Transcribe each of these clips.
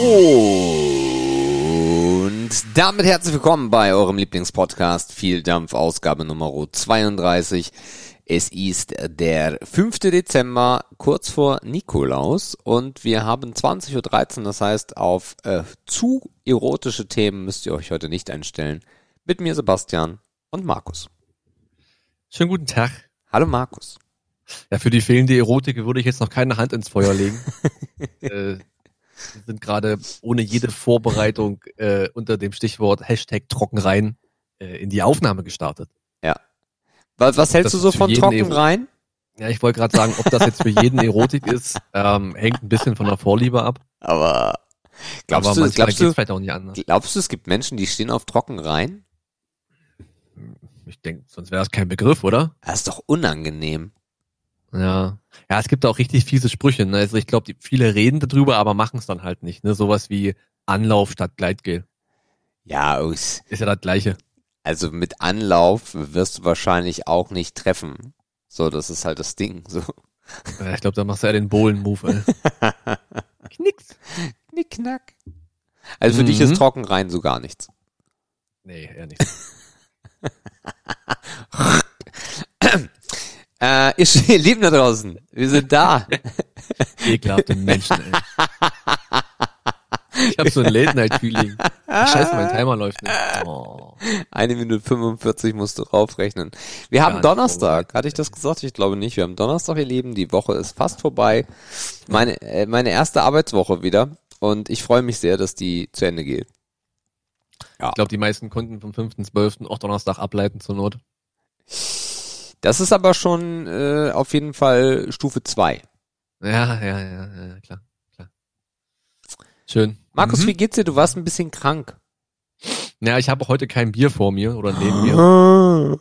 Und damit herzlich willkommen bei eurem Lieblingspodcast Viel Dampf Ausgabe Nummer 32. Es ist der 5. Dezember, kurz vor Nikolaus und wir haben 20.13 Uhr, das heißt auf äh, zu erotische Themen müsst ihr euch heute nicht einstellen. Mit mir Sebastian und Markus. Schönen guten Tag. Hallo Markus. Ja, für die fehlende Erotik würde ich jetzt noch keine Hand ins Feuer legen. äh, sind gerade ohne jede Vorbereitung äh, unter dem Stichwort Hashtag trocken rein äh, in die Aufnahme gestartet. Ja. Was, was hältst du so von trocken rein? Ja, ich wollte gerade sagen, ob das jetzt für jeden Erotik ist, ähm, hängt ein bisschen von der Vorliebe ab. Aber glaubst Aber du, glaubst du, vielleicht auch nicht anders. glaubst du, es gibt Menschen, die stehen auf trocken rein? Ich denke, sonst wäre das kein Begriff, oder? Das ist doch unangenehm. Ja. Ja, es gibt auch richtig fiese Sprüche. Ne? Also ich glaube, viele reden darüber, aber machen es dann halt nicht. Ne? Sowas wie Anlauf statt Gleitgel. Ja, aus- Ist ja das gleiche. also mit Anlauf wirst du wahrscheinlich auch nicht treffen. So, das ist halt das Ding. So. Ja, ich glaube, da machst du ja den Bohlen-Move. ey. Knicks. Knickknack. Also für dich Mhm. ist trocken rein so gar nichts. Nee, eher nicht. Äh, ihr, ihr Lieben da draußen, wir sind da. Ekelhafte Menschen, ey. Ich habe so ein Late-Night-Feeling. Scheiße, mein Timer läuft nicht. Oh. Eine Minute 45 musst du raufrechnen. Wir haben Donnerstag. Hatte ich das gesagt? Ich glaube nicht. Wir haben Donnerstag, ihr Lieben. Die Woche ist fast vorbei. Meine, äh, meine erste Arbeitswoche wieder. Und ich freue mich sehr, dass die zu Ende geht. Ich glaube, die meisten Kunden vom 5.12. auch Donnerstag ableiten zur Not. Das ist aber schon äh, auf jeden Fall Stufe 2. Ja, ja, ja, ja, klar, klar. Schön. Markus, Mhm. wie geht's dir? Du warst ein bisschen krank. Ja, ich habe heute kein Bier vor mir oder neben mir,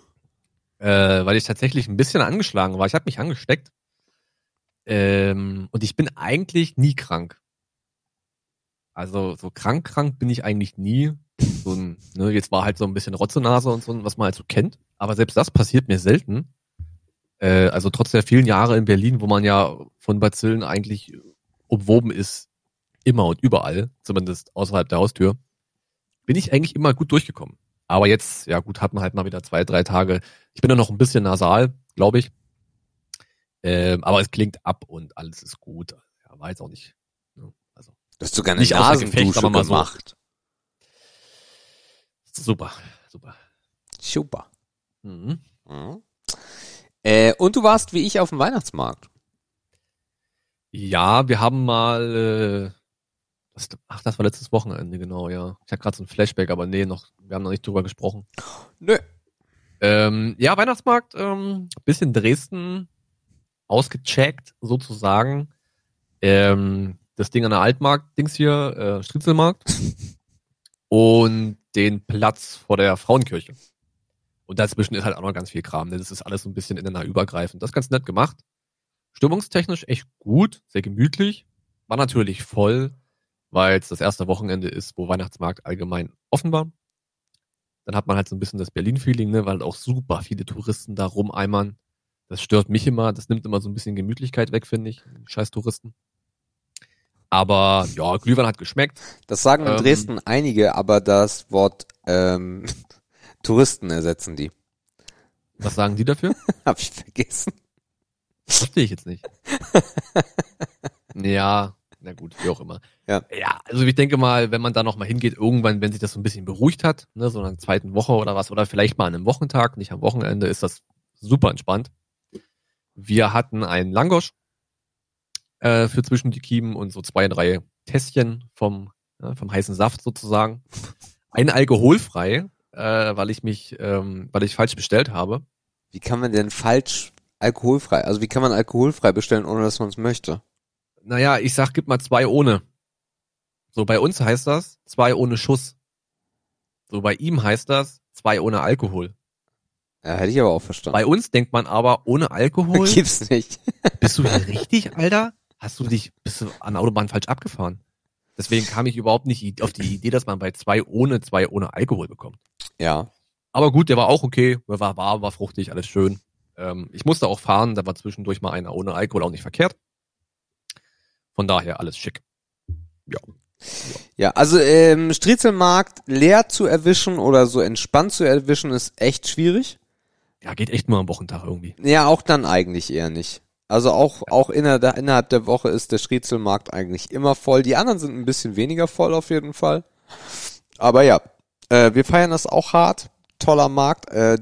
äh, weil ich tatsächlich ein bisschen angeschlagen war. Ich habe mich angesteckt. Ähm, und ich bin eigentlich nie krank. Also so krank, krank bin ich eigentlich nie. So ein, ne, jetzt war halt so ein bisschen Rotzenase und so, was man halt so kennt. Aber selbst das passiert mir selten. Äh, also trotz der vielen Jahre in Berlin, wo man ja von Bazillen eigentlich umwoben ist, immer und überall, zumindest außerhalb der Haustür, bin ich eigentlich immer gut durchgekommen. Aber jetzt, ja gut, hat man halt mal wieder zwei, drei Tage. Ich bin ja noch ein bisschen nasal, glaube ich. Ähm, aber es klingt ab und alles ist gut. Ja, jetzt auch nicht. Ne, also Du hast sogar eine Nicht Gefecht, Nasendusche so. gemacht. Super, super. Super. Mhm. Mhm. Äh, und du warst wie ich auf dem Weihnachtsmarkt. Ja, wir haben mal, äh, das, ach, das war letztes Wochenende, genau, ja. Ich hatte gerade so ein Flashback, aber nee, noch, wir haben noch nicht drüber gesprochen. Nö. Ähm, ja, Weihnachtsmarkt, ähm, bisschen Dresden ausgecheckt, sozusagen. Ähm, das Ding an der Altmarkt, Dings hier, äh, Stritzelmarkt. und den Platz vor der Frauenkirche. Und dazwischen ist halt auch noch ganz viel Kram. Ne? Das ist alles so ein bisschen ineinander übergreifend. Das ist ganz nett gemacht. Stimmungstechnisch echt gut, sehr gemütlich. War natürlich voll, weil es das erste Wochenende ist, wo Weihnachtsmarkt allgemein offen war. Dann hat man halt so ein bisschen das Berlin-Feeling, ne, weil auch super viele Touristen da rumeimern. Das stört mich immer, das nimmt immer so ein bisschen Gemütlichkeit weg, finde ich. Scheiß Touristen. Aber ja, Glühwein hat geschmeckt. Das sagen in Ähm. Dresden einige, aber das Wort ähm, Touristen ersetzen die. Was sagen die dafür? Hab ich vergessen. Verstehe ich jetzt nicht. ja, na gut, wie auch immer. Ja. Ja, also ich denke mal, wenn man da nochmal hingeht, irgendwann, wenn sich das so ein bisschen beruhigt hat, ne, so in der zweiten Woche oder was, oder vielleicht mal an einem Wochentag, nicht am Wochenende, ist das super entspannt. Wir hatten einen Langosch äh, für zwischen die Kiemen und so zwei, drei Tässchen vom, ja, vom heißen Saft sozusagen. Ein alkoholfrei, äh, weil ich mich, ähm, weil ich falsch bestellt habe. Wie kann man denn falsch alkoholfrei, also wie kann man alkoholfrei bestellen, ohne dass man es möchte? Naja, ich sag, gib mal zwei ohne. So, bei uns heißt das zwei ohne Schuss. So, bei ihm heißt das zwei ohne Alkohol. Ja, hätte ich aber auch verstanden. Bei uns denkt man aber ohne Alkohol. Gibt's nicht. Bist du hier richtig, Alter? Hast du dich, bist du an der Autobahn falsch abgefahren? Deswegen kam ich überhaupt nicht auf die Idee, dass man bei zwei ohne, zwei ohne Alkohol bekommt. Ja. Aber gut, der war auch okay. Der war warm, war fruchtig, alles schön. Ähm, ich musste auch fahren, da war zwischendurch mal einer ohne Alkohol auch nicht verkehrt. Von daher alles schick. Ja. Ja, also ähm, Striezelmarkt leer zu erwischen oder so entspannt zu erwischen ist echt schwierig. Ja, geht echt nur am Wochentag irgendwie. Ja, auch dann eigentlich eher nicht. Also auch, auch inner, der, innerhalb der Woche ist der Striezelmarkt eigentlich immer voll. Die anderen sind ein bisschen weniger voll auf jeden Fall. Aber ja, äh, wir feiern das auch hart. Toller Markt. Äh,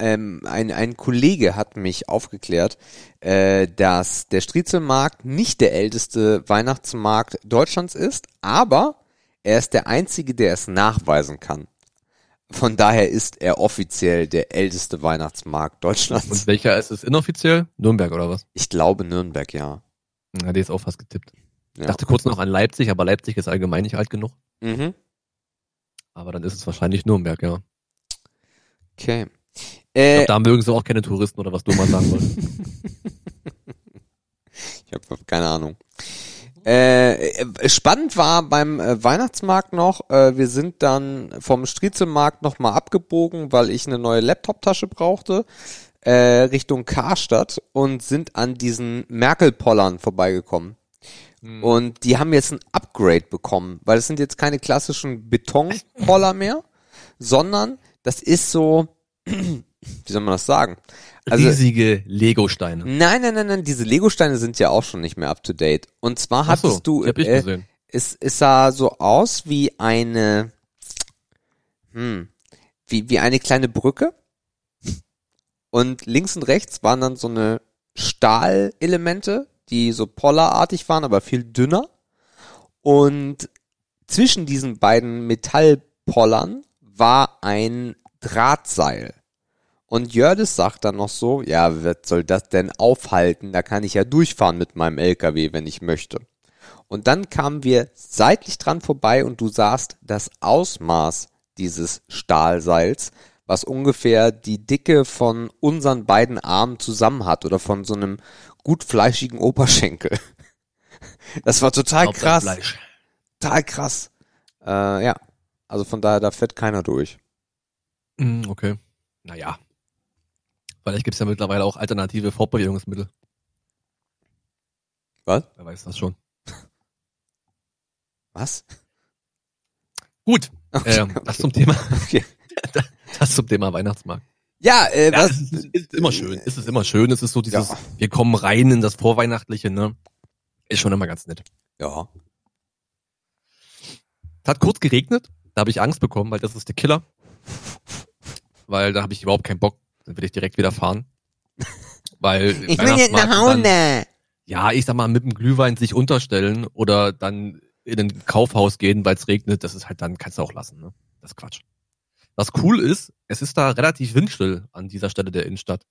ähm, ein, ein Kollege hat mich aufgeklärt, äh, dass der Striezelmarkt nicht der älteste Weihnachtsmarkt Deutschlands ist, aber er ist der einzige, der es nachweisen kann. Von daher ist er offiziell der älteste Weihnachtsmarkt Deutschlands. Und welcher ist es inoffiziell? Nürnberg oder was? Ich glaube Nürnberg, ja. Ja, der ist auch fast getippt. Ich Ja. dachte kurz noch an Leipzig, aber Leipzig ist allgemein nicht alt genug. Mhm. Aber dann ist es wahrscheinlich Nürnberg, ja. Okay. Ich Äh, glaub, da mögen sie auch keine Touristen oder was du mal sagen wolltest. ich habe keine Ahnung. Äh, spannend war beim äh, Weihnachtsmarkt noch, äh, wir sind dann vom Striezelmarkt nochmal abgebogen, weil ich eine neue Laptoptasche brauchte, äh, Richtung Karstadt und sind an diesen Merkel-Pollern vorbeigekommen. Und die haben jetzt ein Upgrade bekommen, weil es sind jetzt keine klassischen Betonpoller mehr, sondern das ist so, wie soll man das sagen? Also, Riesige Lego-Steine. Nein, nein, nein, nein, diese Lego-Steine sind ja auch schon nicht mehr up to date. Und zwar Ach so, hattest du, hab ich äh, gesehen. es, es sah so aus wie eine, hm, wie, wie eine kleine Brücke. Und links und rechts waren dann so eine Stahlelemente, die so pollerartig waren, aber viel dünner. Und zwischen diesen beiden Metallpollern war ein Drahtseil. Und Jördis sagt dann noch so, ja, was soll das denn aufhalten? Da kann ich ja durchfahren mit meinem LKW, wenn ich möchte. Und dann kamen wir seitlich dran vorbei und du sahst das Ausmaß dieses Stahlseils, was ungefähr die Dicke von unseren beiden Armen zusammen hat oder von so einem gut fleischigen Oberschenkel. Das war total krass. Total krass. Äh, ja. Also von daher, da fährt keiner durch. Mm, Okay. Naja. Vielleicht gibt's ja mittlerweile auch alternative Fortbewegungsmittel. Was? Wer weiß das schon. Was? Gut. Okay, ähm, Das zum Thema. Okay. Das zum Thema Weihnachtsmarkt. Ja, äh, Ja, was? es ist, ist immer schön. Es ist immer schön. Es ist so dieses, Ja. wir kommen rein in das Vorweihnachtliche, ne? Ist schon immer ganz nett. Ja. Es hat kurz geregnet. Da habe ich Angst bekommen, weil das ist der Killer. Weil da habe ich überhaupt keinen Bock. Dann will ich direkt wieder fahren. Weil Ich will jetzt nach Weihnachtsmarkt dann- Hause. ja, ich sag mal, mit dem Glühwein sich unterstellen oder dann in ein Kaufhaus gehen, weil es regnet, das ist halt dann, kannst du auch lassen, ne? Das ist Quatsch. Was cool ist, es ist da relativ windstill an dieser Stelle der Innenstadt.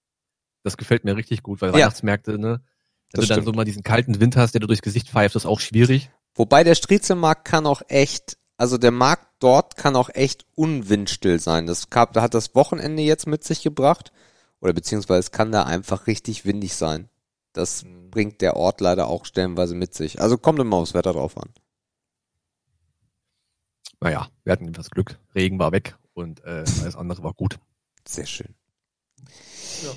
Das gefällt mir richtig gut, weil Ja. Weihnachtsmärkte, ne? Wenn Das du dann stimmt. so mal diesen kalten Wind hast, der dir durchs Gesicht pfeift, ist auch schwierig. Wobei der Striezelmarkt kann auch echt, also der Markt dort kann auch echt unwindstill sein. Das gab, da hat das Wochenende jetzt mit sich gebracht. Oder beziehungsweise es kann da einfach richtig windig sein. Das bringt der Ort leider auch stellenweise mit sich. Also kommt immer aufs Wetter drauf an. Naja, wir hatten etwas Glück. Regen war weg und äh, alles andere war gut. Sehr schön. Ja,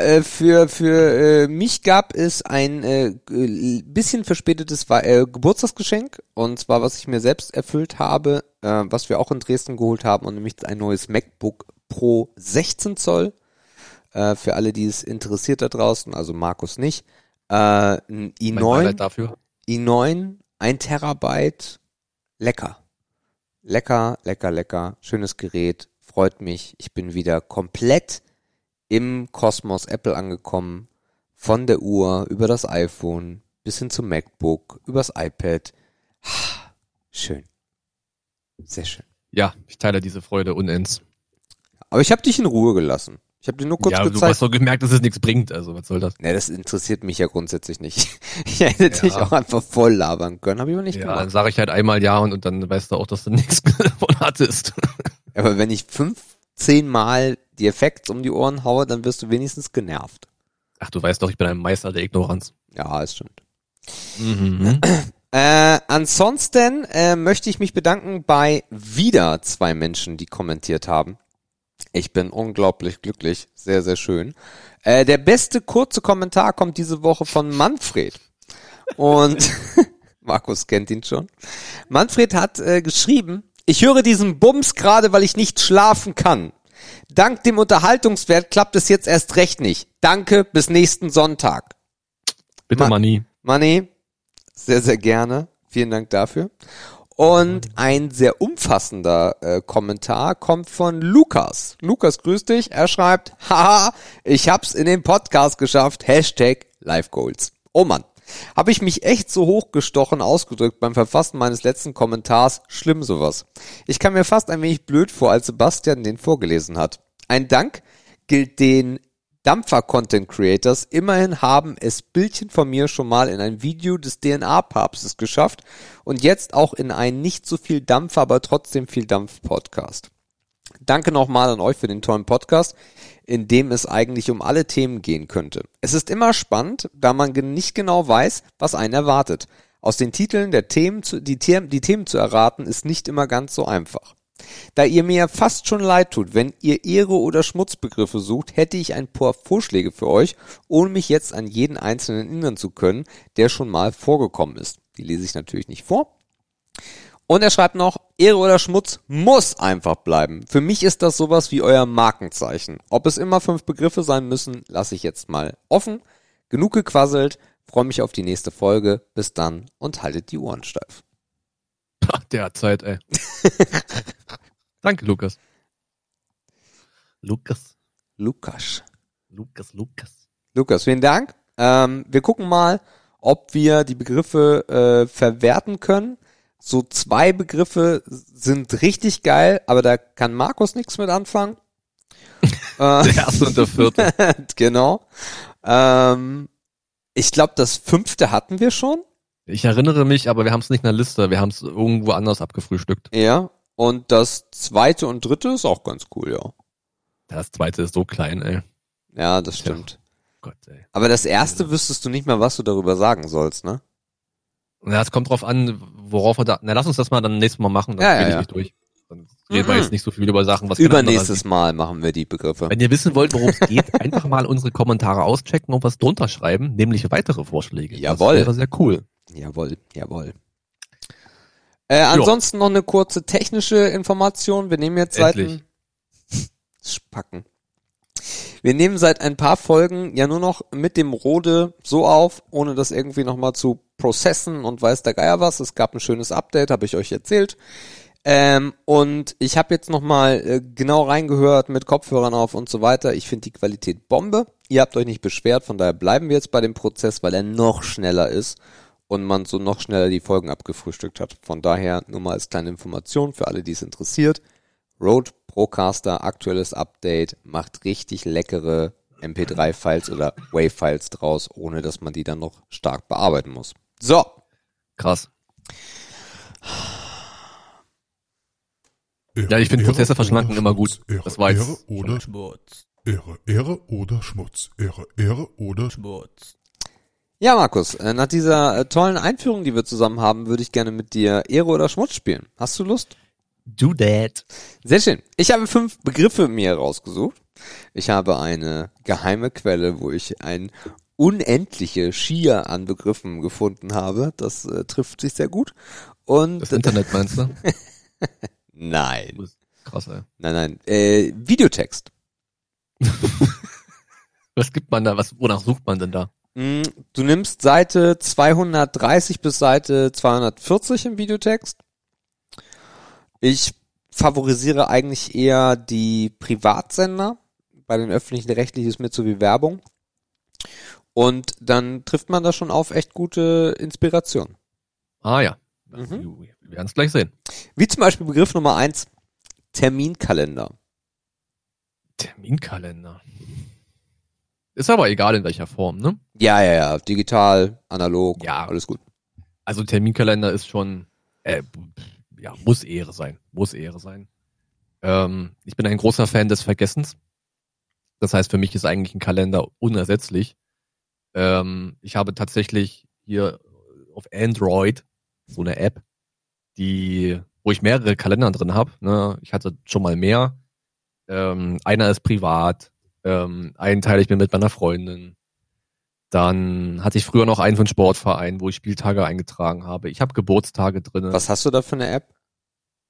äh, für, für äh, mich gab es ein äh, g- bisschen verspätetes äh, Geburtstagsgeschenk. Und zwar, was ich mir selbst erfüllt habe, äh, was wir auch in Dresden geholt haben, und nämlich ein neues MacBook Pro 16 Zoll. Äh, für alle, die es interessiert da draußen, also Markus nicht. Äh, ein Mein i9, Beileid dafür. i9, ein Terabyte, lecker. Lecker, lecker, lecker. Schönes Gerät, freut mich. Ich bin wieder komplett im Kosmos Apple angekommen. Von der Uhr über das iPhone bis hin zum MacBook, übers iPad. Schön. Sehr schön. Ja, ich teile diese Freude unends. Aber ich habe dich in Ruhe gelassen. Ich habe dir nur kurz ja, du gezeigt. hast doch gemerkt, dass es nichts bringt. Also, was soll das? Ne, das interessiert mich ja grundsätzlich nicht. Ich hätte dich Ja. auch einfach voll labern können, habe ich aber nicht Ja, dann gemacht. sage ich halt einmal ja und, und dann weißt du auch, dass du nichts davon hattest. Aber wenn ich fünf, zehn Mal die Effekte um die Ohren haue, dann wirst du wenigstens genervt. Ach, du weißt doch, ich bin ein Meister der Ignoranz. Ja, es stimmt. Mhm. Äh, ansonsten äh, möchte ich mich bedanken bei wieder zwei Menschen, die kommentiert haben. Ich bin unglaublich glücklich, sehr, sehr schön. Äh, der beste kurze Kommentar kommt diese Woche von Manfred. Und Markus kennt ihn schon. Manfred hat äh, geschrieben, ich höre diesen Bums gerade, weil ich nicht schlafen kann. Dank dem Unterhaltungswert klappt es jetzt erst recht nicht. Danke, bis nächsten Sonntag. Bitte, Ma-. Money, sehr, sehr gerne. Vielen Dank dafür. Und ein sehr umfassender äh, Kommentar kommt von Lukas. Lukas, grüß dich. Er schreibt, haha, ich hab's in den Podcast geschafft. Hashtag Life Goals. Oh Mann. Habe ich mich echt so hochgestochen ausgedrückt beim Verfassen meines letzten Kommentars? Schlimm sowas. Ich kam mir fast ein wenig blöd vor, als Sebastian den vorgelesen hat. Ein Dank gilt den Dampfer-Content Creators. Immerhin haben es Bildchen von mir schon mal in ein Video des DNA-Papstes geschafft und jetzt auch in einen nicht so viel Dampfer, aber trotzdem viel Dampf-Podcast. Danke nochmal an euch für den tollen Podcast, in dem es eigentlich um alle Themen gehen könnte. Es ist immer spannend, da man nicht genau weiß, was einen erwartet. Aus den Titeln der Themen zu, die, die Themen zu erraten, ist nicht immer ganz so einfach. Da ihr mir fast schon leid tut, wenn ihr Ehre oder Schmutzbegriffe sucht, hätte ich ein paar Vorschläge für euch, ohne mich jetzt an jeden einzelnen erinnern zu können, der schon mal vorgekommen ist. Die lese ich natürlich nicht vor. Und er schreibt noch, Ehre oder Schmutz muss einfach bleiben. Für mich ist das sowas wie euer Markenzeichen. Ob es immer fünf Begriffe sein müssen, lasse ich jetzt mal offen. Genug gequasselt, freue mich auf die nächste Folge. Bis dann und haltet die Ohren steif. Ach, der hat Zeit, ey. Danke, Lukas. Lukas. Lukas. Lukas, Lukas. Lukas, vielen Dank. Ähm, wir gucken mal, ob wir die Begriffe äh, verwerten können. So zwei Begriffe sind richtig geil, aber da kann Markus nichts mit anfangen. äh, Der erste und der vierte. genau. Ähm, ich glaube, das fünfte hatten wir schon. Ich erinnere mich, aber wir haben es nicht in der Liste. Wir haben es irgendwo anders abgefrühstückt. Ja. Und das zweite und dritte ist auch ganz cool, ja. Das zweite ist so klein, ey. Ja, das stimmt. Gott, ey. Aber das erste wüsstest du nicht mehr, was du darüber sagen sollst, ne? Ja, es kommt drauf an, worauf wir da. Na, lass uns das mal dann nächstes Mal machen, dann Ja, ja, ich ja. nicht durch. Dann reden wir Mhm. jetzt nicht so viel über Sachen, was wir Übernächstes Mal machen wir die Begriffe. Wenn ihr wissen wollt, worum es geht, einfach mal unsere Kommentare auschecken und was drunter schreiben, nämlich weitere Vorschläge. Jawohl. Das wäre sehr cool. Jawohl, jawohl. Äh, ansonsten noch eine kurze technische Information. Wir nehmen jetzt Endlich. ein Spacken. Wir nehmen seit ein paar Folgen ja nur noch mit dem Rode so auf, ohne das irgendwie nochmal zu processen und weiß der Geier was. Es gab ein schönes Update, habe ich euch erzählt. Ähm, und ich habe jetzt nochmal äh, genau reingehört mit Kopfhörern auf und so weiter. Ich finde die Qualität Bombe. Ihr habt euch nicht beschwert, von daher bleiben wir jetzt bei dem Prozess, weil er noch schneller ist und man so noch schneller die Folgen abgefrühstückt hat. Von daher nur mal als kleine Information für alle, die es interessiert. Rode Procaster, aktuelles Update, macht richtig leckere MP3-Files oder WAV-Files draus, ohne dass man die dann noch stark bearbeiten muss. So, Krass. Ehre, Ja, ich finde Prozesse verschlanken immer gut. Ehre, Das war Ehre oder Schmutz. Ehre, Ehre oder Schmutz. Ehre, Ehre oder Schmutz. ja Markus, äh, nach dieser äh, tollen Einführung, die wir zusammen haben, würde ich gerne mit dir Ehre oder Schmutz spielen. Hast du Lust? Do that. Sehr schön. Ich habe fünf Begriffe mir rausgesucht. Ich habe eine geheime Quelle, wo ich ein unendliche Schier an Begriffen gefunden habe. Das äh, trifft sich sehr gut. Und Das Internet meinst du? nein, Krass, ey. nein, nein. Äh, Videotext. Was gibt man da? Was, wonach sucht man denn da? Mm, Du nimmst Seite 230 bis Seite 240 im Videotext. Ich favorisiere eigentlich eher die Privatsender. Bei den öffentlichen rechtlichen ist mir zu viel Werbung. Und dann trifft man da schon auf echt gute Inspiration. Ah ja. Mhm. Wir werden es gleich sehen. Wie zum Beispiel Begriff Nummer eins Terminkalender. Terminkalender. Ist aber egal in welcher Form, ne? Ja, ja, ja. Digital, analog, Ja. alles gut. Also Terminkalender ist schon, äh, ja, muss Ehre sein. Muss Ehre sein. Ähm, ich bin ein großer Fan des Vergessens. Das heißt, für mich ist eigentlich ein Kalender unersetzlich. Ähm, ich habe tatsächlich hier auf Android so eine App, die, wo ich mehrere Kalender drin habe. Ne? Ich hatte schon mal mehr. Ähm, einer ist privat, ähm, einen teile ich mir mit meiner Freundin. Dann hatte ich früher noch einen von Sportverein, wo ich Spieltage eingetragen habe. Ich habe Geburtstage drinne. Was hast du da für eine App?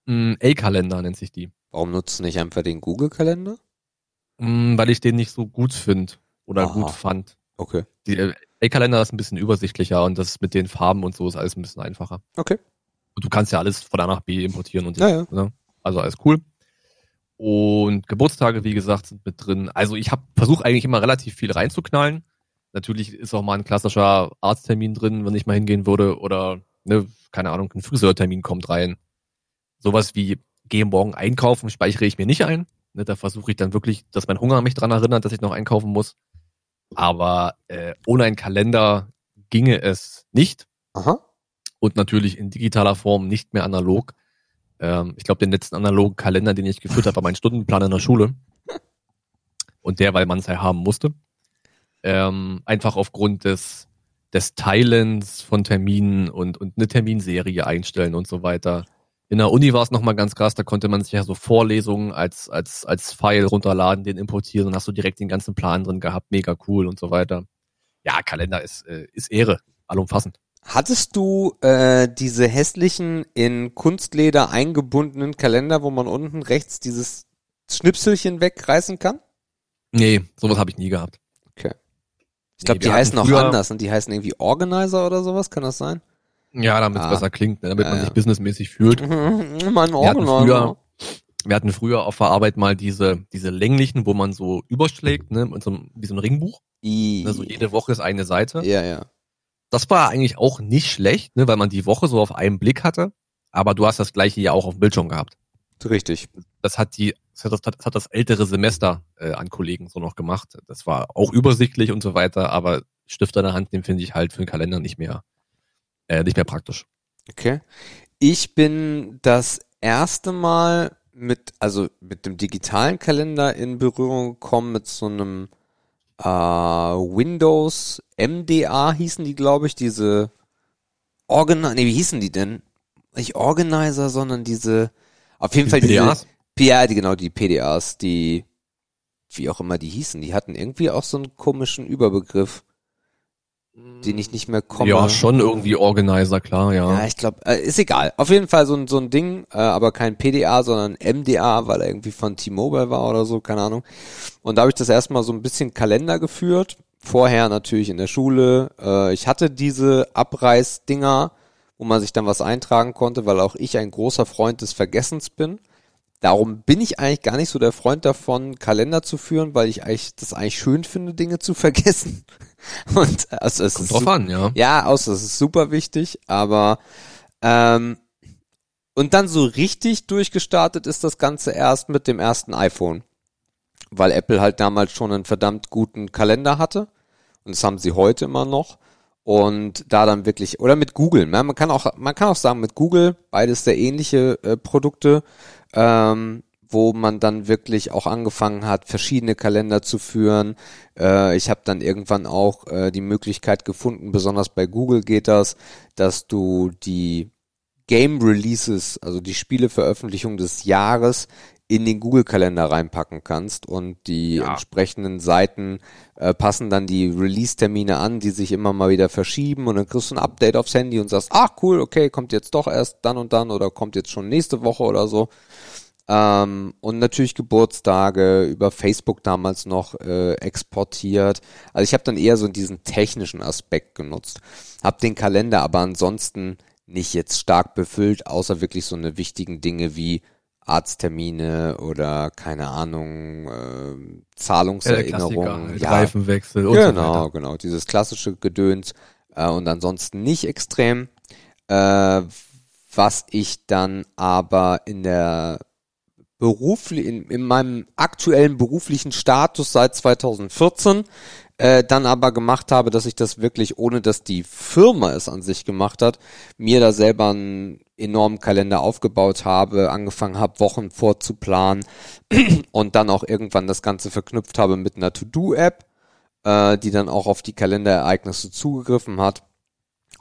Mm, A-Kalender nennt sich die. Warum nutzt du nicht einfach den Google-Kalender? Mm, weil ich den nicht so gut finde oder Aha. gut fand. Okay. Die äh, A-Kalender ist ein bisschen übersichtlicher und das mit den Farben und so ist alles ein bisschen einfacher. Okay. Und du kannst ja alles von A nach B importieren und Ja, ja. Ne? also alles cool. Und Geburtstage, wie gesagt, sind mit drin. Also ich habe versuche eigentlich immer relativ viel reinzuknallen. Natürlich ist auch mal ein klassischer Arzttermin drin, wenn ich mal hingehen würde oder ne, keine Ahnung, ein Friseurtermin kommt rein. Sowas wie gehe morgen einkaufen, speichere ich mir nicht ein. Ne, da versuche ich dann wirklich, dass mein Hunger mich dran erinnert, dass ich noch einkaufen muss. Aber äh, ohne einen Kalender ginge es nicht Aha. und natürlich in digitaler Form nicht mehr analog. Ähm, ich glaube, den letzten analogen Kalender, den ich geführt habe, war mein Stundenplan in der Schule. Und der, weil man es ja haben musste. Ähm, einfach aufgrund des, des Teilens von Terminen und, und eine Terminserie einstellen und so weiter. In der Uni war es nochmal ganz krass, da konnte man sich ja so Vorlesungen als, als, als File runterladen, den importieren und hast du direkt den ganzen Plan drin gehabt, mega cool und so weiter. Ja, Kalender ist, äh, ist Ehre, allumfassend. Hattest du äh, diese hässlichen in Kunstleder eingebundenen Kalender, wo man unten rechts dieses Schnipselchen wegreißen kann? Nee, sowas habe ich nie gehabt. Okay. Ich Nee, glaube, die wir heißen auch anders und die heißen irgendwie Organizer oder sowas, kann das sein? Ja, damit es Ah. besser klingt, ne, damit Ja, man ja. sich businessmäßig fühlt. mein Wir hatten früher, wir hatten früher auf der Arbeit mal diese, diese länglichen, wo man so überschlägt, ne, mit so, einem- wie so ein Ringbuch. I, Also jede Woche ist eine Seite. ja, ja. Das war eigentlich auch nicht schlecht, ne, weil man die Woche so auf einen Blick hatte. Aber du hast das gleiche ja auch auf dem Bildschirm gehabt. Richtig. Das hat die, das hat das, das, hat das ältere Semester äh, an Kollegen so noch gemacht. Das war auch übersichtlich und so weiter, aber Stift an der Hand nehmen finde ich halt für den Kalender nicht mehr, äh, nicht mehr praktisch. Okay. Ich bin das erste Mal mit, also mit dem digitalen Kalender in Berührung gekommen mit so einem äh, Windows MDA hießen die, glaube ich, diese Organizer, nee, wie hießen die denn? Nicht Organizer, sondern diese, auf jeden Fall diese, PDAs? ja, die, genau, die PDAs, die, wie auch immer die hießen, die hatten irgendwie auch so einen komischen Überbegriff, den ich nicht mehr komme. Ja, schon irgendwie Organizer, klar, ja. Ja, ich glaube, äh, ist egal. Auf jeden Fall so ein, so ein Ding, äh, aber kein PDA, sondern MDA, weil er irgendwie von T-Mobile war oder so, keine Ahnung. Und da habe ich das erstmal so ein bisschen Kalender geführt. Vorher natürlich in der Schule. Äh, ich hatte diese Abreißdinger, wo man sich dann was eintragen konnte, weil auch ich ein großer Freund des Vergessens bin. Darum bin ich eigentlich gar nicht so der Freund davon, Kalender zu führen, weil ich eigentlich das eigentlich schön finde, Dinge zu vergessen. Und also es Kommt ist drauf super- an, ja. ja, außer das ist super wichtig, aber ähm, und dann so richtig durchgestartet ist das Ganze erst mit dem ersten iPhone, weil Apple halt damals schon einen verdammt guten Kalender hatte und das haben sie heute immer noch und da dann wirklich oder mit Google, ne? man kann auch man kann auch sagen mit Google beides sehr ähnliche äh, Produkte, ähm, wo man dann wirklich auch angefangen hat, verschiedene Kalender zu führen. Äh, ich habe dann irgendwann auch äh, die Möglichkeit gefunden, besonders bei Google geht das, dass du die Game Releases, also die Spieleveröffentlichung des Jahres in den Google-Kalender reinpacken kannst und die Ja. entsprechenden Seiten äh, passen dann die Release-Termine an, die sich immer mal wieder verschieben und dann kriegst du ein Update aufs Handy und sagst, ach cool, okay, kommt jetzt doch erst dann und dann oder kommt jetzt schon nächste Woche oder so. Ähm, und natürlich Geburtstage über Facebook damals noch äh, exportiert. Also ich habe dann eher so diesen technischen Aspekt genutzt. Hab den Kalender aber ansonsten nicht jetzt stark befüllt, außer wirklich so eine wichtigen Dinge wie Arzttermine oder keine Ahnung, äh, Zahlungserinnerungen. Klassiker, Reifenwechsel und so Genau, weiter. genau. Dieses klassische Gedöns äh, und ansonsten nicht extrem. Äh, was ich dann aber in der berufli in, in meinem aktuellen beruflichen Status seit 2014 äh, dann aber gemacht habe, dass ich das wirklich, ohne dass die Firma es an sich gemacht hat, mir da selber einen enormen Kalender aufgebaut habe, angefangen habe, Wochen vorzuplanen und dann auch irgendwann das Ganze verknüpft habe mit einer To-Do-App, äh, die dann auch auf die Kalenderereignisse zugegriffen hat.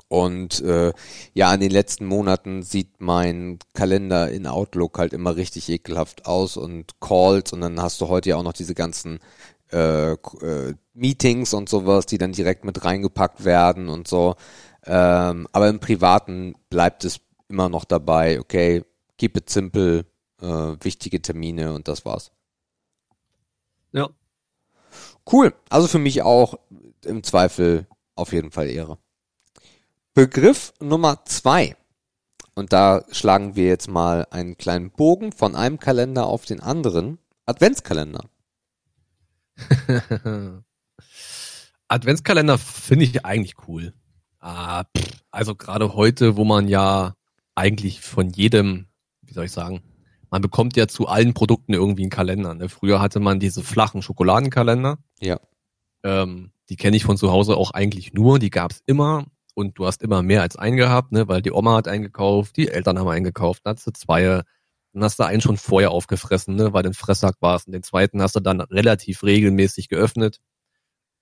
Und äh, ja, in den letzten Monaten sieht mein Kalender in Outlook halt immer richtig ekelhaft aus und Calls und dann hast du heute ja auch noch diese ganzen äh, äh, Meetings und sowas, die dann direkt mit reingepackt werden und so. Ähm, aber im Privaten bleibt es immer noch dabei, okay, keep it simple, äh, wichtige Termine und das war's. Ja. Cool. Also für mich auch im Zweifel auf jeden Fall Ehre. Begriff Nummer zwei. Und da schlagen wir jetzt mal einen kleinen Bogen von einem Kalender auf den anderen. Adventskalender. Adventskalender finde ich eigentlich cool. Ah, pff, also gerade heute, wo man ja eigentlich von jedem, wie soll ich sagen, man bekommt ja zu allen Produkten irgendwie einen Kalender. Ne? Früher hatte man diese flachen Schokoladenkalender. Ja. Ähm, die kenne ich von zu Hause auch eigentlich nur. Die gab's immer und du hast immer mehr als einen gehabt, ne? weil die Oma hat eingekauft, die Eltern haben eingekauft, dann hast du zwei, dann hast du einen schon vorher aufgefressen, ne? weil du ein Fresssack warst und den zweiten hast du dann relativ regelmäßig geöffnet.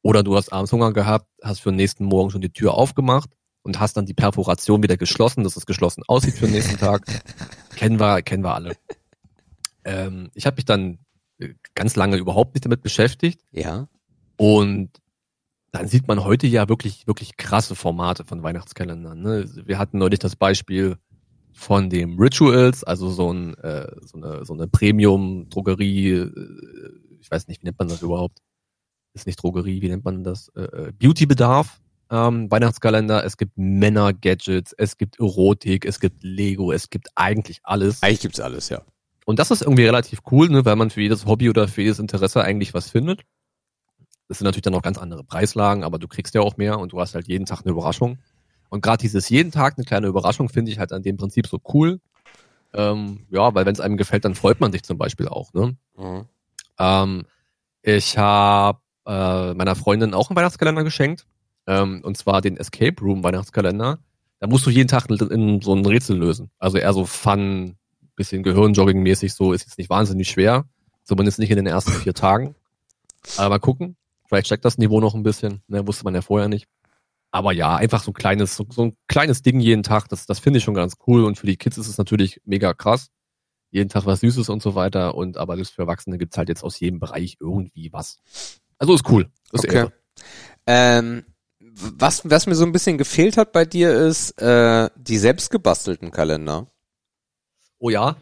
Oder du hast abends Hunger gehabt, hast für den nächsten Morgen schon die Tür aufgemacht und hast dann die Perforation wieder geschlossen, dass es geschlossen aussieht für den nächsten Tag. kennen wir, kennen wir alle. Ähm, ich habe mich dann äh, ganz lange überhaupt nicht damit beschäftigt. Ja. Und dann sieht man heute ja wirklich, wirklich krasse Formate von Weihnachtskalendern. Ne? Wir hatten neulich das Beispiel von dem Rituals, also so, ein, äh, so eine, so eine Premium-Drogerie, äh, ich weiß nicht, wie nennt man das überhaupt? Ist nicht Drogerie, wie nennt man das? Äh, äh, Beauty-Bedarf. Ähm, Weihnachtskalender, es gibt Männer-Gadgets, es gibt Erotik, es gibt Lego, es gibt eigentlich alles. Eigentlich gibt's alles, ja. Und das ist irgendwie relativ cool, ne, weil man für jedes Hobby oder für jedes Interesse eigentlich was findet. Das sind natürlich dann auch ganz andere Preislagen, aber du kriegst ja auch mehr und du hast halt jeden Tag eine Überraschung. Und gerade dieses jeden Tag eine kleine Überraschung finde ich halt an dem Prinzip so cool. Ähm, ja, weil wenn es einem gefällt, dann freut man sich zum Beispiel auch. Ne? Mhm. Ähm, ich habe äh, meiner Freundin auch einen Weihnachtskalender geschenkt. Ähm, und zwar den Escape Room Weihnachtskalender. Da musst du jeden Tag in, in so ein Rätsel lösen. Also eher so Fun, bisschen Gehirnjogging-mäßig, so ist jetzt nicht wahnsinnig schwer. Zumindest nicht in den ersten vier Tagen. Aber mal gucken. Vielleicht steckt das Niveau noch ein bisschen. Ne, wusste man ja vorher nicht. Aber ja, einfach so ein kleines, so, so ein kleines Ding jeden Tag, das, das finde ich schon ganz cool. Und für die Kids ist es natürlich mega krass. Jeden Tag was Süßes und so weiter. Und aber das für Erwachsene gibt's halt jetzt aus jedem Bereich irgendwie was. Also ist cool. Ist Okay. Ähm, was, was mir so ein bisschen gefehlt hat bei dir ist äh, die selbstgebastelten Kalender. Oh ja.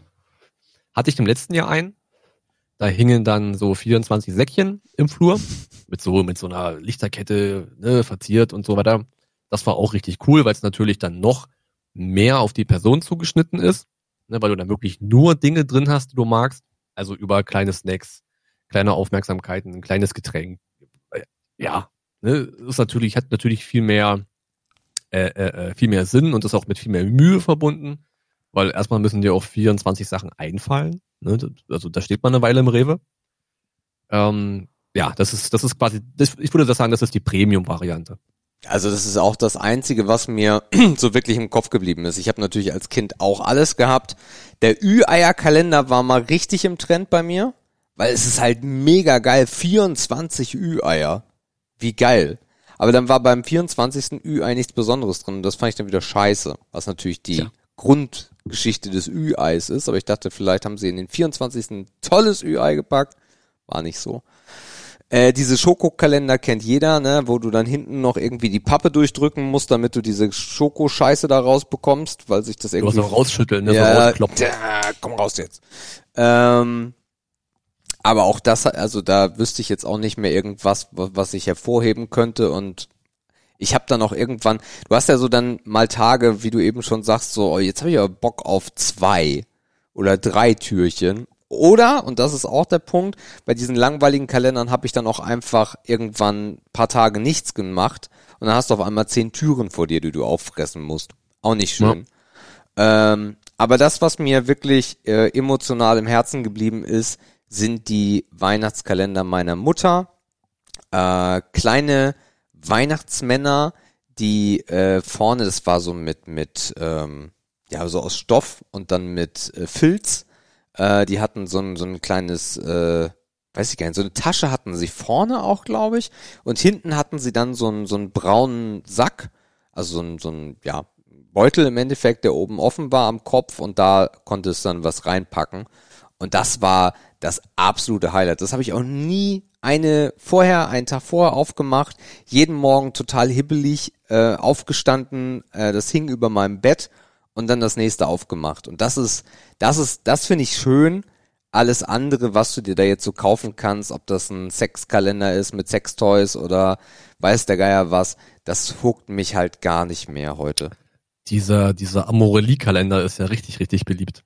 Hatte ich im letzten Jahr einen. Da hingen dann so 24 Säckchen im Flur mit so mit so einer Lichterkette ne, verziert und so weiter. Das war auch richtig cool, weil es natürlich dann noch mehr auf die Person zugeschnitten ist, ne, weil du dann wirklich nur Dinge drin hast, die du magst. Also über kleine Snacks, kleine Aufmerksamkeiten, ein kleines Getränk. Äh, Ja, ne, ist natürlich hat natürlich viel mehr äh, äh, äh, viel mehr Sinn und ist auch mit viel mehr Mühe verbunden. Weil erstmal müssen dir auch 24 Sachen einfallen. Ne? Also da steht man eine Weile im Rewe. Ähm, ja, das ist, das ist quasi, das, ich würde das sagen, das ist die Premium-Variante. Also das ist auch das Einzige, was mir so wirklich im Kopf geblieben ist. Ich habe natürlich als Kind auch alles gehabt. Der Ü-Eier-Kalender war mal richtig im Trend bei mir, weil es ist halt mega geil. 24 Ü-Eier. Wie geil. Aber dann war beim 24. Ü-Ei nichts Besonderes drin und das fand ich dann wieder scheiße. Was natürlich die Tja. Grundgeschichte des Ü-Eis ist. Aber ich dachte, vielleicht haben sie in den 24. ein tolles Ü-Ei gepackt. War nicht so. Äh, diese Schokokalender kennt jeder, ne, wo du dann hinten noch irgendwie die Pappe durchdrücken musst, damit du diese Schokoscheiße da rausbekommst, weil sich das Du hast irgendwie noch rausschütteln, ne? so ja, rauskloppen. da, komm raus jetzt. Ähm, aber auch das, also da wüsste ich jetzt auch nicht mehr irgendwas, wa- was ich hervorheben könnte und ich habe dann auch irgendwann, du hast ja so dann mal Tage, wie du eben schon sagst, so, oh, jetzt habe ich aber Bock auf zwei oder drei Türchen. Oder, und das ist auch der Punkt, bei diesen langweiligen Kalendern habe ich dann auch einfach irgendwann paar Tage nichts gemacht und dann hast du auf einmal zehn Türen vor dir, die du auffressen musst. Auch nicht schön. Ähm, aber das, was mir wirklich äh, emotional im Herzen geblieben ist, sind die Weihnachtskalender meiner Mutter. Äh, kleine Weihnachtsmänner, die äh, vorne, das war so mit, mit, ähm, ja, so aus Stoff und dann mit äh, Filz. Äh, die hatten so ein, so ein kleines, äh, weiß ich gar nicht, so eine Tasche hatten sie vorne auch, glaube ich. Und hinten hatten sie dann so einen, so einen braunen Sack, also so ein, so ein, ja, Beutel im Endeffekt, der oben offen war am Kopf und da konnte es dann was reinpacken. Und das war das absolute Highlight. Das habe ich auch nie eine vorher, einen Tag vorher aufgemacht, jeden Morgen total hibbelig äh, aufgestanden, äh, das hing über meinem Bett und dann das nächste aufgemacht. Und das ist, das ist, das finde ich schön. Alles andere, was du dir da jetzt so kaufen kannst, ob das ein Sexkalender ist mit Sextoys oder weiß der Geier was, das huckt mich halt gar nicht mehr heute. Dieser, dieser Amorelie-Kalender ist ja richtig, richtig beliebt.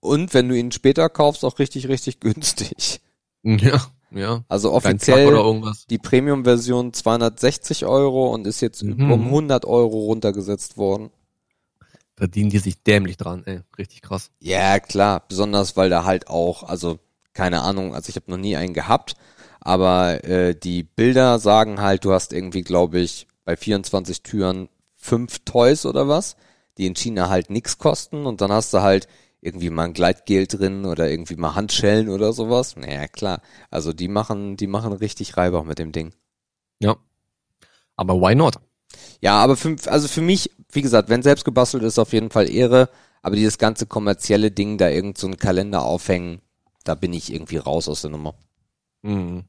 Und wenn du ihn später kaufst, auch richtig, richtig günstig. Ja, ja. Also offiziell die Premium-Version 260 Euro und ist jetzt Mhm. um 100 Euro runtergesetzt worden. Verdienen die sich dämlich dran, ey. Richtig krass. Ja, klar, besonders weil da halt auch, also keine Ahnung, also ich habe noch nie einen gehabt, aber äh, die Bilder sagen halt, du hast irgendwie, glaube ich, bei 24 Türen fünf Toys oder was, die in China halt nix kosten und dann hast du halt irgendwie mal ein Gleitgel drin oder irgendwie mal Handschellen oder sowas. Naja, klar. Also die machen, die machen richtig Reibach mit dem Ding. Ja. Aber why not? Ja, aber für, also für mich, wie gesagt, wenn selbst gebastelt ist, auf jeden Fall Ehre. Aber dieses ganze kommerzielle Ding, da irgend so einen Kalender aufhängen, da bin ich irgendwie raus aus der Nummer. Mhm.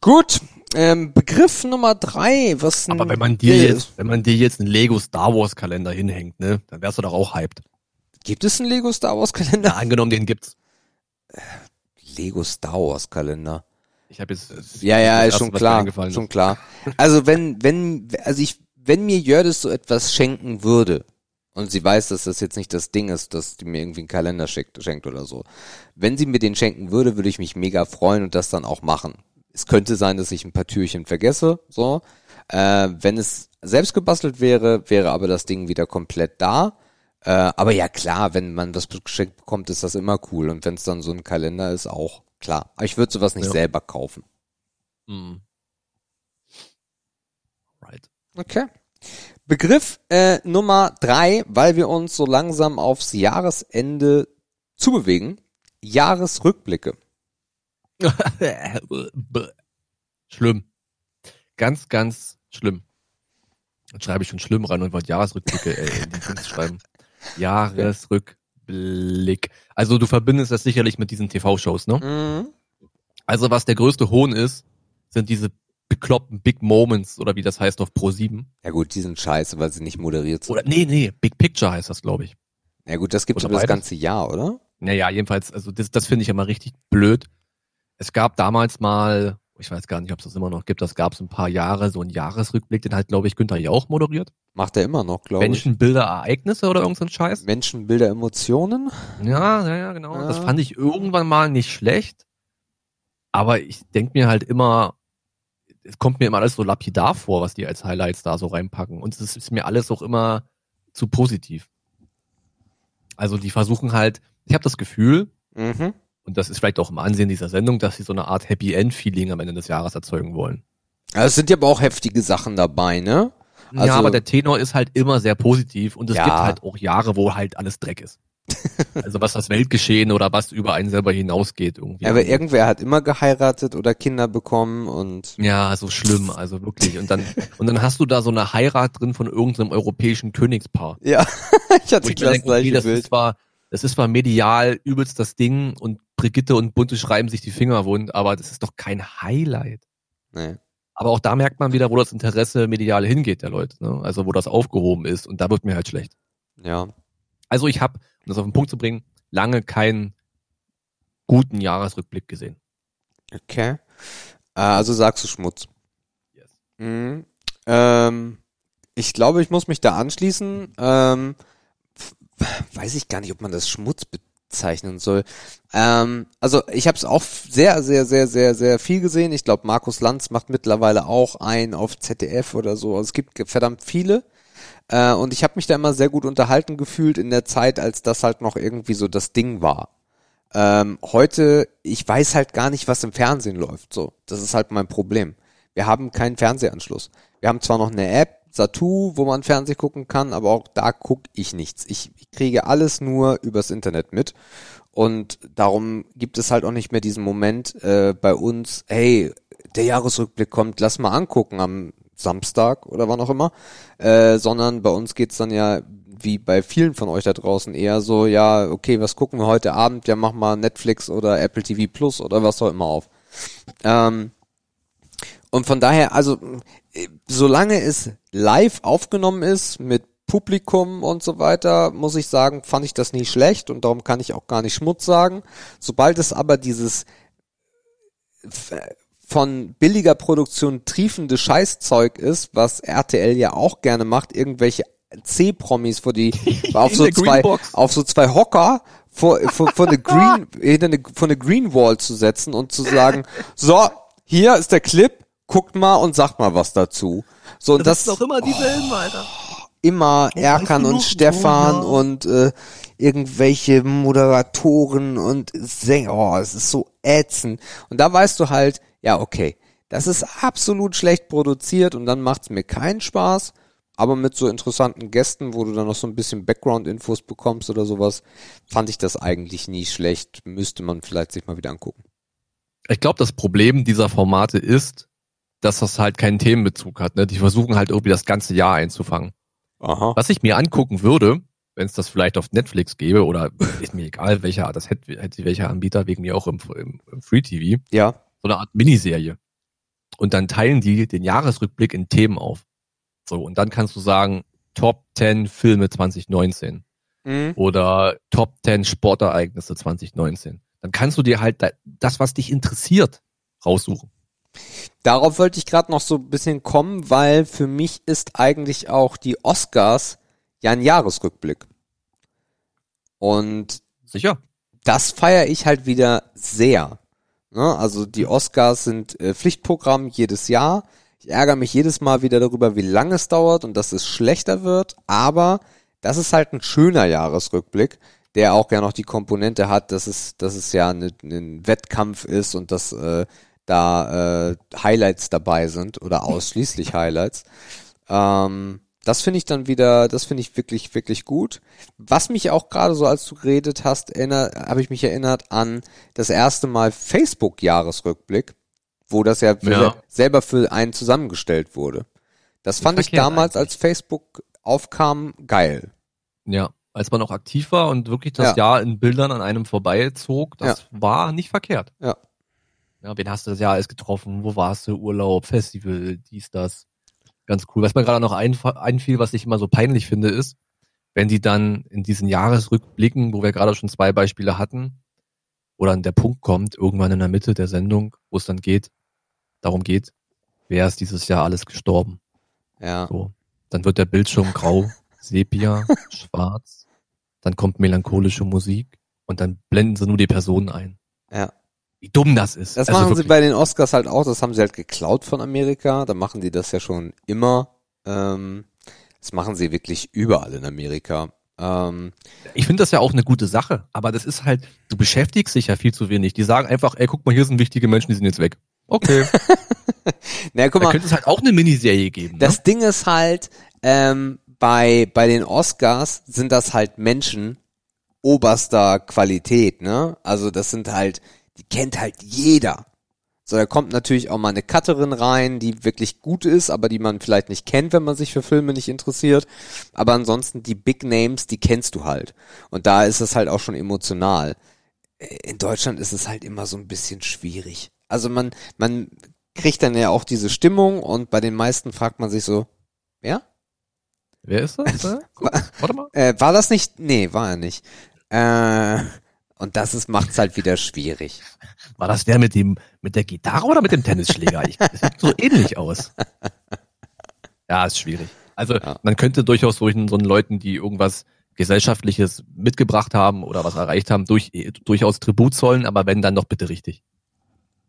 Gut, ähm, Begriff Nummer drei, was Aber wenn man dir jetzt, wenn man dir jetzt einen Lego Star Wars Kalender hinhängt, ne, dann wärst du doch auch hyped. Gibt es einen Lego Star Wars Kalender? Ja, angenommen, den gibt's. Lego Star Wars Kalender. Ich habe jetzt. Ja, ja, ist schon klar, schon klar. Also wenn, wenn, also ich, wenn mir Jördis so etwas schenken würde, und sie weiß, dass das jetzt nicht das Ding ist, dass die mir irgendwie einen Kalender schickt, schenkt oder so. Wenn sie mir den schenken würde, würde ich mich mega freuen und das dann auch machen. Es könnte sein, dass ich ein paar Türchen vergesse, so. Äh, wenn es selbst gebastelt wäre, wäre aber das Ding wieder komplett da. Äh, aber ja klar, wenn man das geschenkt bekommt, ist das immer cool. Und wenn es dann so ein Kalender ist, auch klar. Aber ich würde sowas nicht Ja. selber kaufen. Mhm. Right. Okay. Begriff äh, Nummer drei, weil wir uns so langsam aufs Jahresende zubewegen. Jahresrückblicke. schlimm. Ganz, ganz schlimm. Dann schreibe ich schon schlimm rein und wollte Jahresrückblicke äh, in die Dings schreiben. Jahresrückblick. Also du verbindest das sicherlich mit diesen TV-Shows, ne? Mhm. Also was der größte Hohn ist, sind diese bekloppten Big Moments oder wie das heißt auf Pro 7. Ja gut, die sind scheiße, weil sie nicht moderiert sind. Oder nee, nee, Big Picture heißt das, glaube ich. Ja gut, das gibt's über das ganze Jahr, oder? Naja, jedenfalls, also das, das finde ich immer richtig blöd. Es gab damals mal, ich weiß gar nicht, ob es das immer noch gibt, das gab es ein paar Jahre, so ein Jahresrückblick, den hat, glaube ich, Günther Jauch moderiert. Macht er immer noch, glaube ich. Menschen, Bilder, Ereignisse oder irgend so ein Scheiß. Menschen, Bilder, Emotionen. Ja, ja, ja, genau. Ja. Das fand ich irgendwann mal nicht schlecht. Aber ich denk mir halt immer, es kommt mir immer alles so lapidar vor, was die als Highlights da so reinpacken. Und es ist mir alles auch immer zu positiv. Also die versuchen halt, ich habe das Gefühl, Mhm. Und das ist vielleicht auch im Ansehen dieser Sendung, dass sie so eine Art Happy End Feeling am Ende des Jahres erzeugen wollen. Also es sind ja aber auch heftige Sachen dabei, ne? Also- ja, aber der Tenor ist halt immer sehr positiv und es Ja. gibt halt auch Jahre, wo halt alles Dreck ist. also was das Weltgeschehen oder was über einen selber hinausgeht irgendwie. Aber irgendwer hat immer geheiratet oder Kinder bekommen und ja, so schlimm, also wirklich. Und dann, und dann hast du da so eine Heirat drin von irgendeinem europäischen Königspaar. ja, ich hatte ich das denke, okay, gleiche das ist zwar, das ist zwar medial übelst das Ding und Brigitte und Bunte schreiben sich die Finger wund, aber das ist doch kein Highlight. Nee. Aber auch da merkt man wieder, wo das Interesse medial hingeht der Leute. Ne? Also wo das aufgehoben ist und da wird mir halt schlecht. Ja. Also ich habe, um das auf den Punkt zu bringen, lange keinen guten Jahresrückblick gesehen. Okay. Äh, also sagst du Schmutz. Yes. Mhm. Ähm, ich glaube, ich muss mich da anschließen. Ähm, weiß ich gar nicht, ob man das Schmutz bezeichnen soll. Ähm, also ich habe es auch sehr, sehr, sehr, sehr, sehr viel gesehen. Ich glaube, Markus Lanz macht mittlerweile auch ein auf ZDF oder so. Also es gibt verdammt viele. Äh, und ich habe mich da immer sehr gut unterhalten gefühlt in der Zeit, als das halt noch irgendwie so das Ding war. Ähm, heute, ich weiß halt gar nicht, was im Fernsehen läuft. So, das ist halt mein Problem. Wir haben keinen Fernsehanschluss. Wir haben zwar noch eine App, Satu, wo man Fernseh gucken kann, aber auch da gucke ich nichts. Ich, ich kriege alles nur übers Internet mit. Und darum gibt es halt auch nicht mehr diesen Moment äh, bei uns, hey, der Jahresrückblick kommt, lass mal angucken am Samstag oder wann auch immer, äh, sondern bei uns geht's dann ja wie bei vielen von euch da draußen eher so, ja, okay, was gucken wir heute Abend? Ja, mach mal Netflix oder Apple TV Plus oder was auch immer auf. Ähm, und von daher, also äh, solange es live aufgenommen ist mit Publikum und so weiter, muss ich sagen, fand ich das nie schlecht und darum kann ich auch gar nicht Schmutz sagen. Sobald es aber dieses von billiger Produktion triefende Scheißzeug ist, was RTL ja auch gerne macht, irgendwelche C-Promis vor die auf so zwei auf so zwei Hocker vor vor, vor eine Green hinter eine, vor eine Green Wall zu setzen und zu sagen, so hier ist der Clip, guckt mal und sagt mal was dazu. So und das, ist doch immer dieselben, Alter. immer Erkan und? Stefan Oh, ja. und äh, irgendwelche Moderatoren und Sänger. Oh, es ist so ätzend. Und da weißt du halt, ja, okay, das ist absolut schlecht produziert und dann macht's mir keinen Spaß. Aber mit so interessanten Gästen, wo du dann noch so ein bisschen Background-Infos bekommst oder sowas, fand ich das eigentlich nie schlecht. Müsste man vielleicht sich mal wieder angucken. Ich glaube, das Problem dieser Formate ist, dass das halt keinen Themenbezug hat. Ne? Die versuchen halt irgendwie das ganze Jahr einzufangen. Aha. Was ich mir angucken würde, wenn es das vielleicht auf Netflix gäbe, oder ist mir egal, welcher Art das hätte, hätte welcher Anbieter, wegen mir auch im, im, im Free TV, Ja. so eine Art Miniserie. Und dann teilen die den Jahresrückblick in Themen auf. So, und dann kannst du sagen, Top 10 Filme 2019 Mhm. oder Top 10 Sportereignisse 2019. Dann kannst du dir halt da- das, was dich interessiert, raussuchen. Darauf wollte ich gerade noch so ein bisschen kommen, weil für mich ist eigentlich auch die Oscars ja ein Jahresrückblick. Und Sicher. das feiere ich halt wieder sehr. Ne? Also die Oscars sind äh, Pflichtprogramm jedes Jahr. Ich ärgere mich jedes Mal wieder darüber, wie lange es dauert und dass es schlechter wird. Aber das ist halt ein schöner Jahresrückblick, der auch ja noch die Komponente hat, dass es, dass es ja ne- ein Wettkampf ist und dass äh, da äh, Highlights dabei sind oder ausschließlich Highlights. Ähm, das finde ich dann wieder, das finde ich wirklich, wirklich gut. Was mich auch gerade so, als du geredet hast, erinnert, habe ich mich erinnert an das erste Mal Facebook-Jahresrückblick, wo das ja, Ja. selber für einen zusammengestellt wurde. Das fand ich damals, als Facebook aufkam, geil. Ja. Als man noch aktiv war und wirklich das Ja. Jahr in Bildern an einem vorbeizog, das war nicht verkehrt. Ja. Ja, wen hast du das Jahr alles getroffen? Wo warst du? Urlaub, Festival, dies, das. Ganz cool. Was mir gerade noch einf- einfiel, was ich immer so peinlich finde, ist, wenn die dann in diesen Jahresrückblicken, wo wir gerade schon zwei Beispiele hatten, wo dann der Punkt kommt, irgendwann in der Mitte der Sendung, wo es dann geht, darum geht, wer ist dieses Jahr alles gestorben? Ja. So. Dann wird der Bildschirm grau, sepia, schwarz. Dann kommt melancholische Musik und dann blenden sie nur die Personen ein. Ja. Wie dumm das ist. Das Also machen sie wirklich. bei den Oscars halt auch, das haben sie halt geklaut von Amerika, da machen die das ja schon immer. Ähm, das machen sie wirklich überall in Amerika. Ähm, Ich finde das ja auch eine gute Sache, aber das ist halt, du beschäftigst dich ja viel zu wenig. Die sagen einfach, ey, guck mal, hier sind wichtige Menschen, die sind jetzt weg. Okay. na guck Da mal, könnte es halt auch eine Miniserie geben. das ne? Ding ist halt, ähm, bei, bei den Oscars sind das halt Menschen oberster Qualität, ne? Also das sind halt, die kennt halt jeder. So, da kommt natürlich auch mal eine Cutterin rein, die wirklich gut ist, aber die man vielleicht nicht kennt, wenn man sich für Filme nicht interessiert. Aber ansonsten die Big Names, die kennst du halt. Und da ist es halt auch schon emotional. In Deutschland ist es halt immer so ein bisschen schwierig. Also man, man kriegt dann ja auch diese Stimmung und bei den meisten fragt man sich so, ja? Wer ist das? Äh, warte mal. Äh, war das nicht? Nee, war er nicht. Äh, und das ist, macht's halt wieder schwierig. War das der mit dem, mit der Gitarre oder mit dem Tennisschläger? Ich, das sieht so ähnlich aus. Ja, ist schwierig. Also, Ja. man könnte durchaus solchen, so Leuten, die irgendwas Gesellschaftliches mitgebracht haben oder was erreicht haben, durch, durchaus Tribut zollen, aber wenn, dann doch bitte richtig.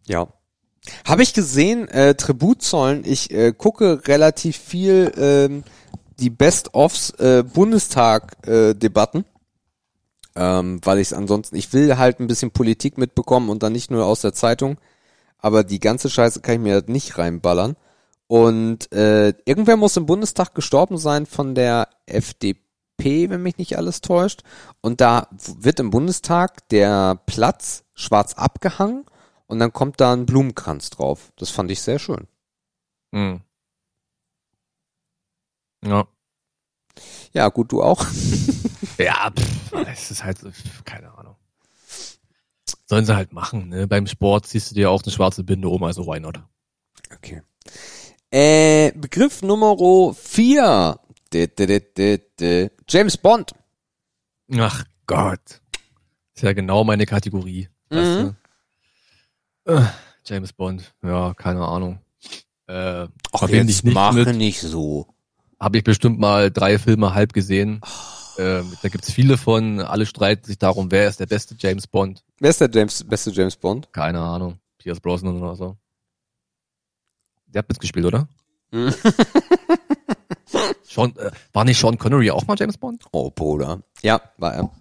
Ja. Habe ich gesehen, äh, Tribut zollen. Ich äh, gucke relativ viel ähm, die Best-ofs äh, Bundestag-Debatten. Ähm, weil ich ansonsten, ich will halt ein bisschen Politik mitbekommen und dann nicht nur aus der Zeitung. Aber die ganze Scheiße kann ich mir halt nicht reinballern. Und äh, irgendwer muss im Bundestag gestorben sein von der FDP, wenn mich nicht alles täuscht. Und da wird im Bundestag der Platz schwarz abgehangen und dann kommt da ein Blumenkranz drauf. Das fand ich sehr schön. Hm. Ja. Ja, gut, du auch. Ja, pff, es ist halt, keine Ahnung. Sollen sie halt machen, ne? Beim Sport ziehst du dir auch eine schwarze Binde um, also why not? Okay. Äh, Begriff Nummer vier. D -d -d -d -d. James Bond. Ach Gott. Ist ja genau meine Kategorie. Mhm. Äh, James Bond, ja, keine Ahnung. Äh, Ach, verbinde ich jetzt nicht mach mit. nicht so. Habe ich bestimmt mal drei Filme halb gesehen. Ähm, da gibt's viele von, alle streiten sich darum, wer ist der beste James Bond. Wer ist der James, beste James Bond? Keine Ahnung. Pierce Brosnan oder so. Der hat mitgespielt, oder? Hm. Sean, äh, war nicht Sean Connery auch mal James Bond? Oh, Bruder. Ja, war er.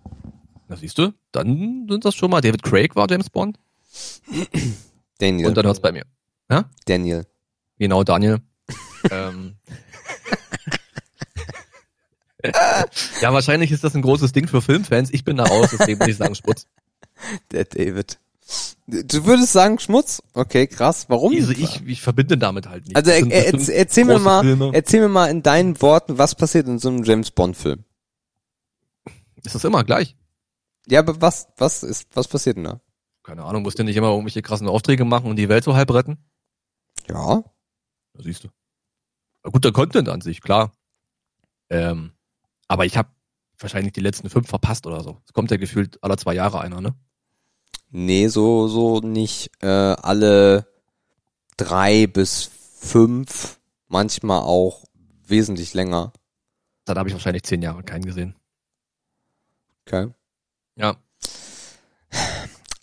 Na siehst du, dann sind das schon mal. David Craig war James Bond. Daniel. Und dann hört's bei mir. Daniel. Genau, Daniel. ähm. Ja, wahrscheinlich ist das ein großes Ding für Filmfans. Ich bin da raus, deswegen würde ich sagen Sputz. Der David. Du würdest sagen Schmutz? Okay, krass. Warum? Also ich, ich verbinde damit halt nicht. also er, er, erzähl, mir mal, Filme. erzähl mir mal in deinen Worten, was passiert in so einem James Bond Film. Ist das immer gleich? Ja, aber was, was ist, was passiert denn da? Keine Ahnung, musst du nicht immer irgendwelche krassen Aufträge machen und die Welt so halb retten? Ja. Da siehst du. Guter Content an sich, klar. Ähm, aber ich habe wahrscheinlich die letzten fünf verpasst oder so. Es kommt ja gefühlt alle zwei Jahre einer, ne? Nee, so, so nicht. Äh, alle drei bis fünf, manchmal auch wesentlich länger. Dann habe ich wahrscheinlich zehn Jahre keinen gesehen. Okay. Ja.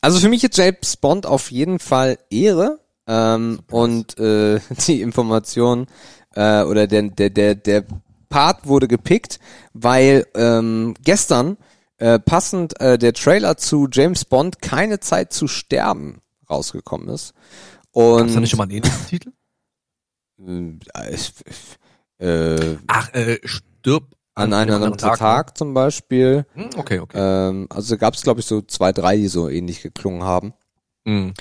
Also für mich ist James Bond auf jeden Fall Ehre. Ähm, und äh, die Information äh, oder der, der, der, der Part wurde gepickt, weil ähm, gestern äh, passend äh, der Trailer zu James Bond keine Zeit zu sterben rausgekommen ist. Und Gab's da nicht schon mal einen ähnlichen Titel? äh, äh, Ach, äh, stirb an einem anderen Tag, ne? zum Beispiel. Hm, Okay, okay. Ähm, also gab es, glaube ich, so zwei, drei, die so ähnlich geklungen haben. Hm.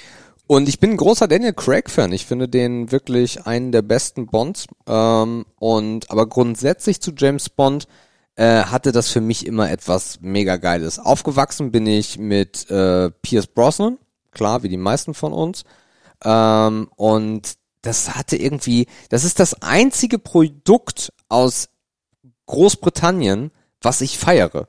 Und ich bin ein großer Daniel Craig-Fan. Ich finde den wirklich einen der besten Bonds. Ähm, und aber grundsätzlich zu James Bond äh, hatte das für mich immer etwas mega Geiles. Aufgewachsen bin ich mit äh, Pierce Brosnan, klar, wie die meisten von uns. Ähm, und das hatte irgendwie, das ist das einzige Produkt aus Großbritannien, was ich feiere.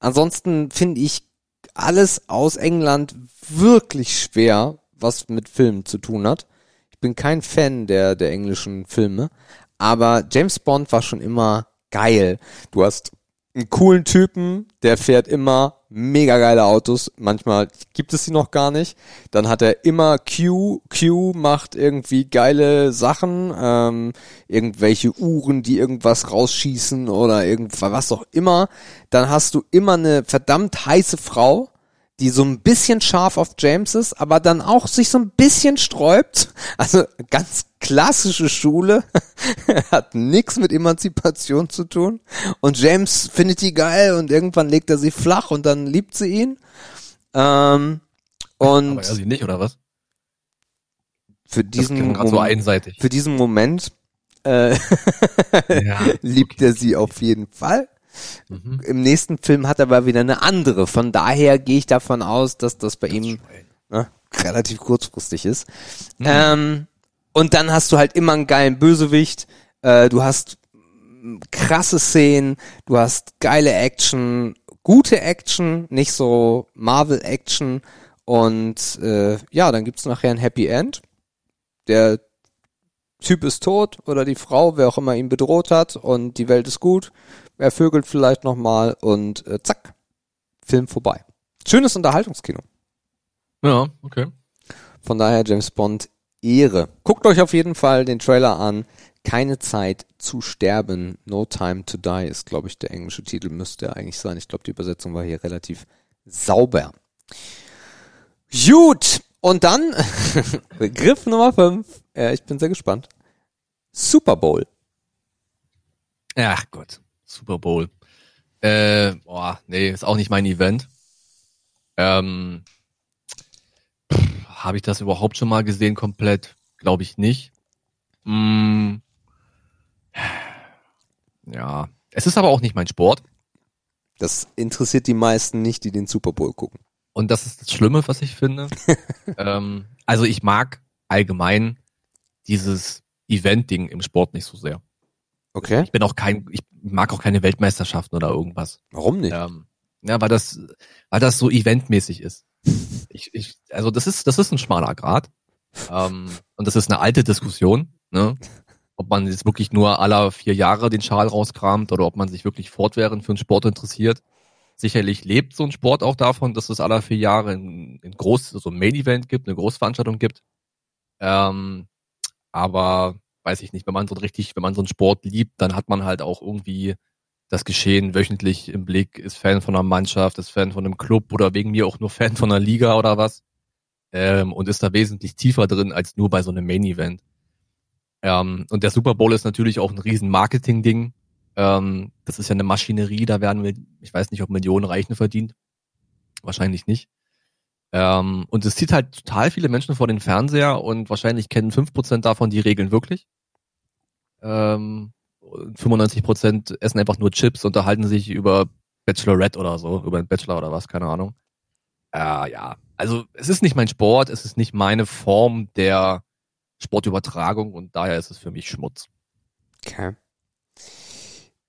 Ansonsten finde ich alles aus England wirklich schwer, was mit Filmen zu tun hat. Ich bin kein Fan der, der englischen Filme, aber James Bond war schon immer geil. Du hast einen coolen Typen, der fährt immer mega geile Autos. Manchmal gibt es sie noch gar nicht. Dann hat er immer Q. Q macht irgendwie geile Sachen, ähm, irgendwelche Uhren, die irgendwas rausschießen oder irgendwas, was auch immer. Dann hast du immer eine verdammt heiße Frau, die so ein bisschen scharf auf James ist, aber dann auch sich so ein bisschen sträubt. Also ganz klassische Schule, hat nix mit Emanzipation zu tun. Und James findet die geil und irgendwann legt er sie flach und dann liebt sie ihn. Ähm, und Aber er sie nicht, oder was? für diesen, gerade so Moment, einseitig. für diesen Moment äh, Ja. liebt er sie auf jeden Fall. Mhm. Im nächsten Film hat er aber wieder eine andere. Von daher gehe ich davon aus, dass das bei ihm ne, relativ kurzfristig ist. Mhm. Ähm, und dann hast du halt immer einen geilen Bösewicht. Äh, du hast mm, krasse Szenen, du hast geile Action, gute Action, nicht so Marvel-Action. Und äh, ja, dann gibt's nachher ein Happy End. Der Typ ist tot oder die Frau, wer auch immer ihn bedroht hat und die Welt ist gut. Er vögelt vielleicht nochmal und äh, zack, Film vorbei. Schönes Unterhaltungskino. Ja, okay. Von daher James Bond Ehre. Guckt euch auf jeden Fall den Trailer an. Keine Zeit zu sterben. No Time to Die ist, glaube ich, der englische Titel müsste eigentlich sein. Ich glaube, die Übersetzung war hier relativ sauber. Gut. Und dann Begriff Nummer 5. Äh, ich bin sehr gespannt. Super Bowl. Ach Gott. Super Bowl. Äh, boah, nee, ist auch nicht mein Event. Ähm, Habe ich das überhaupt schon mal gesehen komplett? Glaube ich nicht. Mm, ja, Es ist aber auch nicht mein Sport. Das interessiert die meisten nicht, die den Super Bowl gucken. Und das ist das Schlimme, was ich finde. ähm, also ich mag allgemein dieses Event-Ding im Sport nicht so sehr. Okay. Ich bin auch kein, ich mag auch keine Weltmeisterschaften oder irgendwas. Warum nicht? Ähm, ja, weil das, weil das so eventmäßig ist. Ich, ich, also das ist, das ist ein schmaler Grad. Ähm, und das ist eine alte Diskussion, ne? Ob man jetzt wirklich nur alle vier Jahre den Schal rauskramt oder ob man sich wirklich fortwährend für einen Sport interessiert. Sicherlich lebt so ein Sport auch davon, dass es alle vier Jahre ein, ein groß, so ein Main Event gibt, eine Großveranstaltung gibt. Ähm, aber weiß ich nicht, wenn man so richtig, wenn man so einen Sport liebt, dann hat man halt auch irgendwie das Geschehen wöchentlich im Blick, ist Fan von einer Mannschaft, ist Fan von einem Club oder wegen mir auch nur Fan von einer Liga oder was. Ähm, und ist da wesentlich tiefer drin als nur bei so einem Main Event. Ähm, und der Super Bowl ist natürlich auch ein riesen Marketing-Ding. Ähm, das ist ja eine Maschinerie, da werden wir, ich weiß nicht, ob Millionen Reichen verdient. Wahrscheinlich nicht. Ähm, und es zieht halt total viele Menschen vor den Fernseher und wahrscheinlich kennen fünf Prozent davon die Regeln wirklich. Ähm, 95% essen einfach nur Chips, unterhalten sich über Bachelorette oder so, über einen Bachelor oder was, keine Ahnung. Äh, ja, also es ist nicht mein Sport, es ist nicht meine Form der Sportübertragung und daher ist es für mich Schmutz. Okay.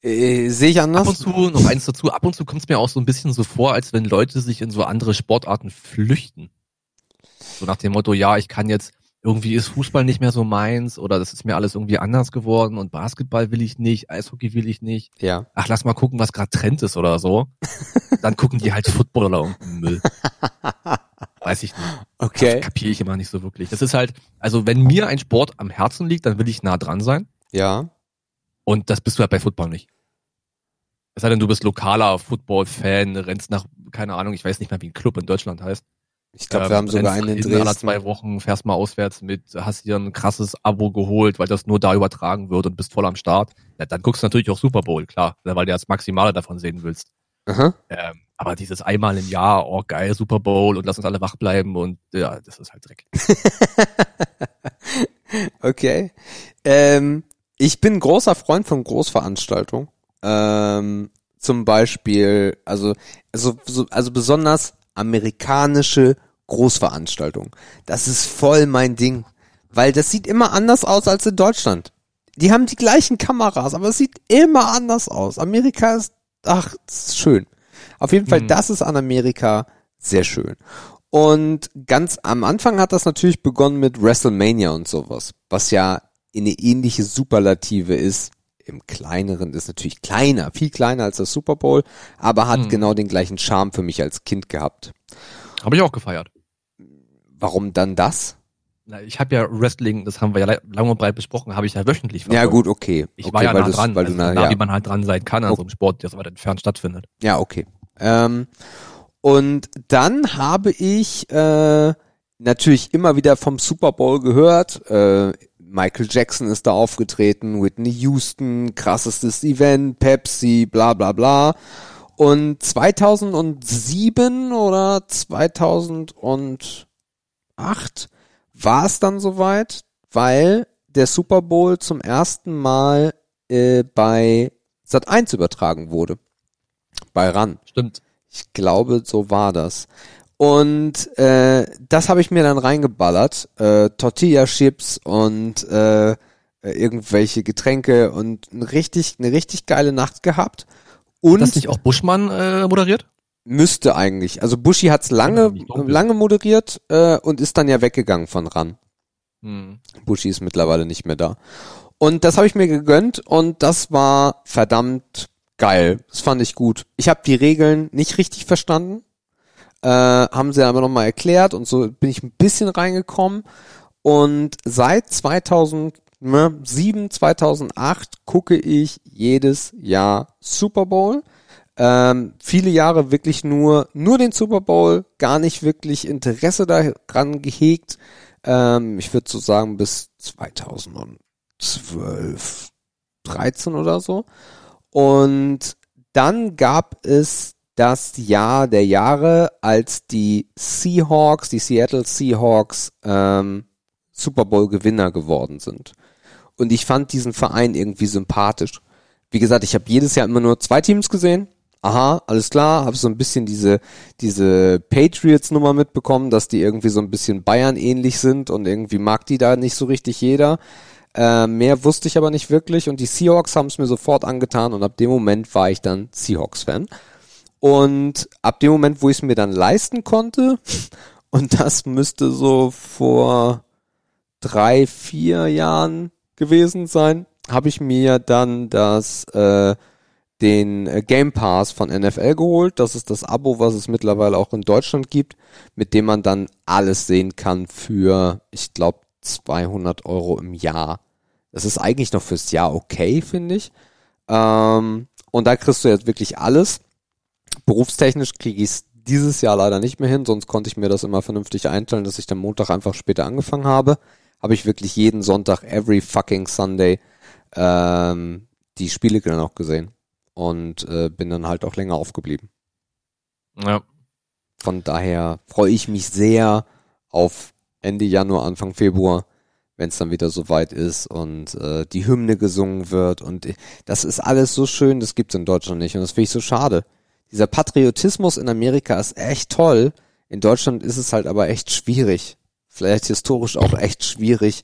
Äh, Sehe ich Ab und anders? zu, noch eins dazu, ab und zu kommt es mir auch so ein bisschen so vor, als wenn Leute sich in so andere Sportarten flüchten. So nach dem Motto, ja, ich kann jetzt, irgendwie ist Fußball nicht mehr so meins oder das ist mir alles irgendwie anders geworden und Basketball will ich nicht, Eishockey will ich nicht. Ja. Ach, lass mal gucken, was gerade Trend ist oder so. Dann gucken die halt Football oder irgendeinen Müll. Weiß ich nicht. Okay. Kapiere ich immer nicht so wirklich. Das ist halt, also wenn mir ein Sport am Herzen liegt, dann will ich nah dran sein. Ja. Und das bist du halt bei Football nicht. Es sei denn, du bist lokaler Football-Fan, rennst nach, keine Ahnung, ich weiß nicht mehr, wie ein Club in Deutschland heißt. Ich glaube, Ähm, wir haben sogar rennst einen in in Alle Dresden. zwei Wochen fährst mal auswärts mit, hast dir ein krasses Abo geholt, weil das nur da übertragen wird und bist voll am Start. Ja, dann guckst du natürlich auch Super Bowl, klar, weil du das Maximale davon sehen willst. Ähm, aber dieses einmal im Jahr, oh geil, Super Bowl und lass uns alle wach bleiben und ja, das ist halt Dreck. Okay. Ähm, ich bin großer Freund von Großveranstaltungen. Ähm, zum Beispiel, also, also, so- also besonders amerikanische Großveranstaltungen. Das ist voll mein Ding. Weil das sieht immer anders aus als in Deutschland. Die haben die gleichen Kameras, aber es sieht immer anders aus. Amerika ist, ach, ist schön. Auf jeden Fall, Mhm. das ist an Amerika sehr schön. Und ganz am Anfang hat das natürlich begonnen mit WrestleMania und sowas, was ja eine ähnliche Superlative ist. Im kleineren ist natürlich kleiner, viel kleiner als das Super Bowl, aber hat Mhm. genau den gleichen Charme für mich als Kind gehabt. Habe ich auch gefeiert. Warum dann das? Na, Ich habe ja Wrestling, das haben wir ja lang und breit besprochen, habe ich ja wöchentlich Ja verfolgt. gut, okay. Ich okay, war ja weil nah dran, weil also du nah, nah, wie ja. man halt dran sein kann an Okay. so einem Sport, der so weit entfernt stattfindet. ja, okay. Ähm, und dann habe ich äh, natürlich immer wieder vom Super Bowl gehört. Äh, Michael Jackson ist da aufgetreten, Whitney Houston, krassestes Event, Pepsi, bla bla bla. Und 2007 oder 2008 war es dann soweit, weil der Super Bowl zum ersten Mal äh, bei Sat 1 übertragen wurde. Bei RAN. Stimmt. Ich glaube, so war das. Und äh, das habe ich mir dann reingeballert. Äh, Tortilla-Chips und äh, irgendwelche Getränke und eine richtig, eine richtig geile Nacht gehabt. Und Hat das nicht auch Buschmann äh, moderiert? müsste eigentlich. Also Bushi hat's lange, lange moderiert äh, und ist dann ja weggegangen von RAN. Hm. Bushi ist mittlerweile nicht mehr da. Und das habe ich mir gegönnt und das war verdammt geil. Das fand ich gut. Ich habe die Regeln nicht richtig verstanden. Äh, haben sie aber nochmal erklärt und so bin ich ein bisschen reingekommen. Und seit 2007, 2008 gucke ich jedes Jahr Super Bowl. Ähm, viele Jahre wirklich nur, nur den Super Bowl, gar nicht wirklich Interesse daran gehegt. Ähm, ich würde so sagen bis 2012, 13 oder so. Und dann gab es das Jahr der Jahre, als die Seahawks, die Seattle Seahawks, ähm, Super Bowl Gewinner geworden sind. Und ich fand diesen Verein irgendwie sympathisch, wie gesagt, ich habe jedes Jahr immer nur zwei Teams gesehen. Aha, alles klar, habe so ein bisschen diese diese Patriots Nummer mitbekommen, dass die irgendwie so ein bisschen Bayern ähnlich sind und irgendwie mag die da nicht so richtig jeder. Äh, mehr wusste ich aber nicht wirklich und die Seahawks haben es mir sofort angetan und ab dem Moment war ich dann Seahawks-Fan. Und ab dem Moment, wo ich es mir dann leisten konnte, und das müsste so vor drei, vier Jahren gewesen sein, habe ich mir dann das äh, den äh, Game Pass von NFL geholt. Das ist das Abo, was es mittlerweile auch in Deutschland gibt, mit dem man dann alles sehen kann für, ich glaube, 200 Euro im Jahr. Das ist eigentlich noch fürs Jahr okay, finde ich. Ähm, und da kriegst du jetzt wirklich alles. Berufstechnisch kriege ich es dieses Jahr leider nicht mehr hin, sonst konnte ich mir das immer vernünftig einteilen, dass ich dann Montag einfach später angefangen habe. Habe ich wirklich jeden Sonntag, every fucking Sunday, ähm, die Spiele dann auch gesehen. Und äh, bin dann halt auch länger aufgeblieben. Ja. Von daher freue ich mich sehr auf Ende Januar, Anfang Februar, wenn es dann wieder soweit ist und äh, die Hymne gesungen wird. Und das ist alles so schön, das gibt's in Deutschland nicht. Und das finde ich so schade. Dieser Patriotismus in Amerika ist echt toll. In Deutschland ist es halt aber echt schwierig. Vielleicht historisch auch echt schwierig,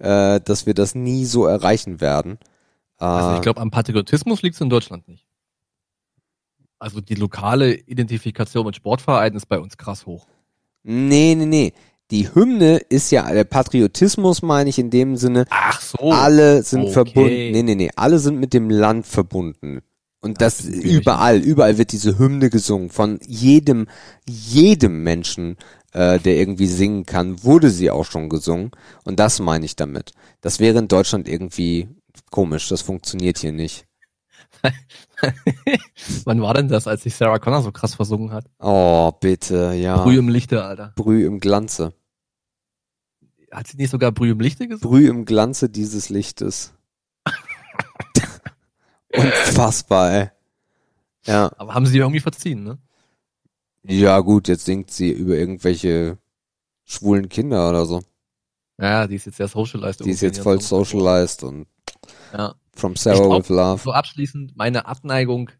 äh, dass wir das nie so erreichen werden. Äh, Also ich glaube, am Patriotismus liegt es in Deutschland nicht. Also die lokale Identifikation mit Sportvereinen ist bei uns krass hoch. nee, nee, nee. Die Hymne ist ja, der Patriotismus meine ich in dem Sinne, Ach so. alle sind okay. verbunden. Nee, nee, nee, alle sind mit dem Land verbunden. Und das, Das schwierig. überall, überall wird diese Hymne gesungen. Von jedem, jedem Menschen, äh, der irgendwie singen kann, wurde sie auch schon gesungen. Und das meine ich damit. Das wäre in Deutschland irgendwie komisch. Das funktioniert hier nicht. Wann war denn das, als sich Sarah Connor so krass versungen hat? Oh, bitte, ja. Brüh im Lichte, Alter. Brüh im Glanze. Hat sie nicht sogar Brüh im Lichte gesungen? Brüh im Glanze dieses Lichtes. Unfassbar, ey. Ja. Aber haben sie ihr irgendwie verziehen, ne? Ja, gut, jetzt singt sie über irgendwelche schwulen Kinder oder so. Ja, die ist jetzt sehr socialized. Die ist jetzt voll socialized und Ja. from Sarah glaub, with Love. So abschließend, meine Abneigung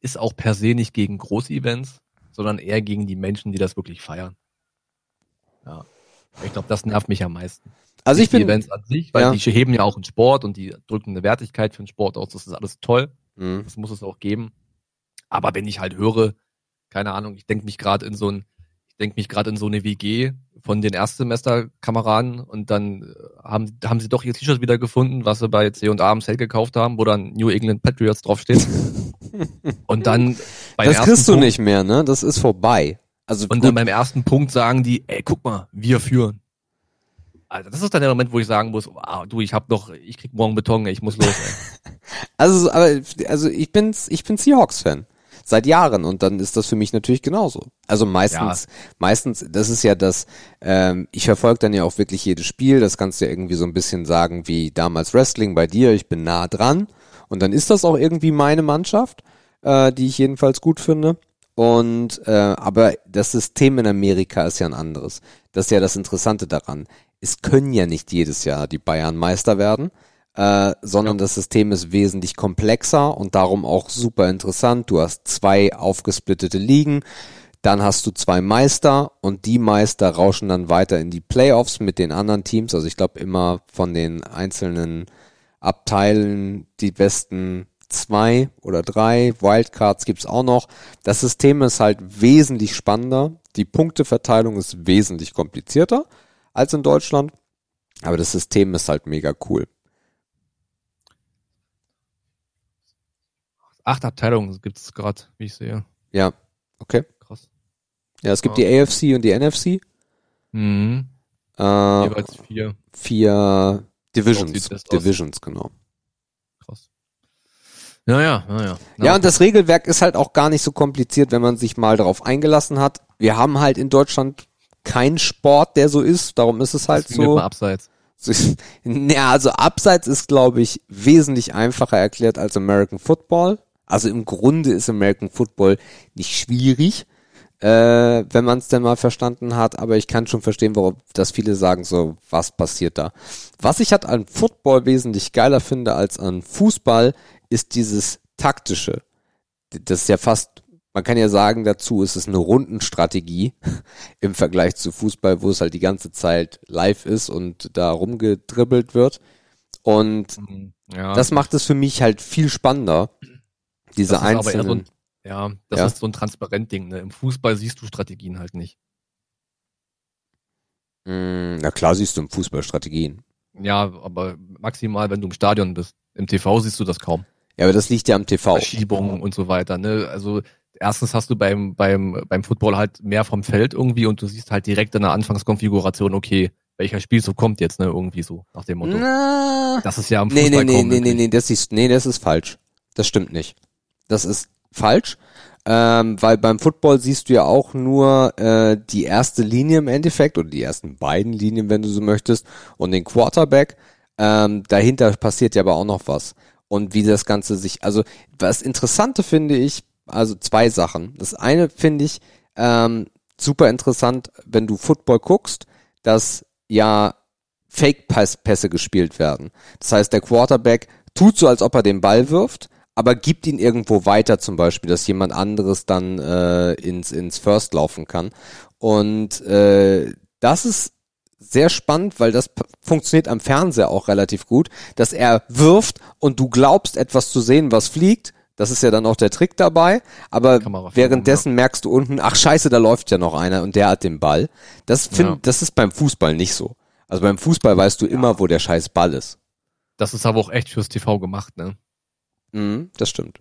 ist auch per se nicht gegen Großevents, sondern eher gegen die Menschen, die das wirklich feiern. Ja. Ich glaube, das nervt mich am meisten. Also ich die bin, Events an sich, weil Ja. die heben ja auch einen Sport und die drücken eine Wertigkeit für den Sport aus. Das ist alles toll. Hm. Das muss es auch geben. Aber wenn ich halt höre, keine Ahnung, ich denke mich gerade in so ein, ich denke mich gerade in so eine WG von den Erstsemesterkameraden und dann äh, haben, haben sie doch ihr T-Shirt wieder gefunden, was sie bei C&A im Sale gekauft haben, wo dann New England Patriots draufsteht. und dann beim das kriegst du Punkt, nicht mehr, ne? Das ist vorbei. Also Und gut, dann beim ersten Punkt sagen die, ey, guck mal, wir führen. Also das ist dann der Moment, wo ich sagen muss, ah, du, ich hab noch, ich krieg morgen Beton, ich muss los. Ey. also aber also ich bin's, ich bin Seahawks Fan seit Jahren und dann ist das für mich natürlich genauso. Also meistens, meistens, das ist ja das, ähm, ich verfolge dann ja auch wirklich jedes Spiel, das kannst du ja irgendwie so ein bisschen sagen wie damals Wrestling bei dir, ich bin nah dran und dann ist das auch irgendwie meine Mannschaft, äh, die ich jedenfalls gut finde. Und äh, aber das System in Amerika ist ja ein anderes. Das ist ja das Interessante daran. Es können ja nicht jedes Jahr die Bayern Meister werden, äh, sondern das System ist wesentlich komplexer und darum auch super interessant. Du hast zwei aufgesplittete Ligen, dann hast du zwei Meister und die Meister rauschen dann weiter in die Playoffs mit den anderen Teams. Also ich glaube immer von den einzelnen Abteilen die besten zwei oder drei. Wildcards gibt's auch noch. Das System ist halt wesentlich spannender. Die Punkteverteilung ist wesentlich komplizierter als in Deutschland. Aber das System ist halt mega cool. Acht Abteilungen gibt's gerade, wie ich sehe. Ja, okay. Krass. Ja, es gibt Ja. die AFC und die NFC. Mhm. Äh, Jeweils vier. vier Divisions. das aus. Divisions, genau. Krass. Ja, ja, ja, ja. Ja, und das Regelwerk ist halt auch gar nicht so kompliziert, wenn man sich mal darauf eingelassen hat. Wir haben halt in Deutschland keinen Sport, der so ist. Darum ist es halt Das so. mal abseits. Ja, also Abseits ist, glaube ich, wesentlich einfacher erklärt als American Football. Also im Grunde ist American Football nicht schwierig, äh, wenn man es denn mal verstanden hat. Aber ich kann schon verstehen, warum dass viele sagen so, was passiert da? Was ich halt an Football wesentlich geiler finde als an Fußball, ist dieses taktische. Das ist ja fast, man kann ja sagen dazu, ist es eine Rundenstrategie im Vergleich zu Fußball, wo es halt die ganze Zeit live ist und da rumgedribbelt wird. Und Ja. das macht es für mich halt viel spannender. Diese Das so einzelnen. ein, ja, das Ja. ist so ein Transparent-Ding. Ne? Im Fußball siehst du Strategien halt nicht. Mm, na klar siehst du im Fußball Strategien. Ja, aber maximal, wenn du im Stadion bist. Im TV siehst du das kaum. Ja, aber das liegt ja am TV. Verschiebungen und so weiter. Ne? Also erstens hast du beim, beim, beim Football halt mehr vom Feld irgendwie und du siehst halt direkt in der Anfangskonfiguration, okay, welcher Spielzug kommt jetzt, ne, irgendwie so, nach dem Motto. Na, Das ist ja am nee, Fußball nee, nee, kaum nee, nee, nee, das ist, nee, das ist falsch. Das stimmt nicht. Das ist falsch. Ähm, weil beim Football siehst du ja auch nur äh, die erste Linie im Endeffekt oder die ersten beiden Linien, wenn du so möchtest, und den Quarterback. Ähm, dahinter passiert ja aber auch noch was. Und wie das Ganze sich, also das Interessante finde ich, also zwei Sachen. Das eine finde ich ähm, super interessant, wenn du Football guckst, dass ja Fake-Pässe gespielt werden. Das heißt, der Quarterback tut so, als ob er den Ball wirft, aber gibt ihn irgendwo weiter zum Beispiel, dass jemand anderes dann äh, ins, ins First laufen kann. Und äh, das ist sehr spannend, weil das funktioniert am Fernseher auch relativ gut, dass er wirft und du glaubst etwas zu sehen, was fliegt. Das ist ja dann auch der Trick dabei, aber währenddessen merkst du unten, ach scheiße, da läuft ja noch einer und der hat den Ball. Das find, Ja. das ist beim Fußball nicht so. Also beim Fußball weißt du immer, wo der scheiß Ball ist. Das ist aber auch echt fürs TV gemacht, ne? Mhm, das stimmt.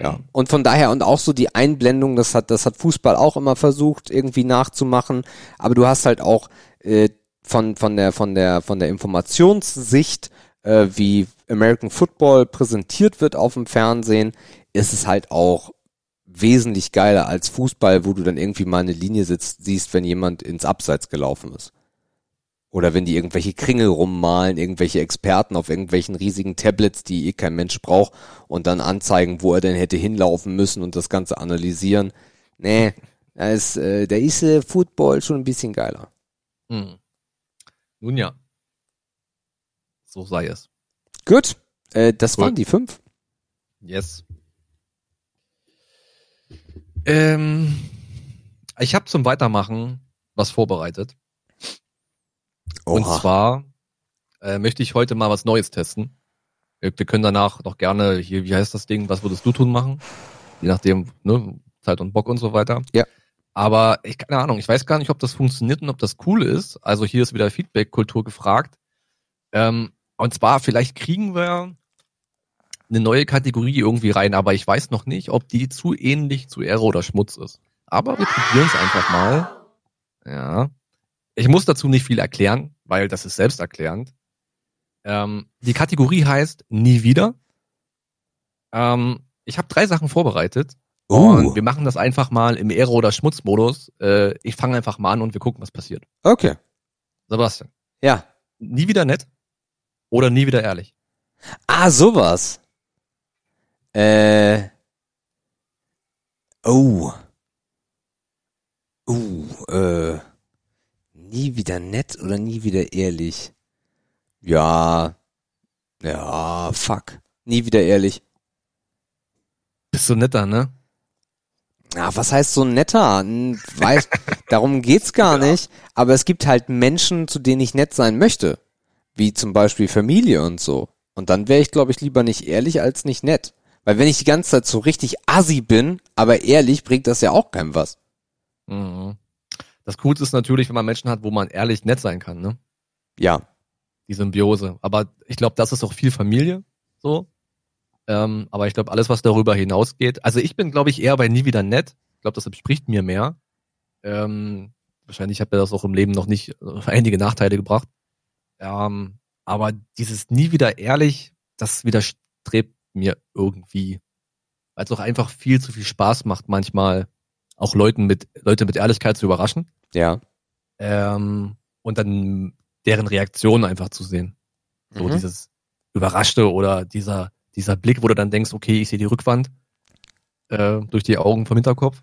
Ja. Und von daher und auch so die Einblendung, das hat, das hat Fußball auch immer versucht, irgendwie nachzumachen. Aber du hast halt auch äh, von, von der, von der, von der Informationssicht, äh, wie American Football präsentiert wird auf dem Fernsehen, ist es halt auch wesentlich geiler als Fußball, wo du dann irgendwie mal eine Linie sitzt, siehst, wenn jemand ins Abseits gelaufen ist. Oder wenn die irgendwelche Kringel rummalen, irgendwelche Experten auf irgendwelchen riesigen Tablets, die eh kein Mensch braucht, und dann anzeigen, wo er denn hätte hinlaufen müssen und das Ganze analysieren. Nee, da ist, äh, da ist äh, Football schon ein bisschen geiler. Hm. Nun ja. So sei es. Gut, äh, das Gut. waren die fünf. Yes. Ähm, ich habe zum Weitermachen was vorbereitet. Und zwar äh, möchte ich heute mal was Neues testen. Wir, wir können danach noch gerne hier, wie heißt das Ding, was würdest du tun machen? Je nachdem, ne, Zeit und Bock und so weiter. Ja. Aber ich keine Ahnung, ich weiß gar nicht, ob das funktioniert und ob das cool ist. Also hier ist wieder Feedback-Kultur gefragt. Ähm, und zwar, vielleicht kriegen wir eine neue Kategorie irgendwie rein, aber ich weiß noch nicht, ob die zu ähnlich zu Ehre oder Schmutz ist. Aber wir probieren es einfach mal. Ja. Ich muss dazu nicht viel erklären, weil das ist selbsterklärend. Ähm, die Kategorie heißt Nie wieder. Ähm, ich habe drei Sachen vorbereitet und Uh, wir machen das einfach mal im Ehre- oder Schmutzmodus. Äh, ich fange einfach mal an und wir gucken, was passiert. okay. Sebastian, Ja. nie wieder nett oder nie wieder ehrlich? Ah, sowas. Äh. Oh. Uh, äh. Nie wieder nett oder nie wieder ehrlich? Ja. Ja, fuck. Nie wieder ehrlich. Bist du netter, ne? Ja, was heißt so netter? Weiß, darum geht's gar nicht. Aber es gibt halt Menschen, zu denen ich nett sein möchte. Wie zum Beispiel Familie und so. Und dann wäre ich, glaube ich, lieber nicht ehrlich als nicht nett. Weil wenn ich die ganze Zeit so richtig assi bin, aber ehrlich, bringt das ja auch keinem was. Mhm. Das Coolste ist natürlich, wenn man Menschen hat, wo man ehrlich nett sein kann, ne? Ja. Die Symbiose. Aber ich glaube, das ist auch viel Familie, so. Ähm, aber ich glaube, alles, was darüber hinausgeht, also ich bin, glaube ich, eher bei nie wieder nett. Ich glaube, das entspricht mir mehr. Ähm, wahrscheinlich hat mir das auch im Leben noch nicht äh, einige Nachteile gebracht. Ähm, aber dieses nie wieder ehrlich, das widerstrebt mir irgendwie. Weil es auch einfach viel zu viel Spaß macht, manchmal auch Leuten mit, Leute mit Ehrlichkeit zu überraschen Ja. ähm, und dann deren Reaktion einfach zu sehen. So Mhm. dieses Überraschte oder dieser, dieser Blick, wo du dann denkst, okay, ich sehe die Rückwand äh, durch die Augen vom Hinterkopf.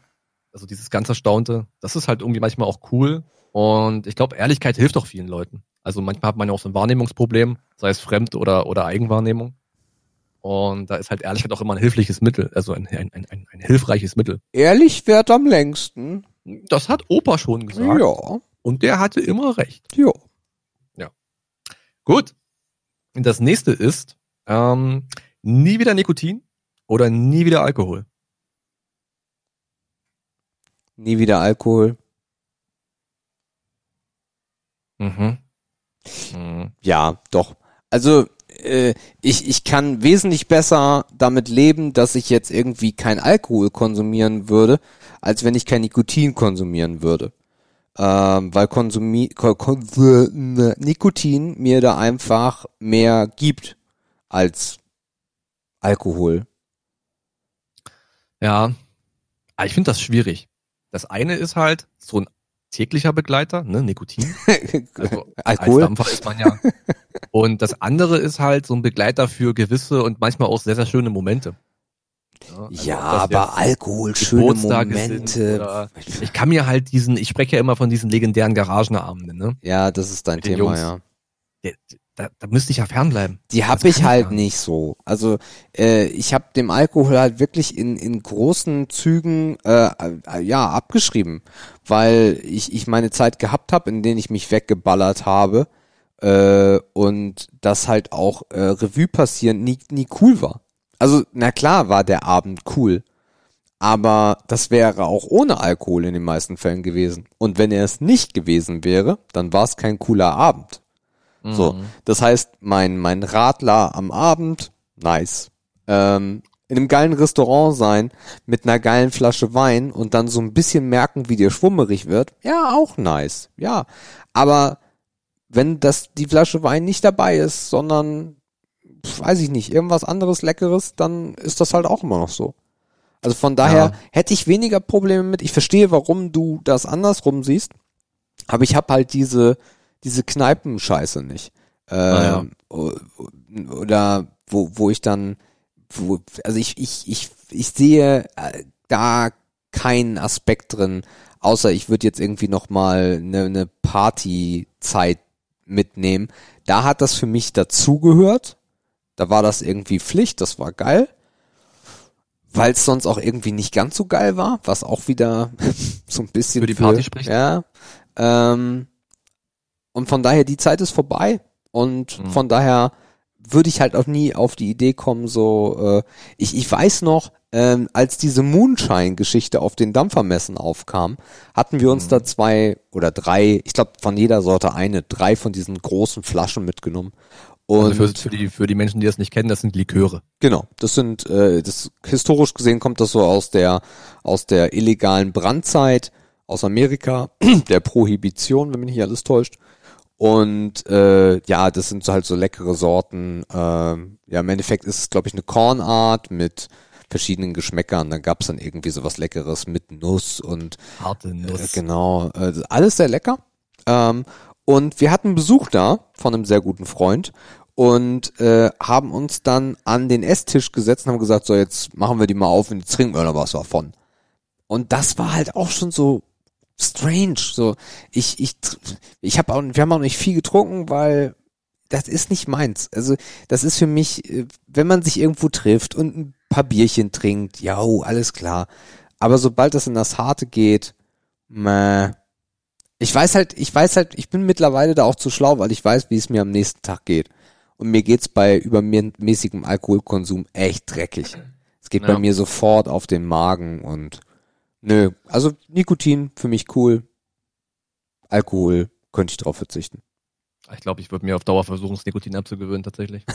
Also dieses ganz Erstaunte, das ist halt irgendwie manchmal auch cool. Und ich glaube, Ehrlichkeit hilft auch vielen Leuten. Also manchmal hat man ja auch so ein Wahrnehmungsproblem, sei es Fremd- oder, oder Eigenwahrnehmung. Und da ist halt Ehrlichkeit auch immer ein hilfliches Mittel, also ein, ein, ein, ein, ein hilfreiches Mittel. Ehrlich währt am längsten. Das hat Opa schon gesagt. Ja, Und der hatte immer recht. ja. Gut. Und das nächste ist ähm, nie wieder Nikotin oder nie wieder Alkohol. Nie wieder Alkohol. Mhm. Mhm. Ja, doch. Also äh, ich, ich kann wesentlich besser damit leben, dass ich jetzt irgendwie kein Alkohol konsumieren würde, als wenn ich kein Nikotin konsumieren würde. Ähm, weil Konsumi Ko- Kon äh, Nikotin mir da einfach mehr gibt als Alkohol. Ja, aber ich finde das schwierig. Das eine ist halt so ein täglicher Begleiter, ne, Nikotin. Also Alkohol? Als Dampfer ist man ja. Und das andere ist halt so ein Begleiter für gewisse und manchmal auch sehr, sehr schöne Momente. Ja, also ja, aber Alkohol, schöne Momente. Ich kann mir halt diesen, ich spreche ja immer von diesen legendären Garagenabenden, ne? Ja, das ist dein Thema, Jungs. ja. Der- Da, da müsste ich ja fernbleiben. Die hab Das ich ich halt nicht. nicht so. Also äh, ich habe dem Alkohol halt wirklich in, in großen Zügen äh, äh, ja abgeschrieben, weil ich, ich meine Zeit gehabt habe, in denen ich mich weggeballert habe äh, und das halt auch äh, Revue passieren nie, nie cool war. Also na klar war der Abend cool, aber das wäre auch ohne Alkohol in den meisten Fällen gewesen. Und wenn er es nicht gewesen wäre, dann war es kein cooler Abend. So, Mhm. das heißt, mein, mein Radler am Abend, nice. Ähm, in einem geilen Restaurant sein, mit einer geilen Flasche Wein und dann so ein bisschen merken, wie dir schwummerig wird, ja, auch nice, ja. Aber wenn das, die Flasche Wein nicht dabei ist, sondern, weiß ich nicht, irgendwas anderes Leckeres, dann ist das halt auch immer noch so. Also von daher Ja. hätte ich weniger Probleme mit. Ich verstehe, warum du das andersrum siehst, aber ich habe halt diese diese Kneipenscheiße nicht. Ähm, Ah, o- Oder wo wo ich dann wo, also ich ich ich ich sehe äh, da keinen Aspekt drin, außer ich würde jetzt irgendwie noch mal eine ne Partyzeit mitnehmen. Da hat das für mich dazugehört. Da war das irgendwie Pflicht, das war geil. Weil es sonst auch irgendwie nicht ganz so geil war, was auch wieder so ein bisschen Für die Party spricht. Ja. Ähm, und von daher, die Zeit ist vorbei. Und Mhm. von daher würde ich halt auch nie auf die Idee kommen, so, äh, ich, ich weiß noch, ähm, als diese Moonshine-Geschichte auf den Dampfermessen aufkam, hatten wir uns Mhm. da zwei oder drei, ich glaube von jeder Sorte eine, drei von diesen großen Flaschen mitgenommen. Und Also für, für, die, für die Menschen, die das nicht kennen, das sind Liköre. Genau, das sind äh, das historisch gesehen kommt das so aus der aus der illegalen Brandzeit aus Amerika, der Prohibition, wenn mich nicht alles täuscht. Und äh, ja, das sind so halt so leckere Sorten. Ähm, ja, im Endeffekt ist es, glaube ich, eine Kornart mit verschiedenen Geschmäckern. Dann gab's dann irgendwie so was Leckeres mit Nuss und Harte äh, Nuss. genau, äh, alles sehr lecker. Ähm, und wir hatten Besuch da von einem sehr guten Freund und äh, haben uns dann an den Esstisch gesetzt und haben gesagt, so jetzt machen wir die mal auf und jetzt trinken wir noch was davon. Und das war halt auch schon so strange. So, ich, ich, ich habe auch, wir haben auch nicht viel getrunken, weil das ist nicht meins. Also das ist für mich, äh, wenn man sich irgendwo trifft und ein paar Bierchen trinkt, ja, oh, alles klar. Aber sobald das in das Harte geht, meh. Ich weiß halt, ich weiß halt, ich bin mittlerweile da auch zu schlau, weil ich weiß, wie es mir am nächsten Tag geht. Und mir geht's bei übermäßigem Alkoholkonsum echt dreckig. Es geht Ja. bei mir sofort auf den Magen und nö. Also Nikotin für mich cool. Alkohol könnte ich drauf verzichten. Ich glaube, ich würde mir auf Dauer versuchen, das Nikotin abzugewöhnen, tatsächlich.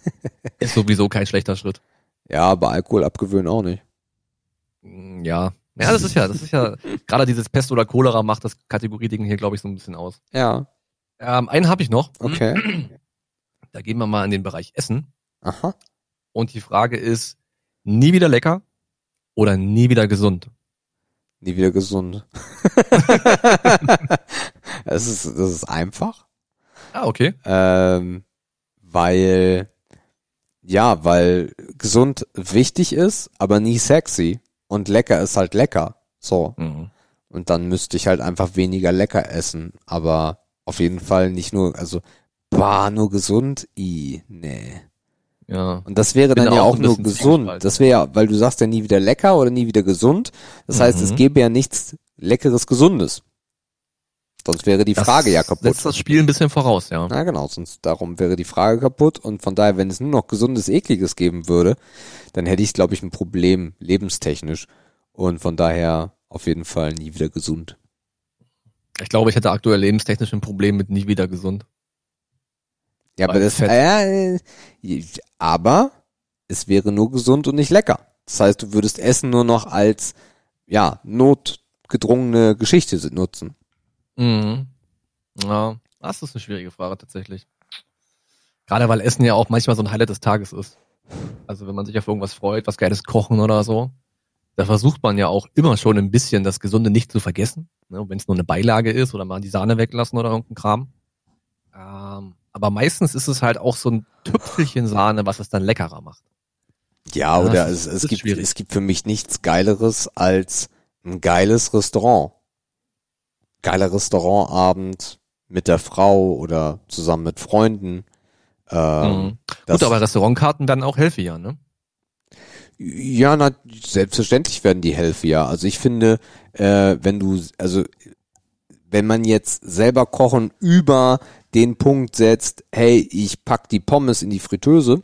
Ist sowieso kein schlechter Schritt. Ja, aber Alkohol abgewöhnen auch nicht. Mm, Ja. Ja, das ist ja, das ist ja, gerade dieses Pest oder Cholera macht das Kategorieding hier, glaube ich, so ein bisschen aus. Ja, Ähm, einen habe ich noch. okay. Da gehen wir mal in den Bereich Essen. Aha. Und die Frage ist, nie wieder lecker oder nie wieder gesund? Nie wieder gesund. das ist, das ist einfach. Ah, okay. Ähm, weil, ja, weil gesund wichtig ist, aber nie sexy. Und lecker ist halt lecker. So. Mhm. Und dann müsste ich halt einfach weniger lecker essen. Aber auf jeden Fall nicht nur, also, bah, nur gesund? I, nee. Ja. Und das wäre dann da ja auch auch nur gesund. Das wäre ja, weil du sagst ja nie wieder lecker oder nie wieder gesund. Das heißt, es Mhm. gäbe ja nichts Leckeres, Gesundes. Sonst wäre die Das Frage ja kaputt. Setzt das Spiel ein bisschen voraus, ja. Na genau, sonst darum wäre die Frage kaputt. Und von daher, wenn es nur noch gesundes, ekliges geben würde, dann hätte ich, glaube ich, ein Problem lebenstechnisch. Und von daher auf jeden Fall nie wieder gesund. Ich glaube, ich hätte aktuell lebenstechnisch ein Problem mit nie wieder gesund. Ja, aber das, Fett. äh, aber es wäre nur gesund und nicht lecker. Das heißt, du würdest Essen nur noch als, ja, notgedrungene Geschichte nutzen. Mhm. Ja, das ist eine schwierige Frage tatsächlich. Gerade weil Essen ja auch manchmal so ein Highlight des Tages ist. Also wenn man sich auf irgendwas freut, was geiles Kochen oder so, da versucht man ja auch immer schon ein bisschen das Gesunde nicht zu vergessen. Ne? Wenn es nur eine Beilage ist oder mal die Sahne weglassen oder irgendein Kram. Ähm, aber meistens ist es halt auch so ein Tüpfelchen Sahne, was es dann leckerer macht. Ja, Ja, oder es, es gibt, schwierig. es gibt für mich nichts Geileres als ein geiles Restaurant. Geiler Restaurantabend mit der Frau oder zusammen mit Freunden. Ähm, Mhm. Gut, aber Restaurantkarten dann auch helfen ja, ne? Ja, na, selbstverständlich werden die healthier. Also ich finde, äh, wenn du, also wenn man jetzt selber kochen über den Punkt setzt, hey, ich pack die Pommes in die Fritteuse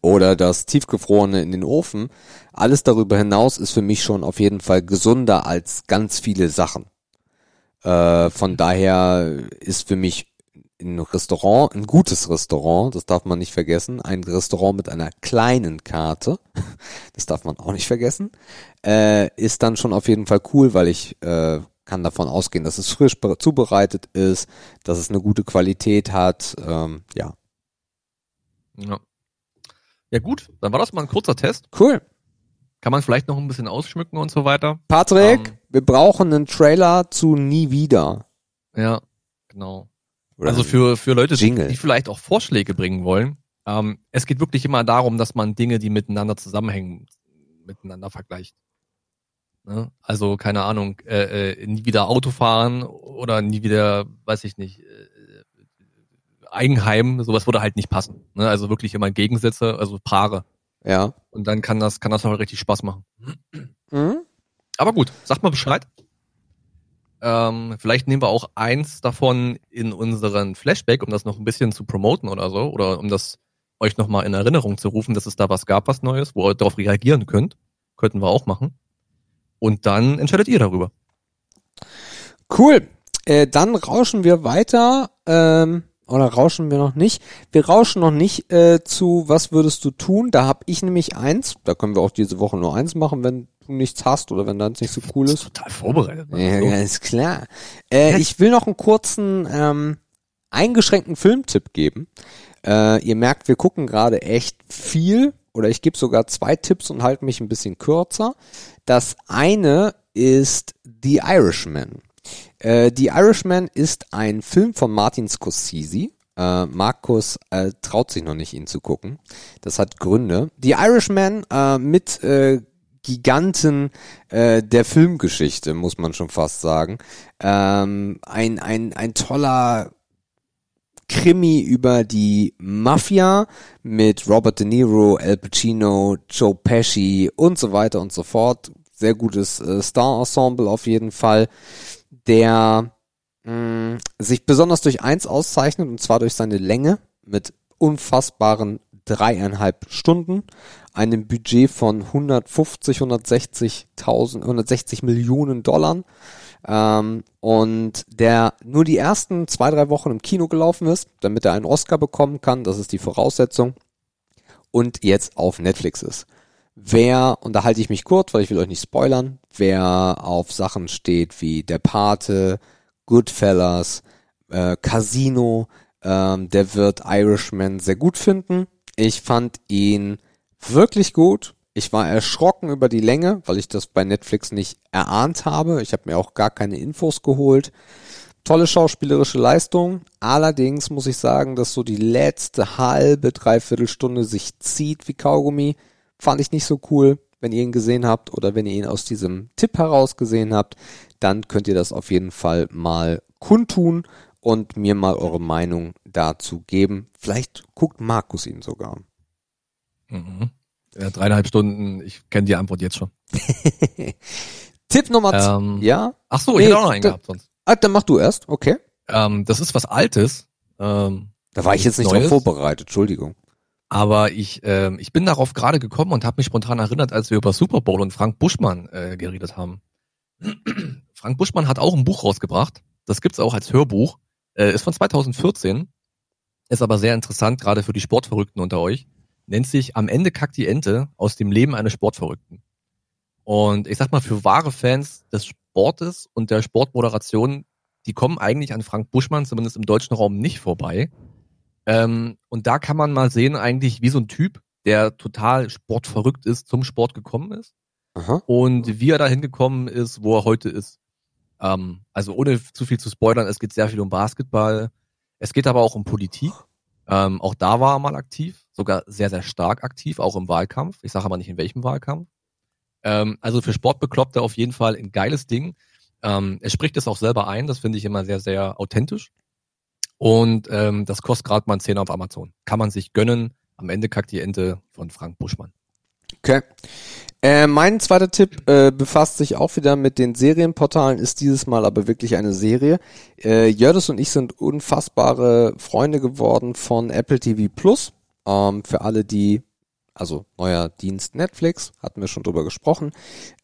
oder das tiefgefrorene in den Ofen, alles darüber hinaus ist für mich schon auf jeden Fall gesunder als ganz viele Sachen. Äh, von daher ist für mich ein Restaurant, ein gutes Restaurant, das darf man nicht vergessen, ein Restaurant mit einer kleinen Karte, das darf man auch nicht vergessen, äh, ist dann schon auf jeden Fall cool, weil ich äh, kann davon ausgehen, dass es frisch be- zubereitet ist, dass es eine gute Qualität hat, ähm, ja. Ja. Ja gut, dann war das mal ein kurzer Test. Cool. Kann man vielleicht noch ein bisschen ausschmücken und so weiter. Patrick, Ähm. wir brauchen einen Trailer zu Nie wieder. Ja, genau. Oder also für, für Leute, die, Jingle. die vielleicht auch Vorschläge bringen wollen. Ähm, es geht wirklich immer darum, dass man Dinge, die miteinander zusammenhängen, miteinander vergleicht. Ne? Also, keine Ahnung, äh, äh, nie wieder Auto fahren oder nie wieder, weiß ich nicht, äh, Eigenheim, sowas würde halt nicht passen. Ne? Also wirklich immer Gegensätze, also Paare. Ja. Und dann kann das, kann das auch richtig Spaß machen. Mhm. Aber gut, sagt mal Bescheid. Ähm, vielleicht nehmen wir auch eins davon in unseren Flashback, um das noch ein bisschen zu promoten oder so, oder um das euch nochmal in Erinnerung zu rufen, dass es da was gab, was Neues, wo ihr darauf reagieren könnt. Könnten wir auch machen. Und dann entscheidet ihr darüber. Cool. Äh, dann rauschen wir weiter. Ähm, oder rauschen wir noch nicht? Wir rauschen noch nicht äh, zu Was würdest du tun? Da habe ich nämlich eins. Da können wir auch diese Woche nur eins machen, wenn du nichts hast oder wenn deins nicht so cool ist. Total vorbereitet. Ja, So. ist klar. Äh, ich will noch einen kurzen, ähm, eingeschränkten Filmtipp geben. Äh, ihr merkt, wir gucken gerade echt viel oder ich gebe sogar zwei Tipps und halte mich ein bisschen kürzer. Das eine ist The Irishman. Äh, The Irishman ist ein Film von Martin Scorsese. Äh, Markus äh, traut sich noch nicht, ihn zu gucken. Das hat Gründe. The Irishman äh, mit äh, Giganten äh, der Filmgeschichte, muss man schon fast sagen. Ähm, ein, ein, ein toller Krimi über die Mafia mit Robert De Niro, Al Pacino, Joe Pesci und so weiter und so fort. Sehr gutes äh, Star-Ensemble auf jeden Fall, der mh, sich besonders durch eins auszeichnet und zwar durch seine Länge mit unfassbaren dreieinhalb Stunden, einem Budget von 150, 160.000, 160 Millionen Dollar ähm, und der nur die ersten zwei, drei Wochen im Kino gelaufen ist, damit er einen Oscar bekommen kann, das ist die Voraussetzung, und jetzt auf Netflix ist. Wer, und da halte ich mich kurz, weil ich will euch nicht spoilern, wer auf Sachen steht wie Der Pate, Goodfellas, äh, Casino, ähm, der wird Irishman sehr gut finden. Ich fand ihn wirklich gut. Ich war erschrocken über die Länge, weil ich das bei Netflix nicht erahnt habe. Ich habe mir auch gar keine Infos geholt. Tolle schauspielerische Leistung. Allerdings muss ich sagen, dass so die letzte halbe, dreiviertel Stunde sich zieht wie Kaugummi. Fand ich nicht so cool. Wenn ihr ihn gesehen habt oder wenn ihr ihn aus diesem Tipp heraus gesehen habt, dann könnt ihr das auf jeden Fall mal kundtun und mir mal eure Meinung dazu geben. Vielleicht guckt Markus ihn sogar. Mhm. Ja, dreieinhalb Stunden, ich kenne die Antwort jetzt schon. Tipp Nummer zwei. Ähm, ja? Ach so, ich Nee, hätte auch noch einen gehabt sonst. Ah, dann mach du erst, okay. Ähm, das ist was Altes. Ähm, Da war ich jetzt nicht drauf Neues. vorbereitet, Entschuldigung. Aber ich, ähm, ich bin darauf gerade gekommen und habe mich spontan erinnert, als wir über Super Bowl und Frank Buschmann äh, geredet haben. Frank Buschmann hat auch ein Buch rausgebracht. Das gibt's auch als Hörbuch. Äh, ist von 2014. Ist aber sehr interessant, gerade für die Sportverrückten unter euch. Nennt sich Am Ende kackt die Ente aus dem Leben eines Sportverrückten. Und ich sag mal, für wahre Fans des Sportes und der Sportmoderation, die kommen eigentlich an Frank Buschmann, zumindest im deutschen Raum, nicht vorbei. Ähm, und da kann man mal sehen, eigentlich, wie so ein Typ, der total sportverrückt ist, zum Sport gekommen ist Aha. und wie er dahin gekommen ist, wo er heute ist. Ähm, also ohne zu viel zu spoilern, es geht sehr viel um Basketball. Es geht aber auch um Politik. Ähm, auch da war er mal aktiv, sogar sehr, sehr stark aktiv, auch im Wahlkampf. Ich sage aber nicht in welchem Wahlkampf. Ähm, also für Sportbekloppte auf jeden Fall ein geiles Ding. Ähm, er spricht es auch selber ein, das finde ich immer sehr, sehr authentisch. Und ähm, das kostet gerade mal einen Zehner auf Amazon. Kann man sich gönnen. Am Ende kackt die Ente von Frank Buschmann. Okay. Äh, mein zweiter Tipp äh, befasst sich auch wieder mit den Serienportalen, ist dieses Mal aber wirklich eine Serie. Äh, Jördis und ich sind unfassbare Freunde geworden von Apple TV Plus. Ähm, für alle, die, also neuer Dienst Netflix, hatten wir schon drüber gesprochen.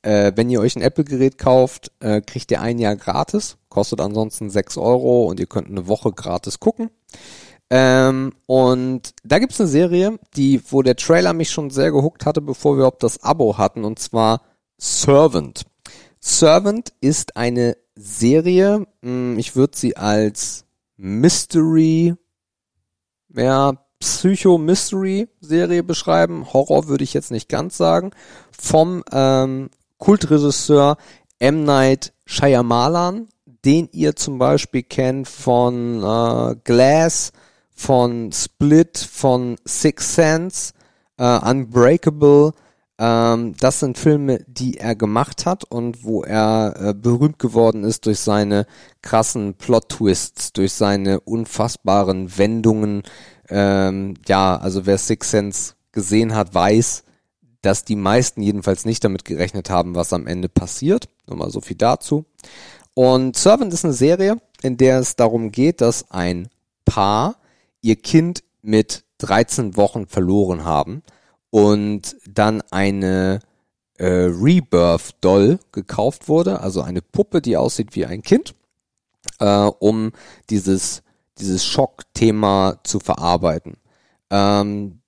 Äh, wenn ihr euch ein Apple-Gerät kauft, äh, kriegt ihr ein Jahr gratis, kostet ansonsten 6 Euro und ihr könnt eine Woche gratis gucken. Ähm, und da gibt's eine Serie, die, wo der Trailer mich schon sehr gehuckt hatte, bevor wir überhaupt das Abo hatten, und zwar Servant. Servant ist eine Serie, mh, ich würde sie als Mystery, ja, Psycho-Mystery-Serie beschreiben. Horror würde ich jetzt nicht ganz sagen. Vom ähm, Kultregisseur M. Night Shyamalan, den ihr zum Beispiel kennt von äh, Glass, von Split, von Six Sense, äh, Unbreakable. Ähm, das sind Filme, die er gemacht hat und wo er äh, berühmt geworden ist durch seine krassen Plot-Twists, durch seine unfassbaren Wendungen. Ähm, ja, also wer Six Sense gesehen hat, weiß, dass die meisten jedenfalls nicht damit gerechnet haben, was am Ende passiert. Nur mal so viel dazu. Und Servant ist eine Serie, in der es darum geht, dass ein Paar ihr Kind mit 13 Wochen verloren haben und dann eine äh, Rebirth Doll gekauft wurde, also eine Puppe, die aussieht wie ein Kind, äh, um dieses dieses Schockthema zu verarbeiten. Ähm,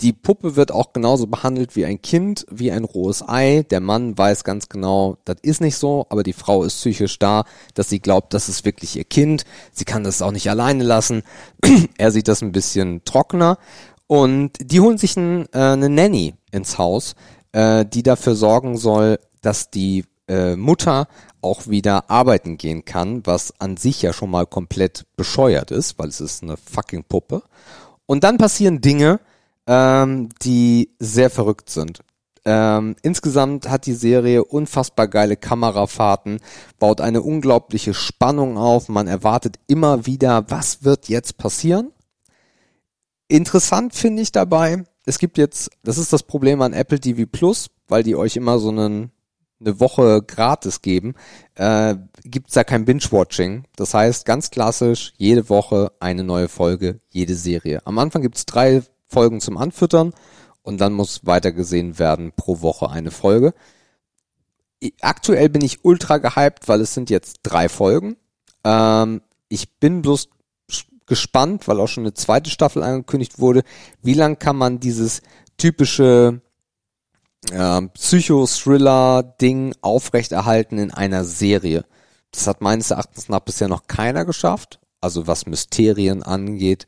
die Puppe wird auch genauso behandelt wie ein Kind, wie ein rohes Ei. Der Mann weiß ganz genau, das ist nicht so, aber die Frau ist psychisch da, dass sie glaubt, das ist wirklich ihr Kind. Sie kann das auch nicht alleine lassen. er sieht das ein bisschen trockener. Und die holen sich ein, äh, eine Nanny ins Haus, äh, die dafür sorgen soll, dass die äh, Mutter auch wieder arbeiten gehen kann, was an sich ja schon mal komplett bescheuert ist, weil es ist eine fucking Puppe. Und dann passieren Dinge, ähm, die sehr verrückt sind. Ähm, insgesamt hat die Serie unfassbar geile Kamerafahrten, baut eine unglaubliche Spannung auf. Man erwartet immer wieder, was wird jetzt passieren? Interessant finde ich dabei, es gibt jetzt, das ist das Problem an Apple TV Plus, weil die euch immer so einen, eine Woche gratis geben, äh, gibt's da kein Binge-Watching. Das heißt, ganz klassisch, jede Woche eine neue Folge, jede Serie. Am Anfang gibt's drei Folgen zum Anfüttern und dann muss weitergesehen werden pro Woche eine Folge. Aktuell bin ich ultra gehypt, weil es sind jetzt drei Folgen. Ähm, ich bin bloß gespannt, weil auch schon eine zweite Staffel angekündigt wurde. Wie lang kann man dieses typische äh, Psycho-Thriller-Ding aufrechterhalten in einer Serie? Das hat meines Erachtens nach bisher noch keiner geschafft. Also was Mysterien angeht.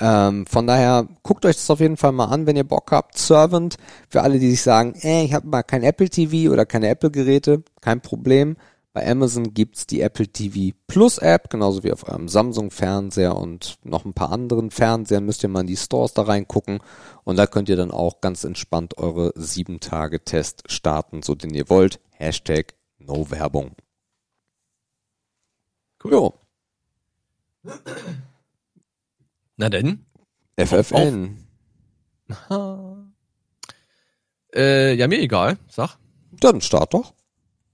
Ähm, von daher guckt euch das auf jeden Fall mal an, wenn ihr Bock habt. Servant, für alle, die sich sagen, äh, ich habe mal kein Apple TV oder keine Apple-Geräte, kein Problem. Bei Amazon gibt's die Apple TV Plus App, genauso wie auf eurem Samsung-Fernseher und noch ein paar anderen Fernsehern müsst ihr mal in die Stores da reingucken. Und da könnt ihr dann auch ganz entspannt eure 7-Tage-Test starten, so den ihr wollt. Hashtag No Werbung. Cool. Na denn? FFN. Äh, ja, mir egal. Sag. Dann start doch.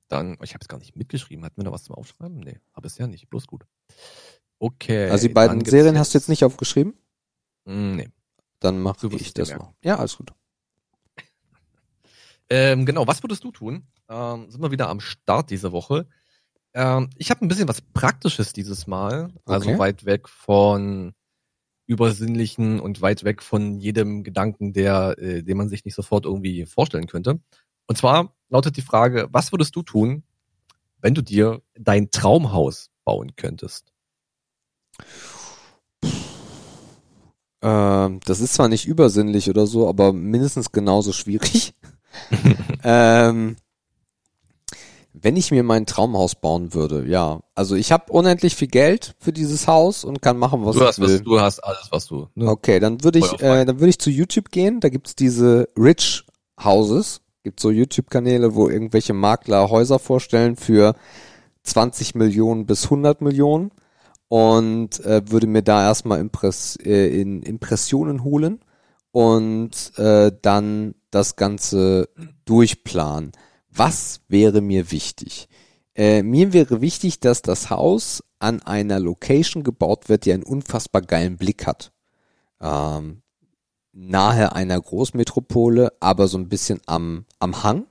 Dann, ich habe es gar nicht mitgeschrieben. Hatten wir da was zum Aufschreiben? Nee, habe es ja nicht. Bloß gut. Okay. Also die beiden Serien hast du jetzt nicht aufgeschrieben? Mm, Nee. Dann mache ich das noch. Ja, alles gut. Ähm, genau, was würdest du tun? Ähm, sind wir wieder am Start diese Woche. Ähm, ich habe ein bisschen was Praktisches dieses Mal. Also Okay. weit weg von übersinnlichen und weit weg von jedem Gedanken, der, äh, den man sich nicht sofort irgendwie vorstellen könnte. Und zwar lautet die Frage, was würdest du tun, wenn du dir dein Traumhaus bauen könntest? Ähm, das ist zwar nicht übersinnlich oder so, aber mindestens genauso schwierig. ähm, wenn ich mir mein Traumhaus bauen würde, ja. Also ich habe unendlich viel Geld für dieses Haus und kann machen, was du, ich hast, will. was, du hast alles, was du. Ne? Okay, dann würde ich, äh, dann würde ich zu YouTube gehen. Da gibt's diese Rich Houses. Gibt so YouTube-Kanäle, wo irgendwelche Makler Häuser vorstellen für 20 Millionen bis 100 Millionen und äh, würde mir da erstmal Impress, äh, in Impressionen holen und äh, dann das Ganze durchplanen. Was wäre mir wichtig? Äh, mir wäre wichtig, dass das Haus an einer Location gebaut wird, die einen unfassbar geilen Blick hat. Ähm, nahe einer Großmetropole, aber so ein bisschen am, am Hang.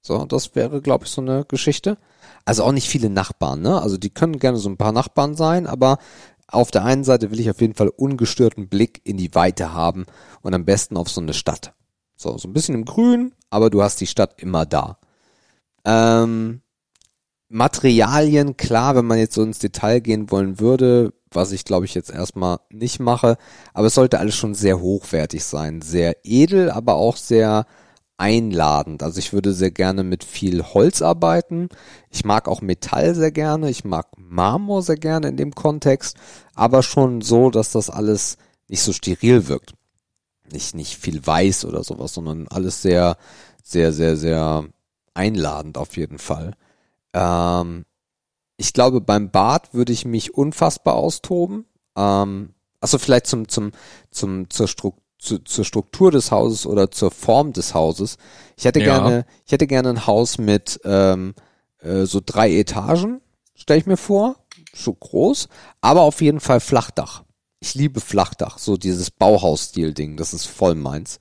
So, das wäre, glaube ich, so eine Geschichte. Also auch nicht viele Nachbarn, ne? Also die können gerne so ein paar Nachbarn sein, aber auf der einen Seite will ich auf jeden Fall ungestörten Blick in die Weite haben und am besten auf so eine Stadt. So, so ein bisschen im Grün, aber du hast die Stadt immer da. Ähm, Materialien, klar, wenn man jetzt so ins Detail gehen wollen würde, was ich glaube ich jetzt erstmal nicht mache, aber es sollte alles schon sehr hochwertig sein, sehr edel, aber auch sehr einladend. Also ich würde sehr gerne mit viel Holz arbeiten. Ich mag auch Metall sehr gerne. Ich mag Marmor sehr gerne in dem Kontext, aber schon so, dass das alles nicht so steril wirkt. Nicht, nicht viel weiß oder sowas, sondern alles sehr, sehr, sehr, sehr einladend auf jeden Fall. Ähm, ich glaube, beim Bad würde ich mich unfassbar austoben. Ähm, also vielleicht zum, zum, zum, zur, Stru zu, zur Struktur des Hauses oder zur Form des Hauses. Ich hätte Ja. gerne, ich hätte gerne ein Haus mit ähm, äh, so drei Etagen, stelle ich mir vor, so groß, aber auf jeden Fall Flachdach. Ich liebe Flachdach, so dieses Bauhausstil-Ding, das ist voll meins.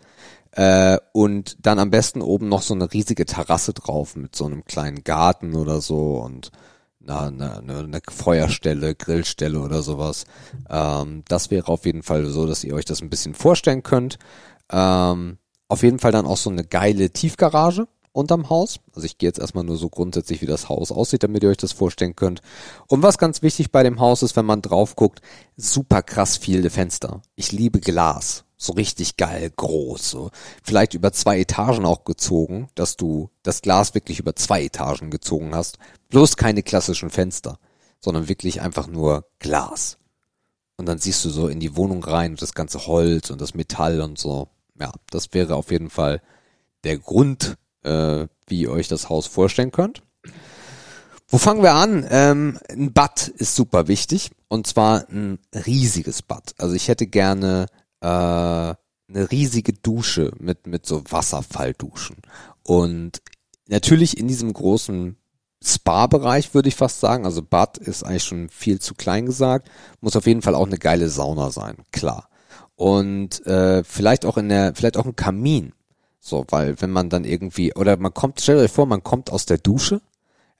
Äh, und dann am besten oben noch so eine riesige Terrasse drauf mit so einem kleinen Garten oder so und na, eine, eine, eine Feuerstelle, Grillstelle oder sowas. Ähm, das wäre auf jeden Fall so, dass ihr euch das ein bisschen vorstellen könnt. Ähm, auf jeden Fall dann auch so eine geile Tiefgarage unterm Haus. Also ich gehe jetzt erstmal nur so grundsätzlich, wie das Haus aussieht, damit ihr euch das vorstellen könnt. Und was ganz wichtig bei dem Haus ist, wenn man drauf guckt, super krass viele Fenster. Ich liebe Glas. So richtig geil, groß. So. Vielleicht über zwei Etagen auch gezogen, dass du das Glas wirklich über zwei Etagen gezogen hast. Bloß keine klassischen Fenster, sondern wirklich einfach nur Glas. Und dann siehst du so in die Wohnung rein und das ganze Holz und das Metall und so. Ja, das wäre auf jeden Fall der Grund, äh, wie ihr euch das Haus vorstellen könnt. Wo fangen wir an? Ähm, ein Bad ist super wichtig und zwar ein riesiges Bad. Also ich hätte gerne äh, eine riesige Dusche mit mit so Wasserfallduschen und natürlich in diesem großen Spa-Bereich würde ich fast sagen. Also Bad ist eigentlich schon viel zu klein gesagt. Muss auf jeden Fall auch eine geile Sauna sein, klar. Und äh, vielleicht auch in der, vielleicht auch ein Kamin. So, weil wenn man dann irgendwie, oder man kommt, stellt euch vor, man kommt aus der Dusche,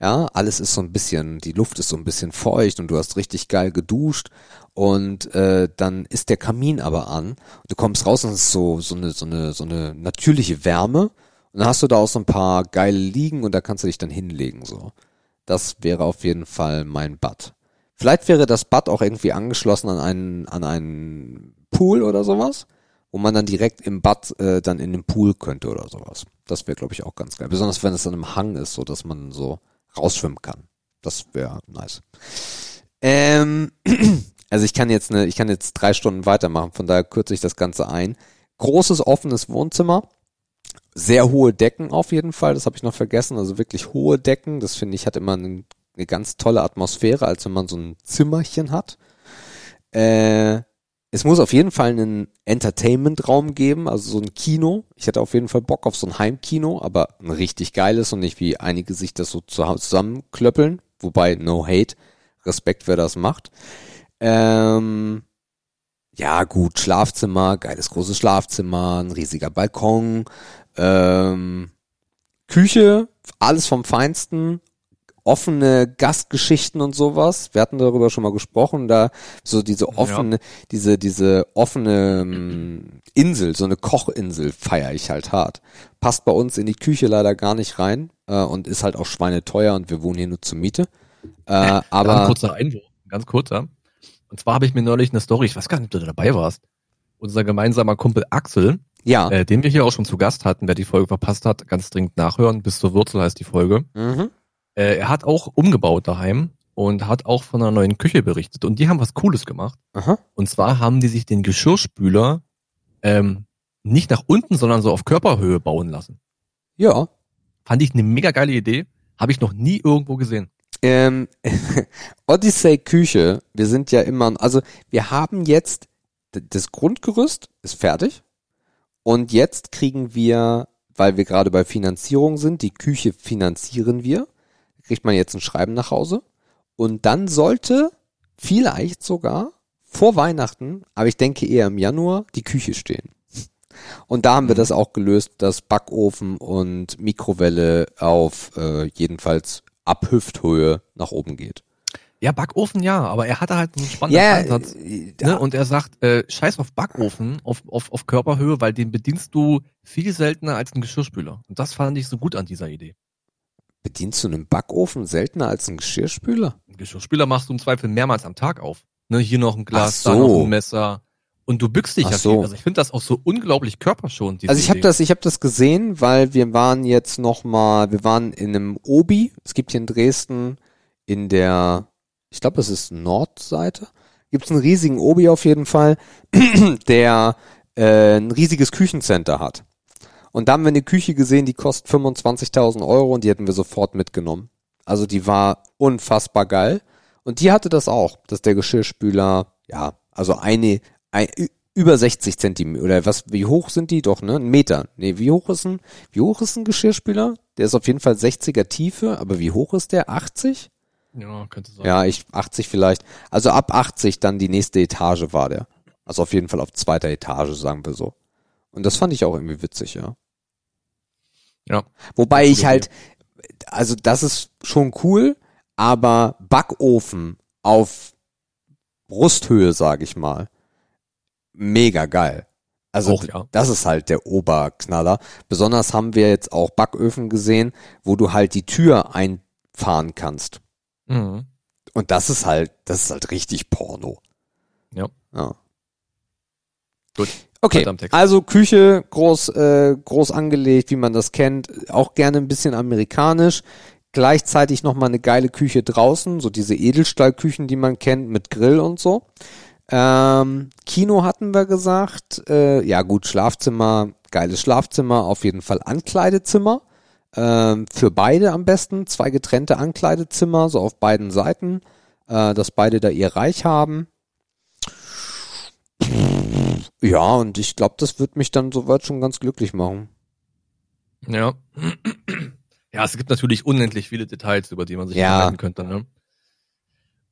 ja, alles ist so ein bisschen, die Luft ist so ein bisschen feucht und du hast richtig geil geduscht und äh, dann ist der Kamin aber an. Du kommst raus und es ist so so eine so eine so eine natürliche Wärme und dann hast du da auch so ein paar geile Liegen und da kannst du dich dann hinlegen so. Das wäre auf jeden Fall mein Bad. Vielleicht wäre das Bad auch irgendwie angeschlossen an einen an einen Pool oder sowas, wo man dann direkt im Bad äh, dann in den Pool könnte oder sowas. Das wäre glaube ich auch ganz geil, besonders wenn es dann im Hang ist, so dass man so rausschwimmen kann. Das wäre nice. Ähm, also ich kann jetzt eine, ich kann jetzt drei Stunden weitermachen, von daher kürze ich das Ganze ein. Großes offenes Wohnzimmer, sehr hohe Decken auf jeden Fall, das habe ich noch vergessen, also wirklich hohe Decken, das finde ich hat immer eine, eine ganz tolle Atmosphäre, als wenn man so ein Zimmerchen hat. Äh, es muss auf jeden Fall einen Entertainment-Raum geben, also so ein Kino. Ich hätte auf jeden Fall Bock auf so ein Heimkino, aber ein richtig geiles und nicht wie einige sich das so zusammenklöppeln. Wobei, no hate, Respekt, wer das macht. Ähm, ja, gut, Schlafzimmer, geiles großes Schlafzimmer, ein riesiger Balkon, ähm, Küche, alles vom Feinsten, offene Gastgeschichten und sowas. Wir hatten darüber schon mal gesprochen, da so diese offene, ja. diese, diese offene ähm, Insel, so eine Kochinsel feiere ich halt hart. Passt bei uns in die Küche leider gar nicht rein äh, und ist halt auch schweineteuer und wir wohnen hier nur zur Miete. Äh, aber ganz kurzer Einwurf, ganz kurzer. Und zwar habe ich mir neulich eine Story, ich weiß gar nicht, ob du dabei warst. Unser gemeinsamer Kumpel Axel, ja. äh, den wir hier auch schon zu Gast hatten, wer die Folge verpasst hat, ganz dringend nachhören. Bis zur Wurzel heißt die Folge. Mhm. Äh, er hat auch umgebaut daheim und hat auch von einer neuen Küche berichtet. Und die haben was Cooles gemacht. Aha. Und zwar haben die sich den Geschirrspüler ähm, nicht nach unten, sondern so auf Körperhöhe bauen lassen. Ja. Fand ich eine mega geile Idee. Habe ich noch nie irgendwo gesehen. Ähm, Odyssey Küche, wir sind ja immer, also wir haben jetzt, das Grundgerüst ist fertig und jetzt kriegen wir, weil wir gerade bei Finanzierung sind, die Küche finanzieren wir kriegt man jetzt ein Schreiben nach Hause. Und dann sollte vielleicht sogar vor Weihnachten, aber ich denke eher im Januar, die Küche stehen. Und da haben wir mhm. das auch gelöst, dass Backofen und Mikrowelle auf äh, jedenfalls ab Hüfthöhe nach oben geht. Ja, Backofen ja, aber er hatte halt einen spannenden ja, Ansatz. Äh, ne? Und er sagt, äh, scheiß auf Backofen, auf, auf, auf Körperhöhe, weil den bedienst du viel seltener als einen Geschirrspüler. Und das fand ich so gut an dieser Idee. Bedienst du einen Backofen seltener als einen Geschirrspüler? Einen Geschirrspüler machst du im Zweifel mehrmals am Tag auf. Ne, hier noch ein Glas, so. da noch ein Messer. Und du bückst dich ja so. viel. Also ich finde das auch so unglaublich körperschonend. Also ich habe das, ich habe das gesehen, weil wir waren jetzt noch mal, wir waren in einem Obi. Es gibt hier in Dresden in der, ich glaube, es ist Nordseite, gibt es einen riesigen Obi auf jeden Fall, der äh, ein riesiges Küchencenter hat. Und da haben wir eine Küche gesehen, die kostet 25.000 Euro und die hätten wir sofort mitgenommen. Also die war unfassbar geil. Und die hatte das auch, dass der Geschirrspüler, ja, also eine, ein, über 60 Zentimeter, oder was, wie hoch sind die? Doch, ne? Ein Meter. Nee, wie hoch ist ein, wie hoch ist ein Geschirrspüler? Der ist auf jeden Fall 60er Tiefe, aber wie hoch ist der? 80? Ja, könnte sein. Ja, ich, 80 vielleicht. Also ab 80 dann die nächste Etage war der. Also auf jeden Fall auf zweiter Etage, sagen wir so. Und das fand ich auch irgendwie witzig, ja. Ja. Wobei ich halt, also das ist schon cool, aber Backofen auf Brusthöhe, sag ich mal, mega geil. Also auch, ja. das ist halt der Oberknaller. Besonders haben wir jetzt auch Backöfen gesehen, wo du halt die Tür einfahren kannst. Mhm. Und das ist halt, das ist halt richtig Porno. Ja. ja. Gut. Okay, also Küche groß, äh, groß angelegt, wie man das kennt, auch gerne ein bisschen amerikanisch. Gleichzeitig nochmal eine geile Küche draußen, so diese Edelstahlküchen, die man kennt, mit Grill und so. Ähm, Kino hatten wir gesagt. Äh, ja gut, Schlafzimmer, geiles Schlafzimmer, auf jeden Fall Ankleidezimmer. Ähm, für beide am besten, zwei getrennte Ankleidezimmer, so auf beiden Seiten, äh, dass beide da ihr Reich haben. Ja, und ich glaube, das wird mich dann soweit schon ganz glücklich machen. Ja. Ja, es gibt natürlich unendlich viele Details, über die man sich ja. unterhalten könnte. Ne?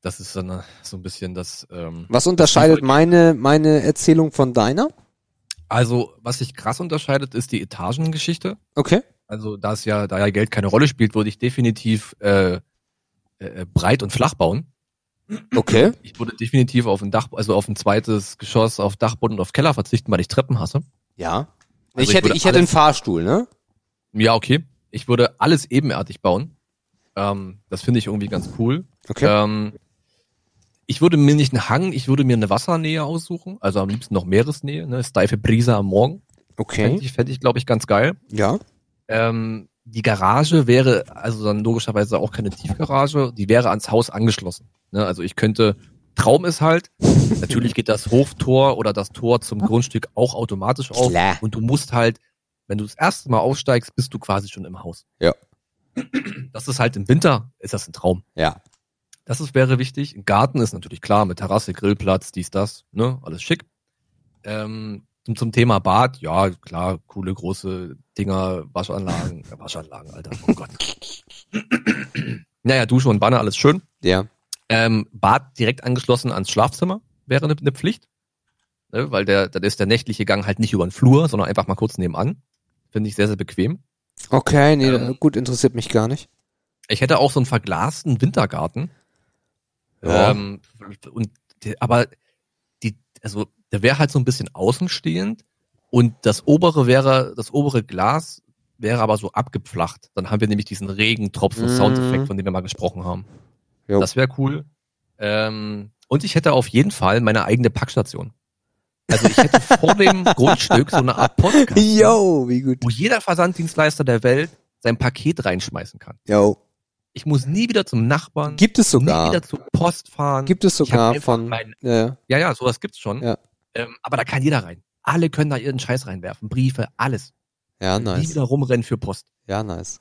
Das ist dann so ein bisschen das. Ähm, was unterscheidet meine meine Erzählung von deiner? Also, was sich krass unterscheidet, ist die Etagengeschichte. Okay. Also, da es ja, da ja Geld keine Rolle spielt, würde ich definitiv äh, äh, breit und flach bauen. Okay. Ich würde definitiv auf ein Dach, also auf ein zweites Geschoss, auf Dachboden und auf Keller verzichten, weil ich Treppen hasse. Ja. Also ich, hätte, ich hätte einen Fahrstuhl, ne? Ja, okay. Ich würde alles ebenerdig bauen. Ähm, das finde ich irgendwie ganz cool. Okay. Ähm, ich würde mir nicht einen Hang, ich würde mir eine Wassernähe aussuchen, also am liebsten noch Meeresnähe, ne? Steife Brise am Morgen. Okay. Fände ich, fänd ich glaube ich, ganz geil. Ja. Ähm, die Garage wäre also dann logischerweise auch keine Tiefgarage, die wäre ans Haus angeschlossen. Ne? Also ich könnte, Traum ist halt, natürlich geht das Hoftor oder das Tor zum Grundstück auch automatisch auf Klar. und du musst halt, wenn du das erste Mal aufsteigst, bist du quasi schon im Haus. Ja. Das ist halt im Winter, ist das ein Traum. Ja. Das ist, wäre wichtig. Ein Garten ist natürlich klar, mit Terrasse, Grillplatz, dies, das, ne, alles schick. Ähm, zum, zum Thema Bad, ja, klar, coole große Dinger, Waschanlagen, äh, Waschanlagen, Alter, oh Gott. naja, Dusche und Banne, alles schön. Ja. Ähm, Bad direkt angeschlossen ans Schlafzimmer wäre eine, eine Pflicht. Ne, weil der, dann ist der nächtliche Gang halt nicht über den Flur, sondern einfach mal kurz nebenan. Finde ich sehr, sehr bequem. Okay, nee, Ähm. gut, interessiert mich gar nicht. Ich hätte auch so einen verglasten Wintergarten. Ja. Ähm, und aber die, also der wäre halt so ein bisschen außenstehend und das obere wäre, das obere Glas wäre aber so abgepflacht. Dann haben wir nämlich diesen Regentropfen-Soundeffekt, Mhm. von dem wir mal gesprochen haben. Jo. Das wäre cool. Ähm, und ich hätte auf jeden Fall meine eigene Packstation. Also ich hätte vor dem Grundstück so eine Art Podcast, Yo, wie gut. wo jeder Versanddienstleister der Welt sein Paket reinschmeißen kann. Yo. Ich muss nie wieder zum Nachbarn, Gibt es nie sogar. wieder zur Post fahren. Gibt es sogar von, mein- ja, Ja, ja, sowas gibt's schon. Ja. Ähm, aber da kann jeder rein. Alle können da ihren Scheiß reinwerfen. Briefe, alles. ja, nice. wieder rumrennen für Post. Ja, nice.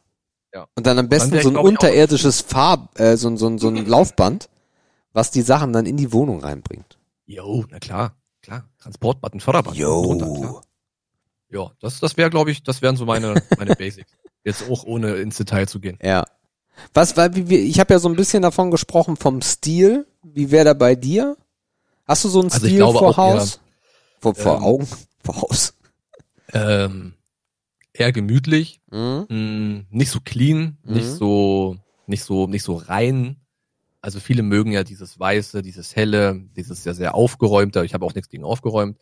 Ja. Und dann am besten ich, so ein unterirdisches Farb, äh, so, ein- so, so ein Laufband, was die Sachen dann in die Wohnung reinbringt. Jo, na klar, klar. Transportbutton, drunter, klar. Ja, das, das wäre, glaube ich, das wären so meine, meine Basics. Jetzt auch ohne ins Detail zu gehen. Ja. Was, weil, ich habe ja so ein bisschen davon gesprochen vom Stil. Wie wäre der bei dir? Hast du so einen Also Stil vor Haus? Vor, vor ähm, Augen? Vor Haus? Ähm, eher gemütlich, Mhm. mh, nicht so clean, Mhm. nicht so, nicht so, nicht so rein. Also viele mögen ja dieses Weiße, dieses Helle, dieses sehr, sehr aufgeräumte. Ich habe auch nichts gegen aufgeräumt.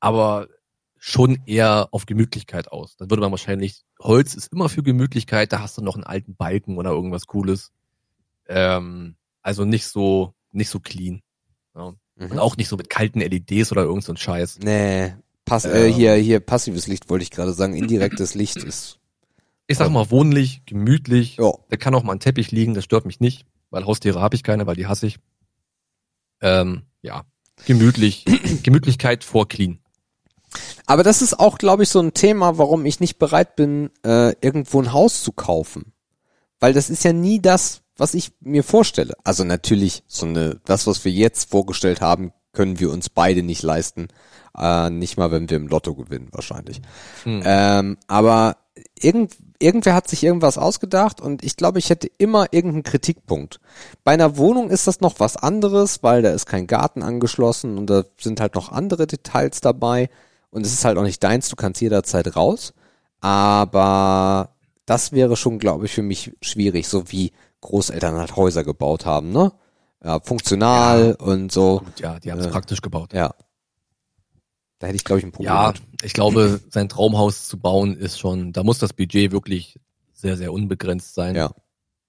Aber schon eher auf Gemütlichkeit aus. Dann würde man wahrscheinlich, Holz ist immer für Gemütlichkeit, da hast du noch einen alten Balken oder irgendwas Cooles. Ähm, also nicht so, nicht so clean. Ja. Und Mhm. auch nicht so mit kalten LEDs oder irgend so ein Scheiß. Nee. Pass, äh, Ähm. hier, hier, passives Licht wollte ich gerade sagen. Indirektes Licht ist. Ich sag mal wohnlich, gemütlich. Ja. Da kann auch mal ein Teppich liegen, das stört mich nicht, weil Haustiere habe ich keine, weil die hasse ich. Ähm, ja, gemütlich, Gemütlichkeit vor clean. Aber das ist auch, glaube ich, so ein Thema, warum ich nicht bereit bin, äh, irgendwo ein Haus zu kaufen. Weil das ist ja nie das, was ich mir vorstelle. Also natürlich, so eine, das, was wir jetzt vorgestellt haben, können wir uns beide nicht leisten. Äh, nicht mal, wenn wir im Lotto gewinnen, wahrscheinlich. Hm. Ähm, aber irgend, irgendwer hat sich irgendwas ausgedacht und ich glaube, ich hätte immer irgendeinen Kritikpunkt. Bei einer Wohnung ist das noch was anderes, weil da ist kein Garten angeschlossen und da sind halt noch andere Details dabei und es ist halt auch nicht deins, du kannst jederzeit raus. Aber das wäre schon, glaube ich, für mich schwierig, so wie Großeltern halt Häuser gebaut haben, ne? Ja, funktional und so. Gut, ja, die haben es äh, praktisch gebaut. Ja. Da hätte ich, glaube ich, ein Problem Ja, mit. ich glaube, sein Traumhaus zu bauen ist schon, da muss das Budget wirklich sehr, sehr unbegrenzt sein. Ja.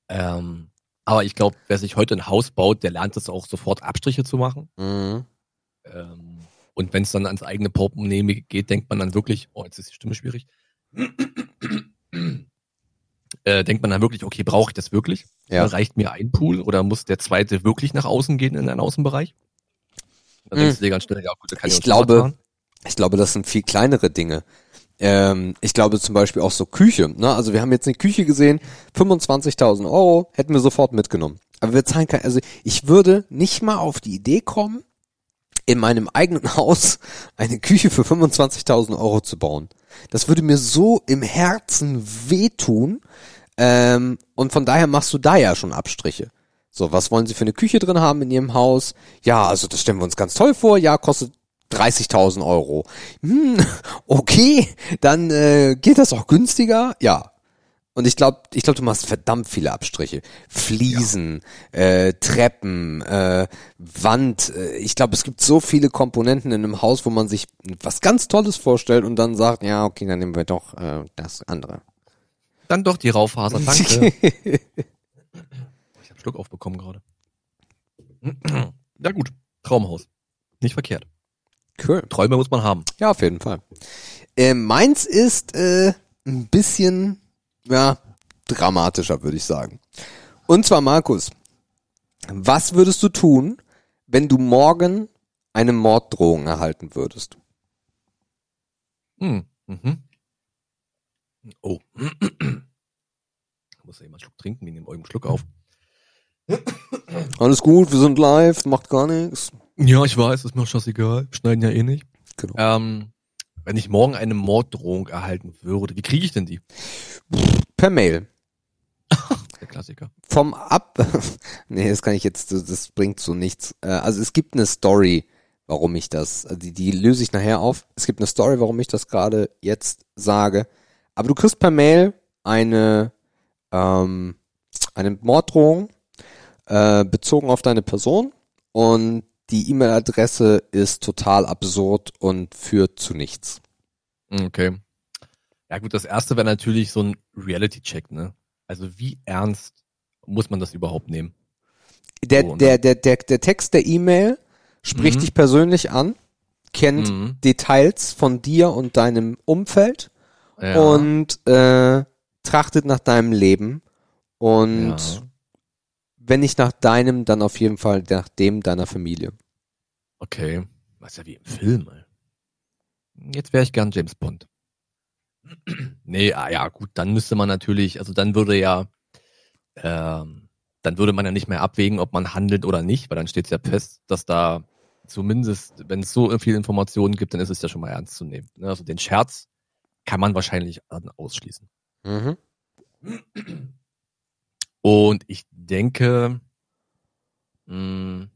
Ähm, aber ich glaube, wer sich heute ein Haus baut, der lernt es auch sofort Abstriche zu machen. Mhm. Ähm, und wenn es dann ans eigene Portemonnaie geht, denkt man dann wirklich, oh, jetzt ist die Stimme schwierig. Äh, denkt man dann wirklich, okay, brauche ich das wirklich? Ja. Reicht mir ein Pool oder muss der zweite wirklich nach außen gehen in einen Außenbereich? Dann Hm. denkst du dir ganz schnell, ja gut, da kann ich, Ich glaube. Ich glaube, das sind viel kleinere Dinge. Ähm, ich glaube zum Beispiel auch so Küche. Ne? Also wir haben jetzt eine Küche gesehen, 25.000 Euro, hätten wir sofort mitgenommen. Aber wir zahlen kein, also ich würde nicht mal auf die Idee kommen, in meinem eigenen Haus eine Küche für 25.000 Euro zu bauen. Das würde mir so im Herzen wehtun. Ähm, und von daher machst du da ja schon Abstriche. So, was wollen Sie für eine Küche drin haben in Ihrem Haus? Ja, also das stellen wir uns ganz toll vor. Ja, kostet 30.000 Euro. Hm, okay, dann äh, geht das auch günstiger. Ja. Und ich glaube, ich glaube, du machst verdammt viele Abstriche. Fliesen, äh, Treppen, äh, Wand. Äh, ich glaube, es gibt so viele Komponenten in einem Haus, wo man sich was ganz Tolles vorstellt und dann sagt, ja, okay, dann nehmen wir doch äh, das andere. Dann doch die Raufaser, danke. ich habe Schluck aufbekommen gerade. Ja gut, Traumhaus. Nicht verkehrt. Cool. Träume muss man haben. Ja, auf jeden Fall. Äh, meins ist äh, ein bisschen, ja, dramatischer, würde ich sagen. Und zwar, Markus, was würdest du tun, wenn du morgen eine Morddrohung erhalten würdest? Hm. Mhm. Oh. Ich muss ja immer einen Schluck trinken, wir nehmen euren Schluck auf. Alles gut, wir sind live, macht gar nichts. Ja, ich weiß, ist mir scheißegal. Schneiden ja eh nicht. Genau. Ähm, wenn ich morgen eine Morddrohung erhalten würde, wie kriege ich denn die? Per Mail. Der Klassiker. Vom Ab. nee, das kann ich jetzt, das- bringt so nichts. Äh, Also es gibt eine Story, warum ich das, also die, die löse ich nachher auf. Es gibt eine Story, warum ich das gerade jetzt sage. Aber du kriegst per Mail eine, ähm, eine Morddrohung äh, bezogen auf deine Person und die E-Mail-Adresse ist total absurd und führt zu nichts. Okay. Ja gut, das erste wäre natürlich so ein Reality-Check, ne? Also wie ernst muss man das überhaupt nehmen? Der, So, ne? der, der, der, der Text der E-Mail spricht Mhm. dich persönlich an, kennt Mhm. Details von dir und deinem Umfeld Ja, und äh, trachtet nach deinem Leben und ja. Wenn nicht nach deinem, dann auf jeden Fall nach dem deiner Familie. Okay. Was ja wie im Film, ey. Jetzt wäre ich gern James Bond. nee, ah ja, gut, dann müsste man natürlich, also dann würde ja, ähm, dann würde man ja nicht mehr abwägen, ob man handelt oder nicht, weil dann steht es ja fest, dass da zumindest, wenn es so viele Informationen gibt, dann ist es ja schon mal ernst zu nehmen. ne? Also den Scherz kann man wahrscheinlich ausschließen. Mhm. Und ich denke, mh,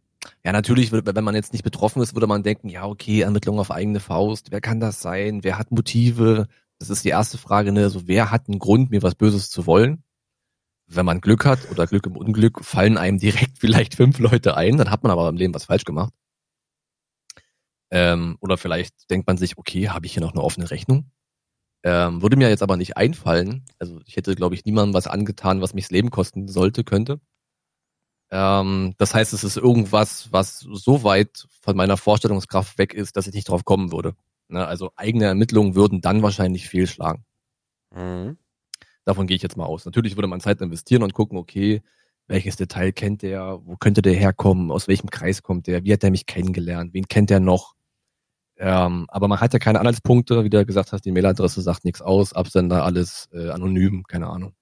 ja, natürlich, wenn man jetzt nicht betroffen ist, würde man denken, ja, okay, Ermittlung auf eigene Faust, wer kann das sein? Wer hat Motive? Das ist die erste Frage, ne? Also, wer hat einen Grund, mir was Böses zu wollen? Wenn man Glück hat oder Glück im Unglück, fallen einem direkt vielleicht fünf Leute ein, dann hat man aber im Leben was falsch gemacht. Ähm, oder vielleicht denkt man sich, okay, habe ich hier noch eine offene Rechnung? Ähm, würde mir jetzt aber nicht einfallen. Also ich hätte, glaube ich, niemandem was angetan, was mich das Leben kosten sollte, könnte. Ähm, das heißt, es ist irgendwas, was so weit von meiner Vorstellungskraft weg ist, dass ich nicht drauf kommen würde. Ne? Also eigene Ermittlungen würden dann wahrscheinlich fehlschlagen. Mhm. Davon gehe ich jetzt mal aus. Natürlich würde man Zeit investieren und gucken, okay, welches Detail kennt der, wo könnte der herkommen, aus welchem Kreis kommt der, wie hat der mich kennengelernt, wen kennt der noch. Ähm, aber man hat ja keine Anhaltspunkte, wie du gesagt hast, die Mailadresse sagt nichts aus, Absender alles äh, anonym, keine Ahnung.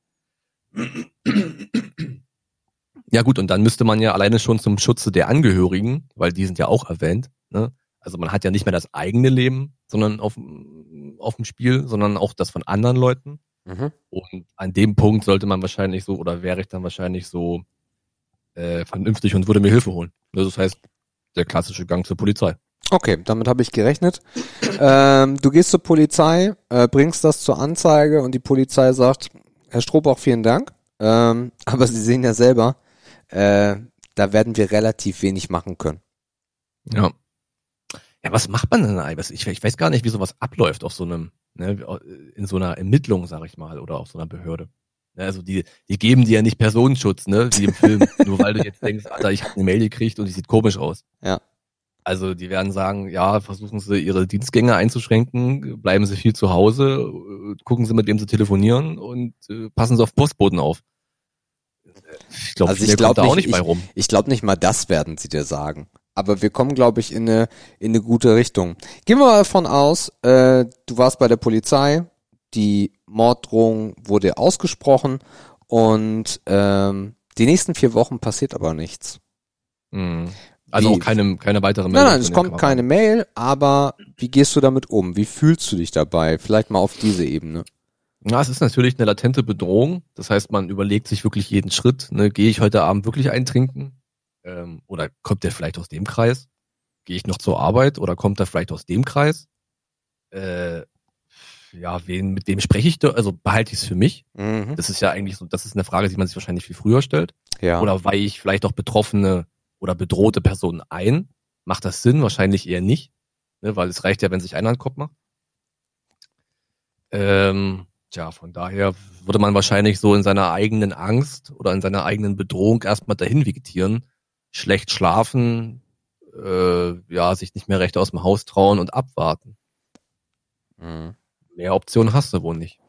Ja gut, und dann müsste man ja alleine schon zum Schutze der Angehörigen, weil die sind ja auch erwähnt, ne? Also man hat ja nicht mehr das eigene Leben, sondern auf, auf dem Spiel, sondern auch das von anderen Leuten. Mhm. Und an dem Punkt sollte man wahrscheinlich so, oder wäre ich dann wahrscheinlich so äh, vernünftig und würde mir Hilfe holen. Das heißt, der klassische Gang zur Polizei. Okay, damit habe ich gerechnet. Ähm, du gehst zur Polizei, äh, bringst das zur Anzeige und die Polizei sagt, Herr Strohbach, vielen Dank. Ähm, aber Sie sehen ja selber, äh, da werden wir relativ wenig machen können. Ja. Ja, was macht man denn eigentlich? Ich, ich weiß gar nicht, wie sowas abläuft auf so einem, ne, in so einer Ermittlung, sag ich mal, oder auf so einer Behörde. Also die, die geben dir ja nicht Personenschutz, ne, wie im Film, nur weil du jetzt denkst, Alter, ich habe eine Mail gekriegt und die sieht komisch aus. Ja. Also die werden sagen, ja, versuchen sie ihre Dienstgänge einzuschränken, bleiben sie viel zu Hause, äh, gucken sie, mit wem sie telefonieren und äh, passen sie auf Postboten auf. Ich glaube, Also ich glaub auch nicht, nicht bei rum. Ich glaube nicht mal das werden sie dir sagen. Aber wir kommen, glaube ich, in eine, in eine gute Richtung. Gehen wir mal davon aus, äh, du warst bei der Polizei, die Morddrohung wurde ausgesprochen und ähm, die nächsten vier Wochen passiert aber nichts. Mhm. Also Wie- auch keine, keine weitere Nein, Meldung nein, von es kommt keine Mail, aber wie gehst du damit um? Wie fühlst du dich dabei? Vielleicht mal auf diese Ebene. Ja, es ist natürlich eine latente Bedrohung. Das heißt, man überlegt sich wirklich jeden Schritt. Ne? Gehe ich heute Abend wirklich eintrinken? Ähm, oder kommt der vielleicht aus dem Kreis? Gehe ich noch zur Arbeit oder kommt er vielleicht aus dem Kreis? Äh, ja, wen, mit wem spreche ich da? Also behalte ich es für mich? Mhm. Das ist ja eigentlich so, das ist eine Frage, die man sich wahrscheinlich viel früher stellt. Ja. Oder weihe ich vielleicht auch betroffene oder bedrohte Personen ein? Macht das Sinn? Wahrscheinlich eher nicht, ne? weil es reicht ja, wenn sich einer einen Kopf macht. Ähm, tja, von daher würde man wahrscheinlich so in seiner eigenen Angst oder in seiner eigenen Bedrohung erstmal dahin vegetieren, schlecht schlafen, äh, ja, sich nicht mehr recht aus dem Haus trauen und abwarten. Mhm. Mehr Optionen hast du wohl nicht.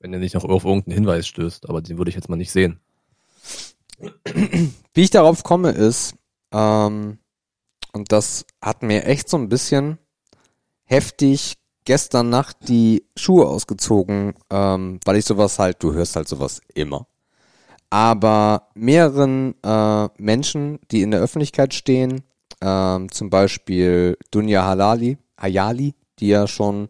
Wenn du nicht noch auf irgendeinen Hinweis stößt, aber den würde ich jetzt mal nicht sehen. Wie ich darauf komme ist, ähm, und das hat mir echt so ein bisschen heftig gestern Nacht die Schuhe ausgezogen, ähm, weil ich sowas halt, du hörst halt sowas immer. aber mehreren äh, Menschen, die in der Öffentlichkeit stehen, ähm, zum Beispiel Dunja Halali, Hayali, die ja schon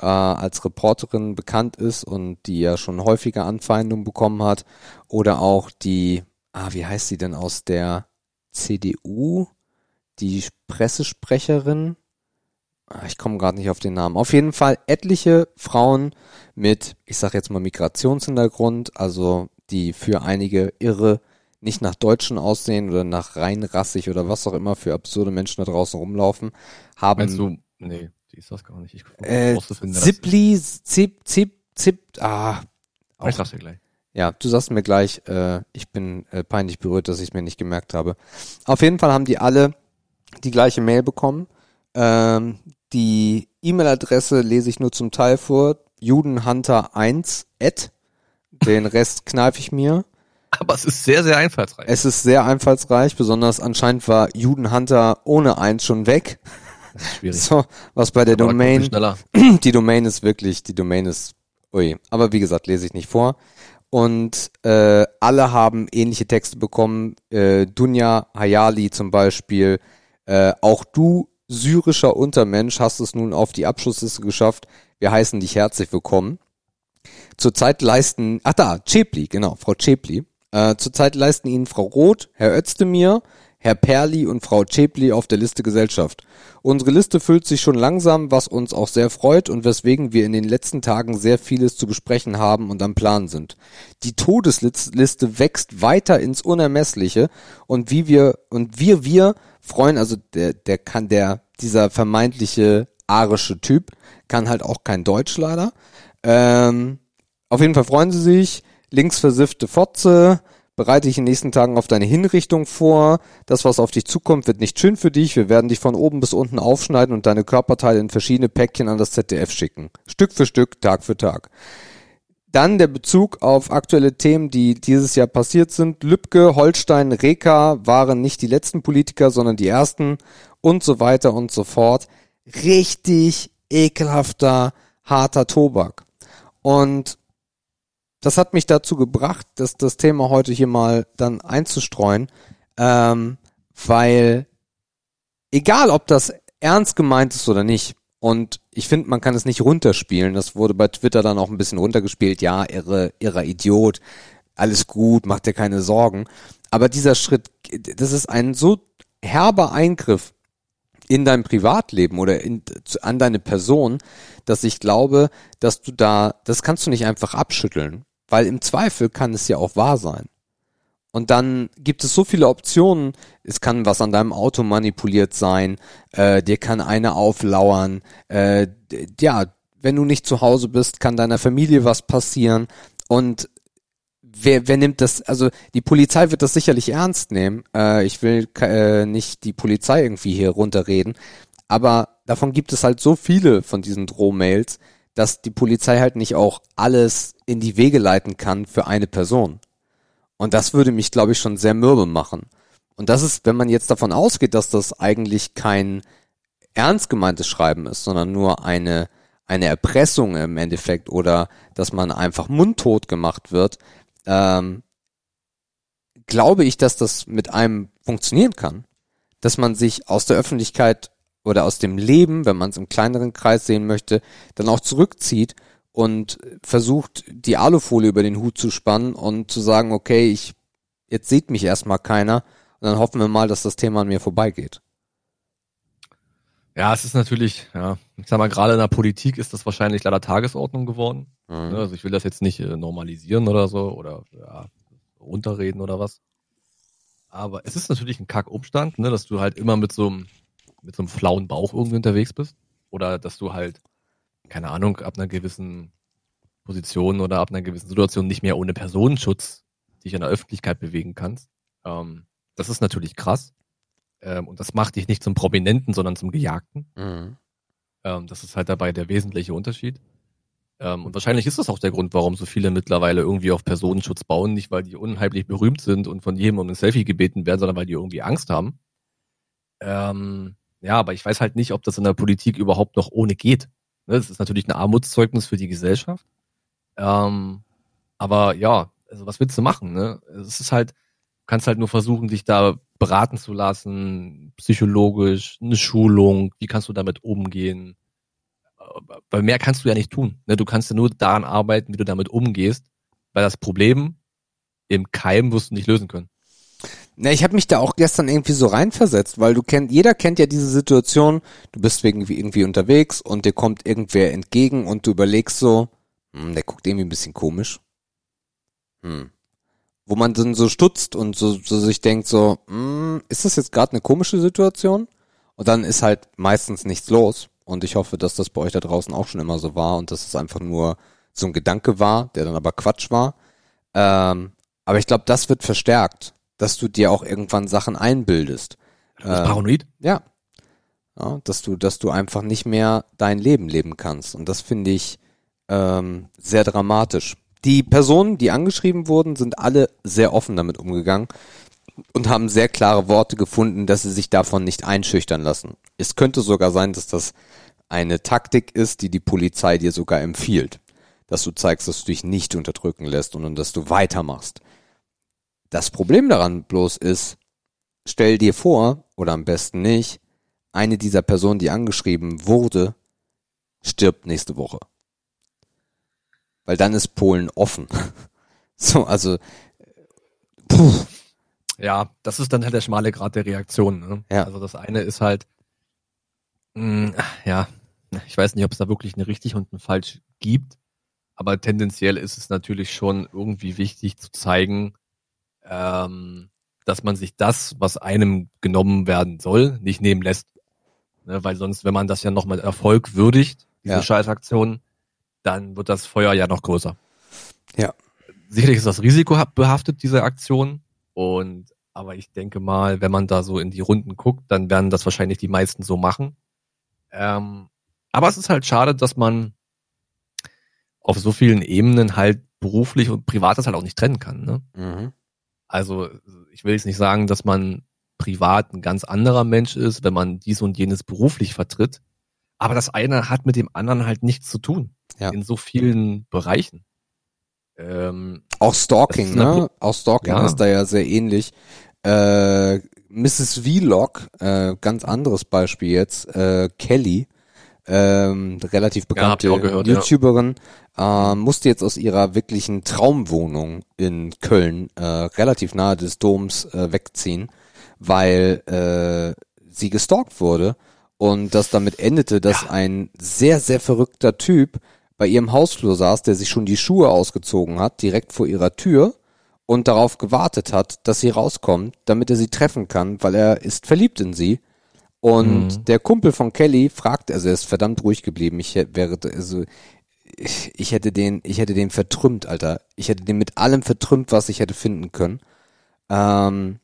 äh, als Reporterin bekannt ist und die ja schon häufiger Anfeindungen bekommen hat, oder auch die, ah, wie heißt sie denn aus der CDU, die Pressesprecherin, Ah, ich komme gerade nicht auf den Namen. Auf jeden Fall etliche Frauen mit, ich sage jetzt mal Migrationshintergrund, also die für einige irre nicht nach Deutschen aussehen oder nach reinrassig oder was auch immer für absurde Menschen da draußen rumlaufen, haben. Du, nee, die ist das gar nicht. Ich äh, Zipli, Zip, Zip, Zip, ah. Auch, ich sag's dir gleich. Ja, du sagst mir gleich, äh, ich bin äh, peinlich berührt, dass ich es mir nicht gemerkt habe. Auf jeden Fall haben die alle die gleiche Mail bekommen. Ähm, die E-Mail-Adresse lese ich nur zum Teil vor. Judenhunter1 at. Den Rest kneife ich mir. Aber es ist sehr, sehr einfallsreich. Es ist sehr einfallsreich, besonders anscheinend war Judenhunter ohne eins schon weg. Das ist schwierig. So, was bei der Aber Domain, schneller. die Domain ist wirklich, die Domain ist, ui. Aber wie gesagt, lese ich nicht vor. Und äh, alle haben ähnliche Texte bekommen. Äh, Dunja Hayali zum Beispiel. Äh, auch du syrischer Untermensch, hast es nun auf die Abschlussliste geschafft. Wir heißen dich herzlich willkommen. Zurzeit leisten, ach da, Chepli, genau, Frau Chepli. Äh, zurzeit leisten Ihnen Frau Roth, Herr Özdemir, Herr Perli und Frau Chepli auf der Liste Gesellschaft. Unsere Liste füllt sich schon langsam, was uns auch sehr freut und weswegen wir in den letzten Tagen sehr vieles zu besprechen haben und am Plan sind. Die Todesliste wächst weiter ins Unermessliche und wie wir, und wir, wir freuen, also der, der kann der, dieser vermeintliche arische Typ, kann halt auch kein Deutsch leider. Ähm, auf jeden Fall freuen sie sich. Linksversiffte Fotze, bereite dich in den nächsten Tagen auf deine Hinrichtung vor. Das, was auf dich zukommt, wird nicht schön für dich. Wir werden dich von oben bis unten aufschneiden und deine Körperteile in verschiedene Päckchen an das ZDF schicken. Stück für Stück, Tag für Tag. Dann der Bezug auf aktuelle Themen, die dieses Jahr passiert sind. Lübcke, Holstein, Reka waren nicht die letzten Politiker, sondern die ersten und so weiter und so fort. Richtig ekelhafter, harter Tobak. Und das hat mich dazu gebracht, dass das Thema heute hier mal dann einzustreuen, ähm, weil egal ob das ernst gemeint ist oder nicht, und ich finde, man kann es nicht runterspielen. Das wurde bei Twitter dann auch ein bisschen runtergespielt. Ja, irre, irrer Idiot. Alles gut, macht dir keine Sorgen. Aber dieser Schritt, das ist ein so herber Eingriff in dein Privatleben oder in, an deine Person, dass ich glaube, dass du da, das kannst du nicht einfach abschütteln. Weil im Zweifel kann es ja auch wahr sein. Und dann gibt es so viele Optionen. Es kann was an deinem Auto manipuliert sein. Äh, dir kann einer auflauern. Äh, ja, wenn du nicht zu Hause bist, kann deiner Familie was passieren. Und wer, wer nimmt das? Also die Polizei wird das sicherlich ernst nehmen. Äh, ich will äh, nicht die Polizei irgendwie hier runterreden. Aber davon gibt es halt so viele von diesen Drohmails, dass die Polizei halt nicht auch alles in die Wege leiten kann für eine Person. Und das würde mich, glaube ich, schon sehr mürbe machen. Und das ist, wenn man jetzt davon ausgeht, dass das eigentlich kein ernst gemeintes Schreiben ist, sondern nur eine, eine Erpressung im Endeffekt oder dass man einfach mundtot gemacht wird, ähm, glaube ich, dass das mit einem funktionieren kann. Dass man sich aus der Öffentlichkeit oder aus dem Leben, wenn man es im kleineren Kreis sehen möchte, dann auch zurückzieht und versucht, die Alufolie über den Hut zu spannen und zu sagen, okay, ich, jetzt sieht mich erstmal keiner und dann hoffen wir mal, dass das Thema an mir vorbeigeht. Ja, es ist natürlich, ja, ich sag mal, gerade in der Politik ist das wahrscheinlich leider Tagesordnung geworden. Mhm. Also ich will das jetzt nicht äh, normalisieren oder so oder ja, runterreden oder was. Aber es ist natürlich ein Kackumstand, ne, dass du halt immer mit so einem, mit so einem flauen Bauch irgendwie unterwegs bist. Oder dass du halt keine Ahnung, ab einer gewissen Position oder ab einer gewissen Situation nicht mehr ohne Personenschutz dich in der Öffentlichkeit bewegen kannst. Ähm, das ist natürlich krass. Ähm, und das macht dich nicht zum Prominenten, sondern zum Gejagten. Mhm. Ähm, das ist halt dabei der wesentliche Unterschied. Ähm, und wahrscheinlich ist das auch der Grund, warum so viele mittlerweile irgendwie auf Personenschutz bauen. Nicht, weil die unheimlich berühmt sind und von jedem um ein Selfie gebeten werden, sondern weil die irgendwie Angst haben. Ähm, ja, aber ich weiß halt nicht, ob das in der Politik überhaupt noch ohne geht. Ne, das ist natürlich ein Armutszeugnis für die Gesellschaft. Ähm, aber ja, also was willst du machen, ne? Es ist halt, du kannst halt nur versuchen, dich da beraten zu lassen, psychologisch, eine Schulung, wie kannst du damit umgehen? Weil mehr kannst du ja nicht tun. Ne? Du kannst ja nur daran arbeiten, wie du damit umgehst, weil das Problem im Keim wirst du nicht lösen können. Na, ich habe mich da auch gestern irgendwie so reinversetzt, weil du kennt, jeder kennt ja diese Situation, du bist irgendwie, irgendwie unterwegs und dir kommt irgendwer entgegen und du überlegst so, hm, der guckt irgendwie ein bisschen komisch. Hm. Wo man dann so stutzt und so, so sich denkt so, hm, ist das jetzt gerade eine komische Situation? Und dann ist halt meistens nichts los. Und ich hoffe, dass das bei euch da draußen auch schon immer so war und dass es einfach nur so ein Gedanke war, der dann aber Quatsch war. Ähm, aber ich glaube, das wird verstärkt, dass du dir auch irgendwann Sachen einbildest. Du bist paranoid? Ja. ja. Dass du, dass du einfach nicht mehr dein Leben leben kannst. Und das finde ich ähm, sehr dramatisch. Die Personen, die angeschrieben wurden, sind alle sehr offen damit umgegangen und haben sehr klare Worte gefunden, dass sie sich davon nicht einschüchtern lassen. Es könnte sogar sein, dass das eine Taktik ist, die die Polizei dir sogar empfiehlt. Dass du zeigst, dass du dich nicht unterdrücken lässt und dass du weitermachst. Das Problem daran bloß ist, stell dir vor, oder am besten nicht, eine dieser Personen, die angeschrieben wurde, stirbt nächste Woche. Weil dann ist Polen offen. so, also, puh. Ja, das ist dann halt der schmale Grad der Reaktion. Ne? Ja. Also das eine ist halt, mh, ja, ich weiß nicht, ob es da wirklich eine richtig und ein falsch gibt, aber tendenziell ist es natürlich schon irgendwie wichtig zu zeigen, ähm, dass man sich das, was einem genommen werden soll, nicht nehmen lässt. Ne, weil sonst, wenn man das ja noch mit Erfolg würdigt, diese Ja. Scheißaktion, dann wird das Feuer ja noch größer. Ja. Sicherlich ist das Risiko behaftet, diese Aktion. Und aber ich denke mal, wenn man da so in die Runden guckt, dann werden das wahrscheinlich die meisten so machen. Ähm, aber es ist halt schade, dass man auf so vielen Ebenen halt beruflich und privates halt auch nicht trennen kann. Ne? mhm. Also ich will jetzt nicht sagen, dass man privat ein ganz anderer Mensch ist, wenn man dies und jenes beruflich vertritt. Aber das eine hat mit dem anderen halt nichts zu tun. Ja. In so vielen Bereichen. Ähm, Auch Stalking, ne? Auch Stalking Ja. ist da ja sehr ähnlich. Äh, Mrs. Vlog, äh, ganz anderes Beispiel jetzt, äh, Kelly, ähm, relativ bekannte auch gehört, ja. YouTuberin, äh, musste jetzt aus ihrer wirklichen Traumwohnung in Köln, äh, relativ nahe des Doms, äh, wegziehen, weil äh, sie gestalkt wurde und das damit endete, dass ein sehr, sehr verrückter Typ bei ihrem Hausflur saß, der sich schon die Schuhe ausgezogen hat, direkt vor ihrer Tür und darauf gewartet hat, dass sie rauskommt, damit er sie treffen kann, weil er ist verliebt in sie. Und Mhm. der Kumpel von Kelly fragt, also er ist verdammt ruhig geblieben. Ich wäre, also ich, hätte den, ich hätte den vertrümmt, Alter. Ich hätte den mit allem vertrümmt, was ich hätte finden können. Ähm,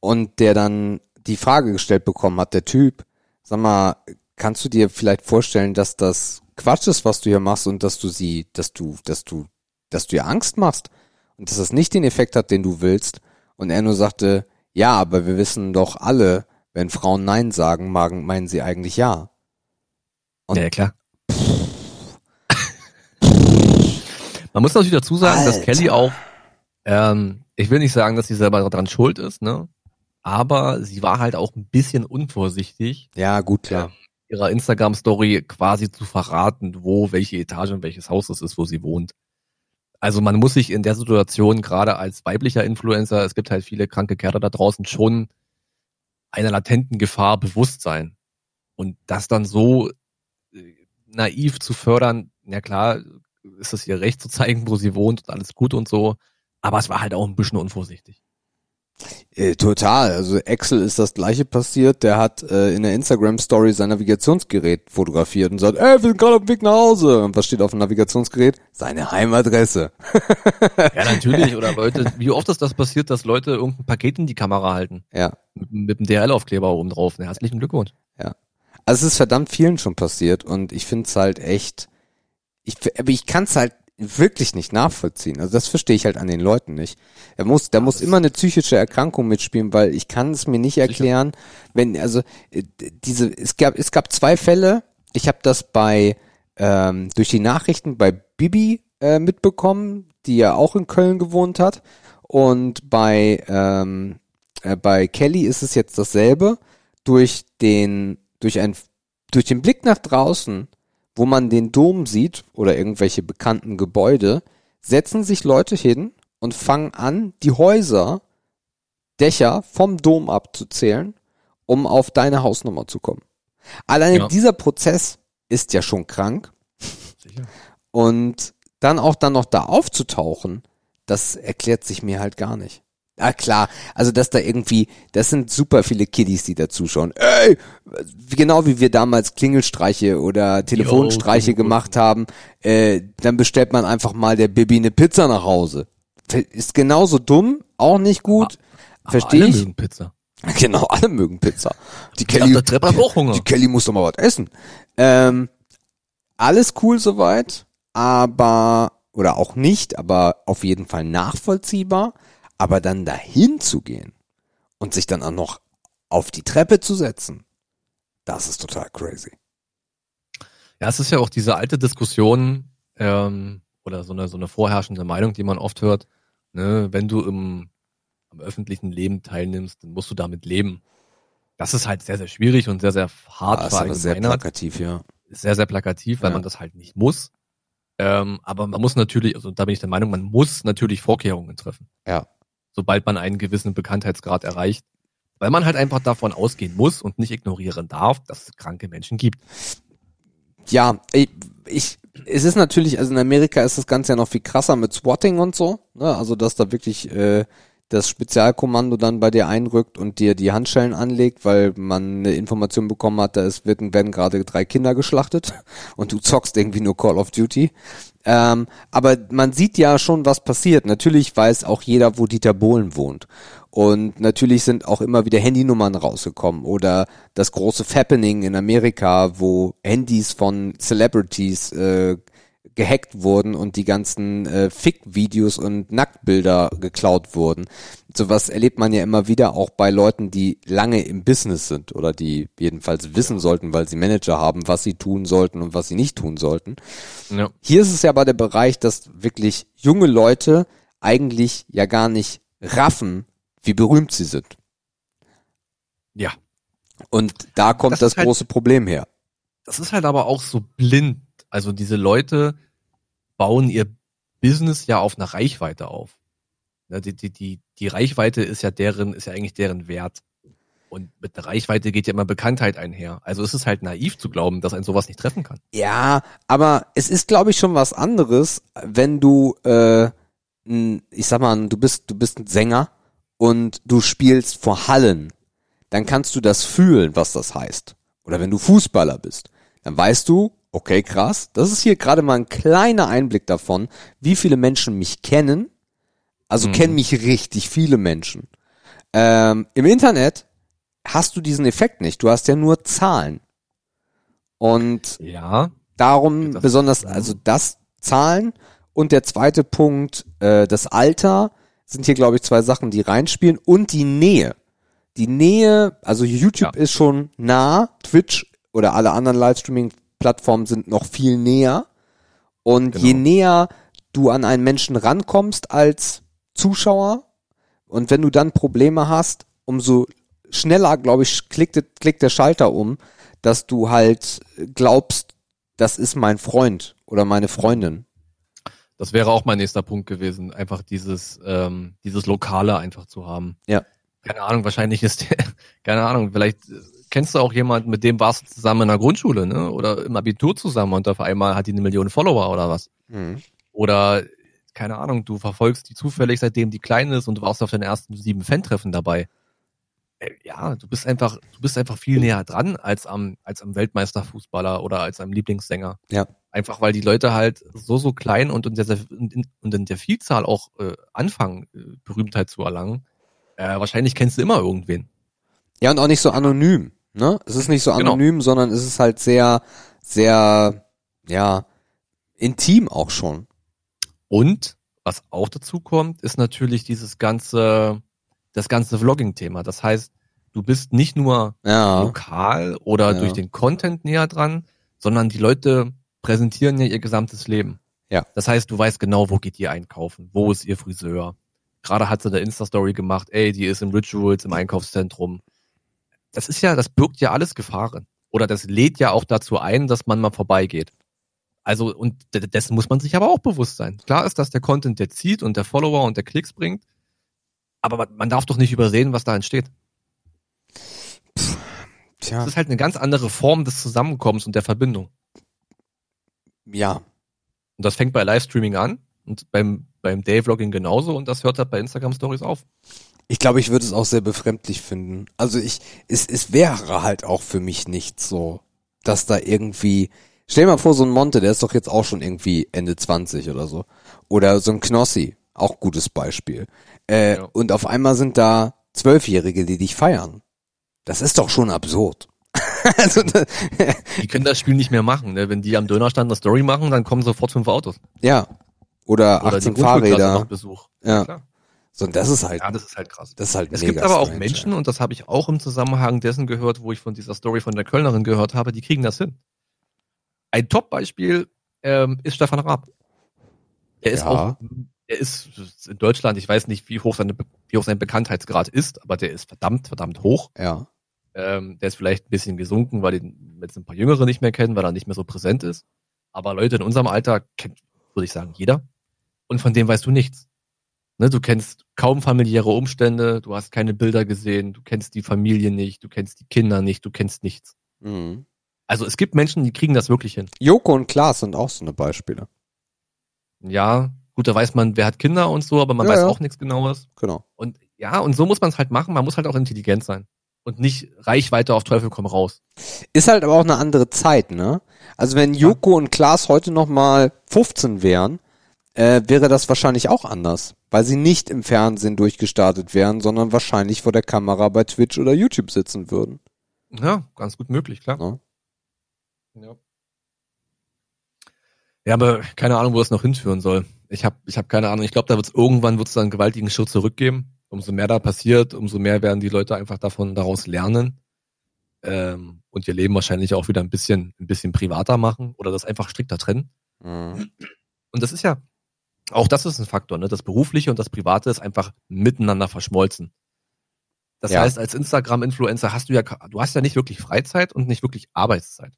und der dann die Frage gestellt bekommen hat, der Typ, sag mal, kannst du dir vielleicht vorstellen, dass das Quatsch ist, was du hier machst und dass du sie, dass du, dass du, dass du ihr Angst machst und dass das nicht den Effekt hat, den du willst? Und er nur sagte, ja, aber wir wissen doch alle, wenn Frauen Nein sagen, meinen sie eigentlich ja. Und- ja, klar. Man muss natürlich dazu sagen, dass Alter. Kelly auch, ähm, ich will nicht sagen, dass sie selber daran schuld ist, ne? Aber sie war halt auch ein bisschen unvorsichtig, Ja, gut, klar. ihrer Instagram-Story quasi zu verraten, wo, welche Etage und welches Haus es ist, wo sie wohnt. Also man muss sich in der Situation, gerade als weiblicher Influencer, es gibt halt viele kranke Kerle da draußen, schon einer latenten Gefahr bewusst sein. Und das dann so äh, naiv zu fördern, na klar, ist es ihr Recht zu zeigen, wo sie wohnt und alles gut und so. Aber es war halt auch ein bisschen unvorsichtig. Äh, total. Also Axel ist das gleiche passiert. Der hat äh, in der Instagram-Story sein Navigationsgerät fotografiert und sagt, ey, wir sind gerade auf dem Weg nach Hause. Und was steht auf dem Navigationsgerät? Seine Heimadresse. Ja, natürlich. Oder Leute, wie oft ist das passiert, dass Leute irgendein Paket in die Kamera halten? Ja. Mit, mit einem DRL-Aufkleber oben drauf. Na, herzlichen Glückwunsch. Also es ist verdammt vielen schon passiert und ich finde es halt echt, ich, aber ich kann es halt wirklich nicht nachvollziehen. Also das verstehe ich halt an den Leuten nicht. Er muss, da muss immer eine psychische Erkrankung mitspielen, weil ich kann es mir nicht erklären, wenn also äh, diese es gab es gab zwei Fälle. Ich habe das bei ähm, durch die Nachrichten bei Bibi äh, mitbekommen. die ja auch in Köln gewohnt hat. Und bei, ähm, äh, bei Kelly ist es jetzt dasselbe. Durch den, durch ein, durch den Blick nach draußen, wo man den Dom sieht oder irgendwelche bekannten Gebäude, setzen sich Leute hin und fangen an, die Häuser, Dächer vom Dom abzuzählen, um auf deine Hausnummer zu kommen. Alleine Ja. dieser Prozess ist ja schon krank. Sicher. Und dann auch dann noch da aufzutauchen, das erklärt sich mir halt gar nicht. Ja klar, also dass da irgendwie, das sind super viele Kiddies, die da zuschauen. Ey, genau wie wir damals Klingelstreiche oder Telefonstreiche cool. gemacht haben, äh, dann bestellt man einfach mal der Bibi eine Pizza nach Hause. Ist genauso dumm, auch nicht gut. Aber Verstehe alle ich. mögen Pizza. Genau, alle mögen Pizza. Die Kelly, der Treppe hat auch Hunger. die Kelly muss doch mal was essen. Ähm, alles cool soweit, aber, oder auch nicht, aber auf jeden Fall nachvollziehbar. Aber dann dahin zu gehen und sich dann auch noch auf die Treppe zu setzen, das ist total crazy. Ja, es ist ja auch diese alte Diskussion ähm, oder so eine, so eine vorherrschende Meinung, die man oft hört. Ne? Wenn du im, am öffentlichen Leben teilnimmst, dann musst du damit leben. Das ist halt sehr, sehr schwierig und sehr, sehr hart Ah, ist aber sehr plakativ, ja. Ist sehr, sehr plakativ, weil Ja. man das halt nicht muss. Ähm, aber man muss natürlich, also da bin ich der Meinung, man muss natürlich Vorkehrungen treffen. Ja. Sobald man einen gewissen Bekanntheitsgrad erreicht. Weil man halt einfach davon ausgehen muss und nicht ignorieren darf, dass es kranke Menschen gibt. Ja, ich, ich, es ist natürlich, also in Amerika ist das Ganze ja noch viel krasser mit Swatting und so, ne? also dass da wirklich äh, das Spezialkommando dann bei dir einrückt und dir die Handschellen anlegt, weil man eine Information bekommen hat, da ist, wird, werden gerade drei Kinder geschlachtet und du zockst irgendwie nur Call of Duty. Ähm, aber man sieht ja schon, was passiert. Natürlich weiß auch jeder, wo Dieter Bohlen wohnt. Und natürlich sind auch immer wieder Handynummern rausgekommen oder das große Fappening in Amerika, wo Handys von Celebrities äh, gehackt wurden und die ganzen äh, Fick-Videos und Nacktbilder geklaut wurden. Sowas erlebt man ja immer wieder auch bei Leuten, die lange im Business sind oder die jedenfalls wissen sollten, weil sie Manager haben, was sie tun sollten und was sie nicht tun sollten. Ja. Hier ist es ja aber der Bereich, dass wirklich junge Leute eigentlich ja gar nicht raffen, wie berühmt sie sind. Ja. Und da kommt Das das, halt- große Problem her. Das ist halt aber auch so blind. Also diese Leute bauen ihr Business ja auf einer Reichweite auf. Die, die, die, die Reichweite ist ja deren, ist ja eigentlich deren Wert. Und mit der Reichweite geht ja immer Bekanntheit einher. Also es ist halt naiv zu glauben, dass ein sowas nicht treffen kann. Ja, aber es ist, glaube ich, schon was anderes, wenn du, äh, ich sag mal, du bist, du bist ein Sänger und du spielst vor Hallen, dann kannst du das fühlen, was das heißt. Oder wenn du Fußballer bist, dann weißt du, okay, krass, das ist hier gerade mal ein kleiner Einblick davon, wie viele Menschen mich kennen. Also Mhm. kennen mich richtig viele Menschen. Ähm, Im Internet hast du diesen Effekt nicht. Du hast ja nur Zahlen. Und Ja. darum Das- besonders, also das Zahlen und der zweite Punkt, äh, das Alter, sind hier, glaube ich, zwei Sachen, die reinspielen und die Nähe. Die Nähe, also YouTube Ja. ist schon nah, Twitch oder alle anderen Livestreaming-Plattformen sind noch viel näher. Und je Genau. näher du an einen Menschen rankommst als Zuschauer und wenn du dann Probleme hast, umso schneller, glaube ich, klickt, klickt der Schalter um, dass du halt glaubst, das ist mein Freund oder meine Freundin. Das wäre auch mein nächster Punkt gewesen, einfach dieses, ähm, dieses Lokale einfach zu haben. Ja. Keine Ahnung, wahrscheinlich ist, keine Ahnung, vielleicht kennst du auch jemanden, mit dem warst du zusammen in der Grundschule, ne? Oder im Abitur zusammen und auf einmal hat die eine Million Follower oder was. Oder, keine Ahnung, du verfolgst die zufällig, seitdem die klein ist und du warst auf den ersten sieben Fan-Treffen dabei. Äh, Ja, du bist einfach, du bist einfach viel näher dran als am, als am Weltmeisterfußballer oder als am Lieblingssänger. Ja. Einfach weil die Leute halt so, so klein und in der, und in der Vielzahl auch äh, anfangen, äh, Berühmtheit zu erlangen. Äh, wahrscheinlich kennst du immer irgendwen. Ja, und auch nicht so anonym, ne? Es ist nicht so Genau. anonym, sondern es ist halt sehr, sehr, ja, intim auch schon. Und was auch dazu kommt, ist natürlich dieses ganze, das ganze Vlogging-Thema. Das heißt, du bist nicht nur Ja. lokal oder Ja. durch den Content näher dran, sondern die Leute präsentieren ja ihr gesamtes Leben. Ja. Das heißt, du weißt genau, wo geht ihr einkaufen, wo ist ihr Friseur. Gerade hat sie eine Insta-Story gemacht, ey, die ist im Rituals, im Einkaufszentrum. Das ist ja, das birgt ja alles Gefahren. Oder das lädt ja auch dazu ein, dass man mal vorbeigeht. Also, und dessen muss man sich aber auch bewusst sein. Klar ist, dass der Content, der zieht und der Follower und der Klicks bringt. Aber man, darf doch nicht übersehen, was da entsteht. Tja, Das ist halt eine ganz andere Form des Zusammenkommens und der Verbindung. ja. Und das fängt bei Livestreaming an und beim, beim Day-Vlogging genauso und das hört halt bei Instagram Stories auf. Ich glaube, ich würde es auch sehr befremdlich finden. Also ich, es, es wäre halt auch für mich nicht so, dass da irgendwie, stell dir mal vor, so ein Monte, der ist doch jetzt auch schon irgendwie Ende 20 oder so. Oder so ein Knossi, auch gutes Beispiel. Äh, Ja. Und auf einmal sind da Zwölfjährige, die dich feiern. Das ist doch schon absurd. also, Die können das Spiel nicht mehr machen. Ne? Wenn die am Dönerstand eine Story machen, dann kommen sofort fünf Autos. ja. Oder, Oder 18 die Grundschulklasse Fahrräder. Besuch. Ja. So, und das ist halt, Ja, das ist halt krass. das ist halt Es mega gibt aber auch Menschen, und das habe ich auch im Zusammenhang dessen gehört, wo ich von dieser Story von der Kölnerin gehört habe, die kriegen das hin. Ein Top-Beispiel ähm, ist Stefan Raab. Er ist Ja. auch, er ist in Deutschland, ich weiß nicht, wie hoch, seine, wie hoch sein Bekanntheitsgrad ist, aber der ist verdammt, verdammt hoch. Ja. Ähm, der ist vielleicht ein bisschen gesunken, weil ihn jetzt ein paar Jüngere nicht mehr kennen, weil er nicht mehr so präsent ist. Aber Leute in unserem Alter kennt, würde ich sagen, jeder. Und von dem weißt du nichts. Ne, du kennst kaum familiäre Umstände, du hast keine Bilder gesehen, du kennst die Familie nicht, du kennst die Kinder nicht, du kennst nichts. Mhm. Also es gibt Menschen, die kriegen das wirklich hin. Joko und Klaas sind auch so eine Beispiele. Ja, gut, da weiß man, wer hat Kinder und so, aber man Ja, weiß ja. auch nichts Genaues. Genau. Und ja, und so muss man es halt machen. Man muss halt auch intelligent sein. Und nicht Reichweite auf Teufel komm raus. Ist halt aber auch eine andere Zeit, ne? Also wenn Joko und Klaas heute noch mal 15 wären, äh, wäre das wahrscheinlich auch anders, weil sie nicht im Fernsehen durchgestartet wären, sondern wahrscheinlich vor der Kamera bei Twitch oder YouTube sitzen würden. Ja, ganz gut möglich, klar. Ne? Ja. Ja, aber keine Ahnung, wo das noch hinführen soll. Ich habe ich hab keine Ahnung. Ich glaube, da wird es irgendwann wird's da einen gewaltigen Schritt zurückgeben. Umso mehr da passiert, umso mehr werden die Leute einfach davon daraus lernen ähm, und ihr Leben wahrscheinlich auch wieder ein bisschen ein bisschen privater machen oder das einfach strikter trennen. Mhm. Und das ist ja auch das ist ein Faktor. Ne? Das berufliche und das private ist einfach miteinander verschmolzen. Das Ja. heißt, als Instagram-Influencer hast du ja du hast ja nicht wirklich Freizeit und nicht wirklich Arbeitszeit.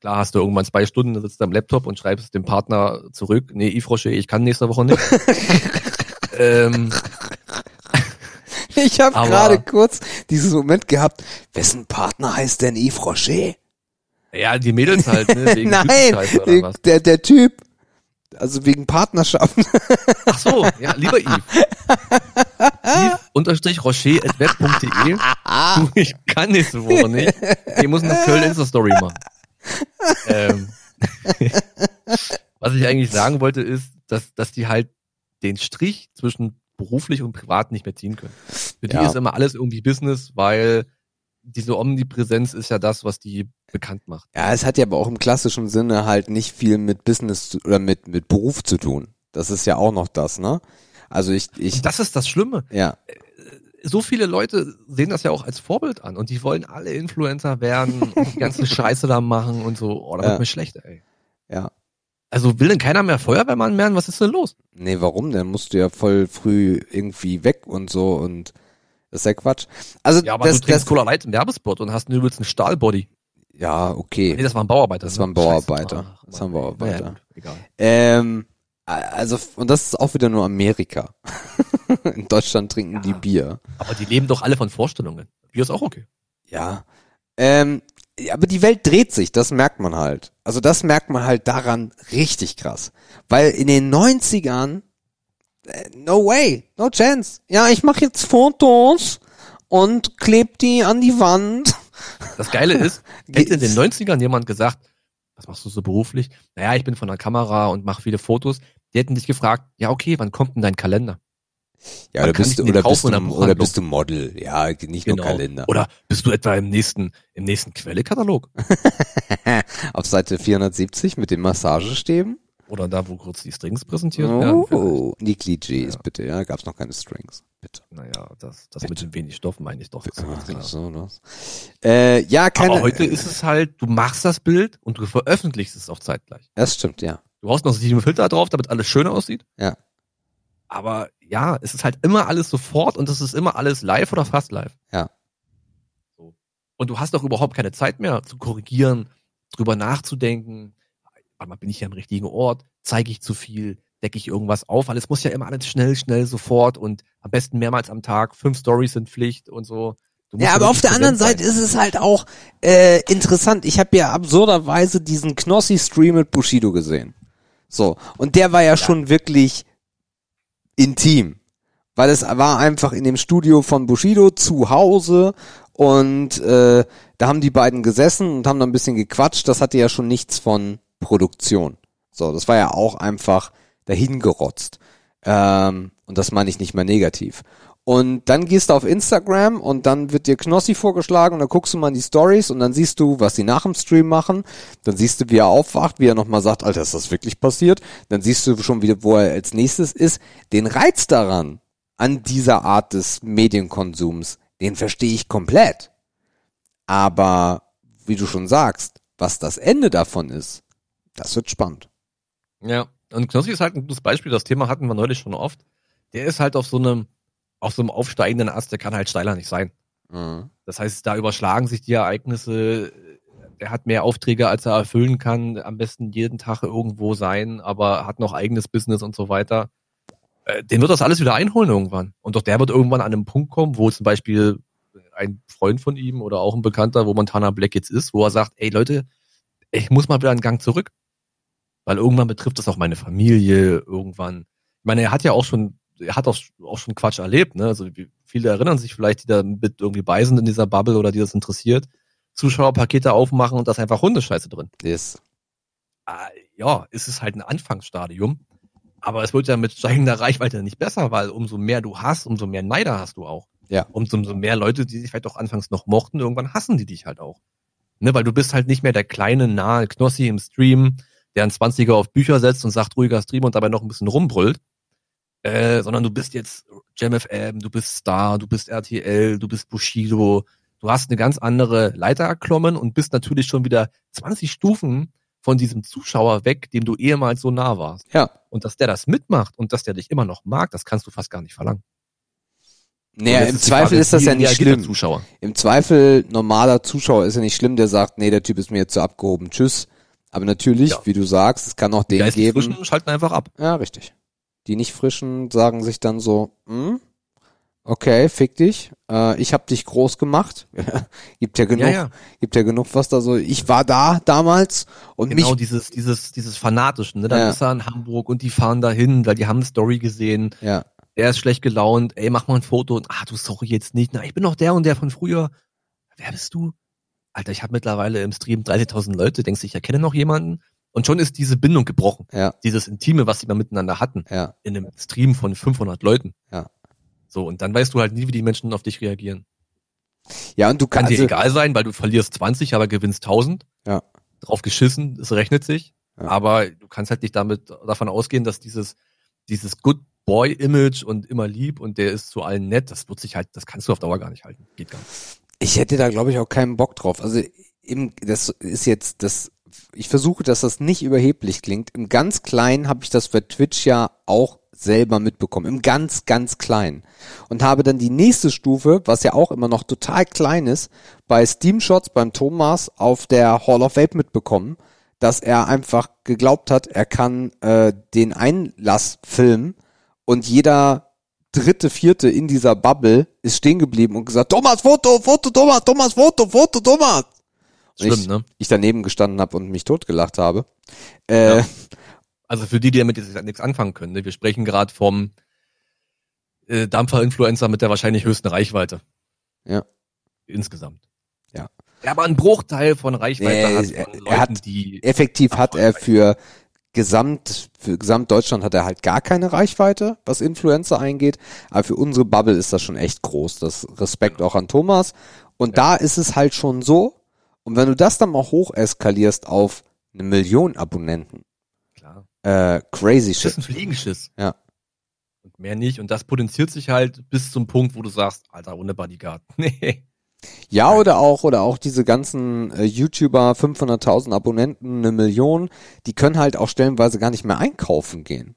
Klar hast du irgendwann zwei Stunden, sitzt du am Laptop und schreibst dem Partner zurück, nee, Yves Rocher, ich kann nächste Woche nicht. ähm, Ich habe gerade kurz diesen Moment gehabt, wessen Partner heißt denn Yves Rocher? ja, die Mädels halt, ne? Nein, der, der Typ. Also wegen Partnerschaft. Ach so, ja, lieber Yves. Yves unterstrich rocher at web.de. Ich kann nächste Woche nicht. Ich muss eine Köln Insta-Story machen. Ähm, was ich eigentlich sagen wollte, ist, dass, dass die halt den Strich zwischen beruflich und privat nicht mehr ziehen können. Für die Ja. ist immer alles irgendwie Business, weil diese Omnipräsenz ist ja das, was die bekannt macht. Ja, es hat ja aber auch im klassischen Sinne halt nicht viel mit Business oder mit, mit Beruf zu tun. Das ist ja auch noch das, ne? Also ich, ich, Und das ist das Schlimme. ja, so viele Leute sehen das ja auch als Vorbild an und die wollen alle Influencer werden und die ganze Scheiße da machen und so. Oh, da Ja. wird mir schlecht, ey. ja. Also will denn keiner mehr Feuerwehrmann werden? Was ist denn los? Nee, warum? Dann musst du ja voll früh irgendwie weg und so und das ist ja Quatsch. Also Ja, aber das, du trinkst das, Cola Light im Werbespot und hast einen übelsten Stahlbody. ja, Nee, okay. das war ein Bauarbeiter. Das ne? war ein Bauarbeiter. Scheiße. Das war ein. Bauarbeiter. Gut, egal. Ähm, also, und das ist auch wieder nur Amerika. In Deutschland trinken Ja. die Bier. Aber die leben doch alle von Vorstellungen. Bier ist auch okay. Ja. Ähm, ja, aber die Welt dreht sich, das merkt man halt. Also das merkt man halt daran richtig krass. Weil in den 90ern, äh, no way, no chance. Ja, ich mache jetzt Fotos und kleb die an die Wand. Das Geile ist, hätte in den Geht's? 90ern jemand gesagt, was machst du so beruflich? Naja, ich bin von der Kamera und mache viele Fotos. Die hätten dich gefragt, ja okay, wann kommt denn dein Kalender? Ja, Man oder bist du, oder bist du, oder bist du Model? Ja, nicht nur Kalender. Oder bist du etwa im nächsten, im nächsten Quellekatalog? Auf Seite 470 mit den Massagestäben. Oder da, wo kurz die Strings präsentiert werden? Oh, die Klischees, bitte, ja, gab's noch keine Strings, bitte. Naja, das, das mit dem wenig Stoff meine ich doch. Ach, so, das. Äh, ja, keine. Aber heute ist es halt, du machst das Bild und du veröffentlichst es auch zeitgleich. Das stimmt, ja. Du haust noch sieben Filter drauf, damit alles schön aussieht. Ja. Aber ja, es ist halt immer alles sofort und es ist immer alles live oder fast live. Ja. So. Und du hast doch überhaupt keine Zeit mehr zu korrigieren, drüber nachzudenken. Warte mal, bin ich hier am richtigen Ort? Zeige ich zu viel? Decke ich irgendwas auf? Weil es muss ja immer alles schnell, schnell, sofort und am besten mehrmals am Tag. Fünf Stories sind Pflicht und so. Ja, aber auf der anderen Seite ist es halt auch äh, interessant. Ich habe ja absurderweise diesen Knossi-Stream mit Bushido gesehen. So, und der war ja, schon wirklich intim. Weil es war einfach in dem Studio von Bushido zu Hause und äh, da haben die beiden gesessen und haben dann ein bisschen gequatscht. Das hatte ja schon nichts von Produktion. So, das war ja auch einfach dahingerotzt. Ähm, und das meine ich nicht mal negativ. Und dann gehst du auf Instagram und dann wird dir Knossi vorgeschlagen und dann guckst du mal in die Stories und dann siehst du, was sie nach dem Stream machen. Dann siehst du, wie er aufwacht, wie er nochmal sagt, Alter, ist das wirklich passiert? Dann siehst du schon wieder, wo er als nächstes ist. Den Reiz daran, an dieser Art des Medienkonsums, den verstehe ich komplett. Aber, wie du schon sagst, was das Ende davon ist, das wird spannend. Ja, und Knossi ist halt ein gutes Beispiel, das Thema hatten wir neulich schon oft. Der ist halt auf so einem, auf so einem aufsteigenden Ast, der kann halt steiler nicht sein. Mhm. Das heißt, da überschlagen sich die Ereignisse. Er hat mehr Aufträge, als er erfüllen kann. Am besten jeden Tag irgendwo sein, aber hat noch eigenes Business und so weiter. Äh, Den wird das alles wieder einholen irgendwann. Und doch der wird irgendwann an einen Punkt kommen, wo zum Beispiel ein Freund von ihm oder auch ein Bekannter, wo Montana Black jetzt ist, wo er sagt, ey Leute, ich muss mal wieder einen Gang zurück. Weil irgendwann betrifft das auch meine Familie, irgendwann. Ich meine, er hat ja auch schon, er hat auch, auch schon Quatsch erlebt, ne? Also wie- viele erinnern sich vielleicht, die da mit irgendwie bei sind in dieser Bubble oder die das interessiert. Zuschauerpakete aufmachen und da ist einfach Hundescheiße drin. Das, Ah, ja, es ist halt ein Anfangsstadium. Aber es wird ja mit steigender Reichweite nicht besser, weil umso mehr du hast, umso mehr Neider hast du auch. Ja. Umso, umso mehr Leute, die sich vielleicht auch anfangs noch mochten, irgendwann hassen die dich halt auch. Ne, weil du bist halt nicht mehr der kleine, nahe Knossi im Stream, der einen 20er auf Bücher setzt und sagt ruhiger Stream und dabei noch ein bisschen rumbrüllt. Äh, sondern du bist jetzt JamFM, du bist Star, du bist RTL, du bist Bushido. Du hast eine ganz andere Leiter erklommen und bist natürlich schon wieder 20 Stufen von diesem Zuschauer weg, dem du ehemals so nah warst. ja. Und dass der das mitmacht und dass der dich immer noch mag, das kannst du fast gar nicht verlangen. Naja, im Zweifel Frage, ist das ja nicht schlimm. Zuschauer. Im Zweifel, normaler Zuschauer ist ja nicht schlimm, der sagt, nee, der Typ ist mir jetzt zu abgehoben, tschüss. Aber natürlich, Ja. wie du sagst, es kann auch den geistig geben. Frischen schalten einfach ab. Ja, richtig. Die nicht frischen sagen sich dann so, hm, okay, fick dich, äh, ich hab dich groß gemacht. gibt ja genug, Ja, ja. gibt ja genug, was da so, ich war da damals und Genau mich, dieses, dieses, dieses Fanatischen. Ne? Dann Ja. ist er in Hamburg und die fahren dahin, weil die haben eine Story gesehen. ja, Der ist schlecht gelaunt. Ey, mach mal ein Foto. Und, ah, du sorry jetzt nicht. Na, ich bin doch der und der von früher. Wer bist du? Alter, ich habe mittlerweile im Stream 30.000 Leute. Denkst du, ich erkenne noch jemanden? Und schon ist diese Bindung gebrochen. ja, Dieses Intime, was die mal miteinander hatten. ja, In einem Stream von 500 Leuten. Ja. So, und dann weißt du halt nie, wie die Menschen auf dich reagieren. ja, und du Kann kannst, dir egal sein, weil du verlierst 20, aber gewinnst 1000. Ja. Drauf geschissen, es rechnet sich. Ja. Aber du kannst halt nicht damit davon ausgehen, dass dieses, dieses Good Boy Image und immer lieb und der ist zu allen nett, das wird sich halt, das kannst du auf Dauer gar nicht halten. Geht gar nicht. Ich hätte da glaube ich auch keinen Bock drauf. Also im, das ist jetzt das, ich versuche, dass das nicht überheblich klingt. Im ganz Kleinen habe ich das für Twitch ja auch selber mitbekommen. Im ganz, ganz Kleinen. Und habe dann die nächste Stufe, was ja auch immer noch total klein ist, bei Steam Shots beim Thomas auf der Hall of Vape mitbekommen, dass er einfach geglaubt hat, er kann äh, den Einlass filmen und jeder dritte, vierte in dieser Bubble ist stehen geblieben und gesagt, Thomas, Foto, Foto, Thomas, Thomas, Foto, Foto, Thomas. Und Schlimm, ich, ne? ich daneben gestanden habe und mich totgelacht habe. Äh, Ja. Also für die, die damit jetzt nichts anfangen können, ne? wir sprechen gerade vom äh, Dampfer-Influencer mit der wahrscheinlich höchsten Reichweite. Ja. Insgesamt. Ja. Der aber einen Bruchteil von Reichweite Nee, hat er- er Leuten, hat die effektiv hat er für Gesamt, für Gesamtdeutschland hat er halt gar keine Reichweite, was Influencer eingeht. Aber für unsere Bubble ist das schon echt groß. Das Respekt auch an Thomas. Und da ist es halt schon so. Und wenn du das dann mal hoch eskalierst auf eine Million Abonnenten, klar, äh, crazy das ist shit. ein Fliegenschiss. Ja. Und mehr nicht. Und das potenziert sich halt bis zum Punkt, wo du sagst, Alter, ohne Bodyguard. Nee. Ja, oder auch, oder auch diese ganzen äh, YouTuber, 500.000 Abonnenten, eine Million, die können halt auch stellenweise gar nicht mehr einkaufen gehen.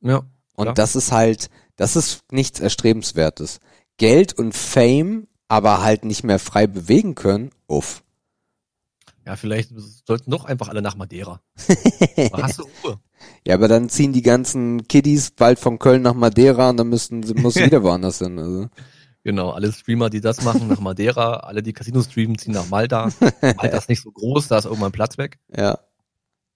Ja. Und klar. das ist halt, das ist nichts Erstrebenswertes. Geld und Fame, aber halt nicht mehr frei bewegen können, uff. Ja, vielleicht sollten doch einfach alle nach Madeira. Da hast du Ruhe. Ja, aber dann ziehen die ganzen Kiddies bald von Köln nach Madeira und dann müssen sie, muss wieder woanders hin. Also. Genau, alle Streamer, die das machen, nach Madeira, alle, die Casino streamen, ziehen nach Malta. Malta ist nicht so groß, da ist irgendwann Platz weg. Ja,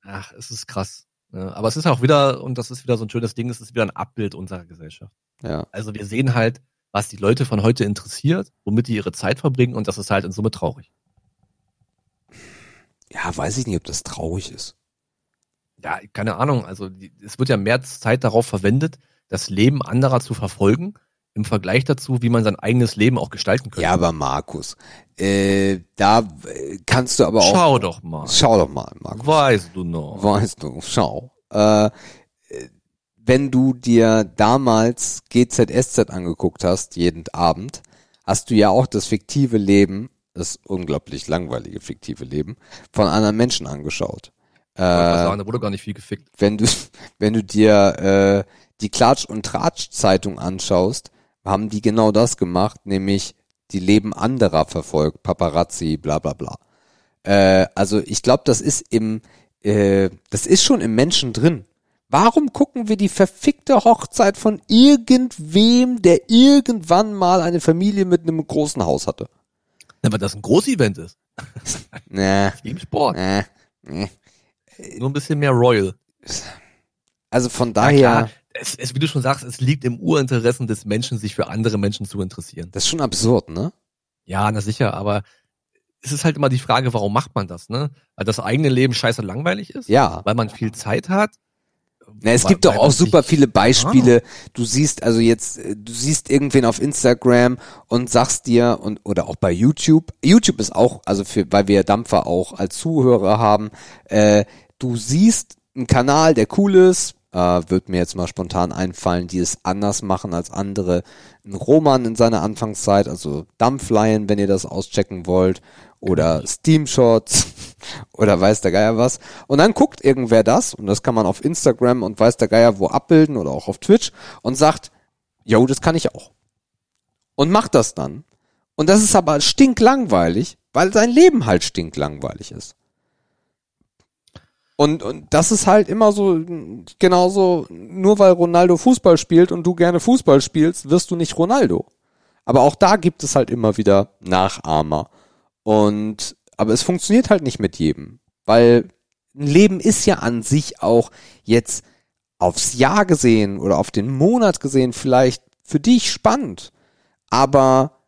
Ach, es ist krass. Ja, aber es ist auch wieder, und das ist wieder so ein schönes Ding, es ist wieder ein Abbild unserer Gesellschaft. ja. Also wir sehen halt, was die Leute von heute interessiert, womit die ihre Zeit verbringen und das ist halt in Summe traurig. Ja, weiß ich nicht, ob das traurig ist. Ja, keine Ahnung, also die, es wird ja mehr Zeit darauf verwendet, das Leben anderer zu verfolgen, im Vergleich dazu, wie man sein eigenes Leben auch gestalten könnte. Ja, aber Markus, äh, da äh, kannst du aber auch. Schau doch mal. Schau doch mal, Markus. Weißt du noch. Weißt du, schau. Äh, wenn du dir damals GZSZ angeguckt hast, jeden Abend, hast du ja auch das fiktive Leben, das unglaublich langweilige fiktive Leben, von anderen Menschen angeschaut. Äh, sagen, da wurde gar nicht viel gefickt. wenn du, wenn du dir äh, die Klatsch- und Tratsch-Zeitung anschaust, haben die genau das gemacht, nämlich die Leben anderer verfolgt, Paparazzi, bla bla bla. Äh, also ich glaube, das ist im, äh, das ist schon im Menschen drin. Warum gucken wir die verfickte Hochzeit von irgendwem, der irgendwann mal eine Familie mit einem großen Haus hatte? Ja, weil das ein Großevent ist. Nee, Wie im Sport. nee, nee. Nur ein bisschen mehr Royal. Also von Ja, daher, klar, es, es, wie du schon sagst, es liegt im Urinteressen des Menschen, sich für andere Menschen zu interessieren. das ist schon absurd, ne? Ja, na sicher, aber es ist halt immer die Frage, warum macht man das, ne? Weil das eigene Leben scheiße langweilig ist? Ja. Weil man viel Zeit hat? Na, es Weil- gibt doch auch super viele Beispiele. Du siehst also jetzt, äh, du siehst irgendwen auf Instagram und sagst dir und oder auch bei YouTube. YouTube ist auch, also für, weil wir Dampfer auch als Zuhörer haben. Äh, du siehst einen Kanal, der cool ist. Äh, wird mir jetzt mal spontan einfallen, die es anders machen als andere. Ein Roman in seiner Anfangszeit, also Dampfleihen, wenn ihr das auschecken wollt, oder Steamshots oder weiß der Geier was. Und dann guckt irgendwer das, und das kann man auf Instagram und weiß der Geier wo abbilden oder auch auf Twitch und sagt, yo, das kann ich auch. Und macht das dann. Und das ist aber stinklangweilig, weil sein Leben halt stinklangweilig ist. Und, und das ist halt immer so, genauso, nur weil Ronaldo Fußball spielt und du gerne Fußball spielst, wirst du nicht Ronaldo. Aber auch da gibt es halt immer wieder Nachahmer. Und, aber es funktioniert halt nicht mit jedem. Weil ein Leben ist ja an sich auch jetzt aufs Jahr gesehen oder auf den Monat gesehen vielleicht für dich spannend. Aber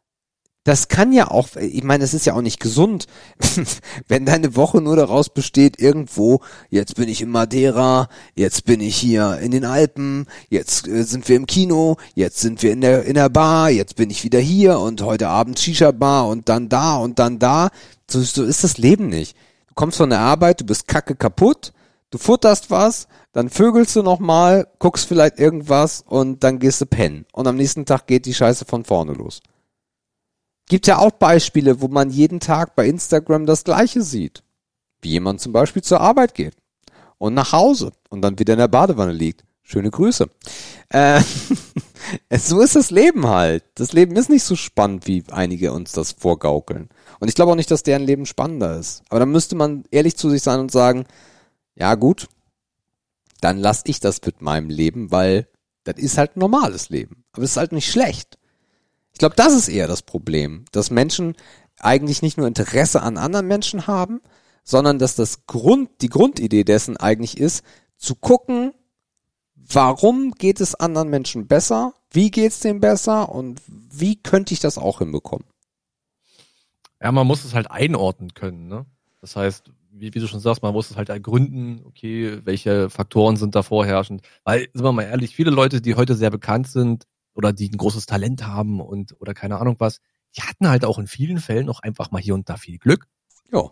das kann ja auch, ich meine, es ist ja auch nicht gesund, wenn deine Woche nur daraus besteht, irgendwo, jetzt bin ich in Madeira, jetzt bin ich hier in den Alpen, jetzt äh, sind wir im Kino, jetzt sind wir in der, in der Bar, jetzt bin ich wieder hier und heute Abend Shisha-Bar und dann da und dann da. So, so ist das Leben nicht. Du kommst von der Arbeit, du bist kacke kaputt, du futterst was, dann vögelst du nochmal, guckst vielleicht irgendwas und dann gehst du pennen. Und am nächsten Tag geht die Scheiße von vorne los. Gibt ja auch Beispiele, wo man jeden Tag bei Instagram das Gleiche sieht. Wie jemand zum Beispiel zur Arbeit geht und nach Hause und dann wieder in der Badewanne liegt. Schöne Grüße. Äh, so ist das Leben halt. Das Leben ist nicht so spannend, wie einige uns das vorgaukeln. Und ich glaube auch nicht, dass deren Leben spannender ist. Aber dann müsste man ehrlich zu sich sein und sagen, ja gut, dann lass ich das mit meinem Leben, weil das ist halt ein normales Leben. Aber es ist halt nicht schlecht. Ich glaube, das ist eher das Problem, dass Menschen eigentlich nicht nur Interesse an anderen Menschen haben, sondern dass das Grund, die Grundidee dessen eigentlich ist, zu gucken, warum geht es anderen Menschen besser, wie geht's denen besser und wie könnte ich das auch hinbekommen. Ja, man muss es halt einordnen können, ne? Das heißt, wie, wie du schon sagst, man muss es halt ergründen, okay, welche Faktoren sind da vorherrschend. Weil, sind wir mal ehrlich, viele Leute, die heute sehr bekannt sind oder die ein großes Talent haben und oder keine Ahnung was, die hatten halt auch in vielen Fällen auch einfach mal hier und da viel Glück. Ja,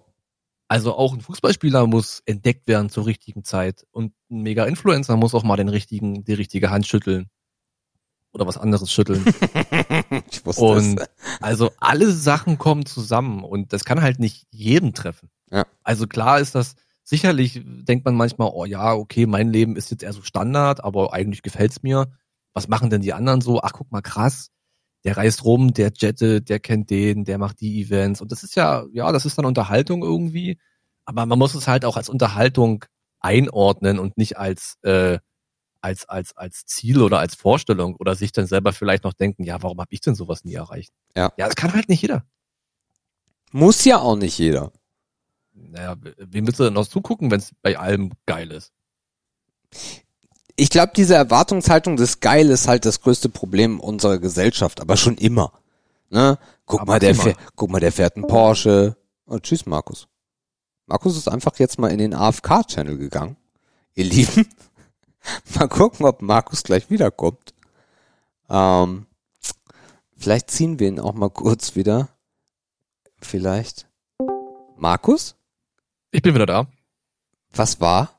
Also auch ein Fußballspieler muss entdeckt werden zur richtigen Zeit und ein Mega-Influencer muss auch mal den richtigen, die richtige Hand schütteln. oder was anderes schütteln. Ich wusste Und es. also alle Sachen kommen zusammen und das kann halt nicht jeden treffen. Ja. Also klar ist das, sicherlich denkt man manchmal, oh ja, okay, mein Leben ist jetzt eher so Standard, aber eigentlich gefällt's mir. Was machen denn die anderen so? Ach, guck mal, krass. Der reist rum, der jettet, der kennt den, der macht die Events. Und das ist ja, ja, das ist dann Unterhaltung irgendwie. Aber man muss es halt auch als Unterhaltung einordnen und nicht als, äh, als, als, als Ziel oder als Vorstellung oder sich dann selber vielleicht noch denken, ja, warum habe ich denn sowas nie erreicht? Ja. Ja, das kann halt nicht jeder. Muss ja auch nicht jeder. Naja, wem willst du denn noch zugucken, wenn es bei allem geil ist? Ich glaube, diese Erwartungshaltung des Geil ist halt das größte Problem unserer Gesellschaft, aber schon immer. Ne? Guck mal, der fährt, guck mal, der fährt einen Porsche. Oh, tschüss, Markus. Markus ist einfach jetzt mal in den AFK-Channel gegangen. Ihr Lieben, mal gucken, ob Markus gleich wiederkommt. Ähm, vielleicht ziehen wir ihn auch mal kurz wieder. Vielleicht. Markus? Ich bin wieder da. Was war?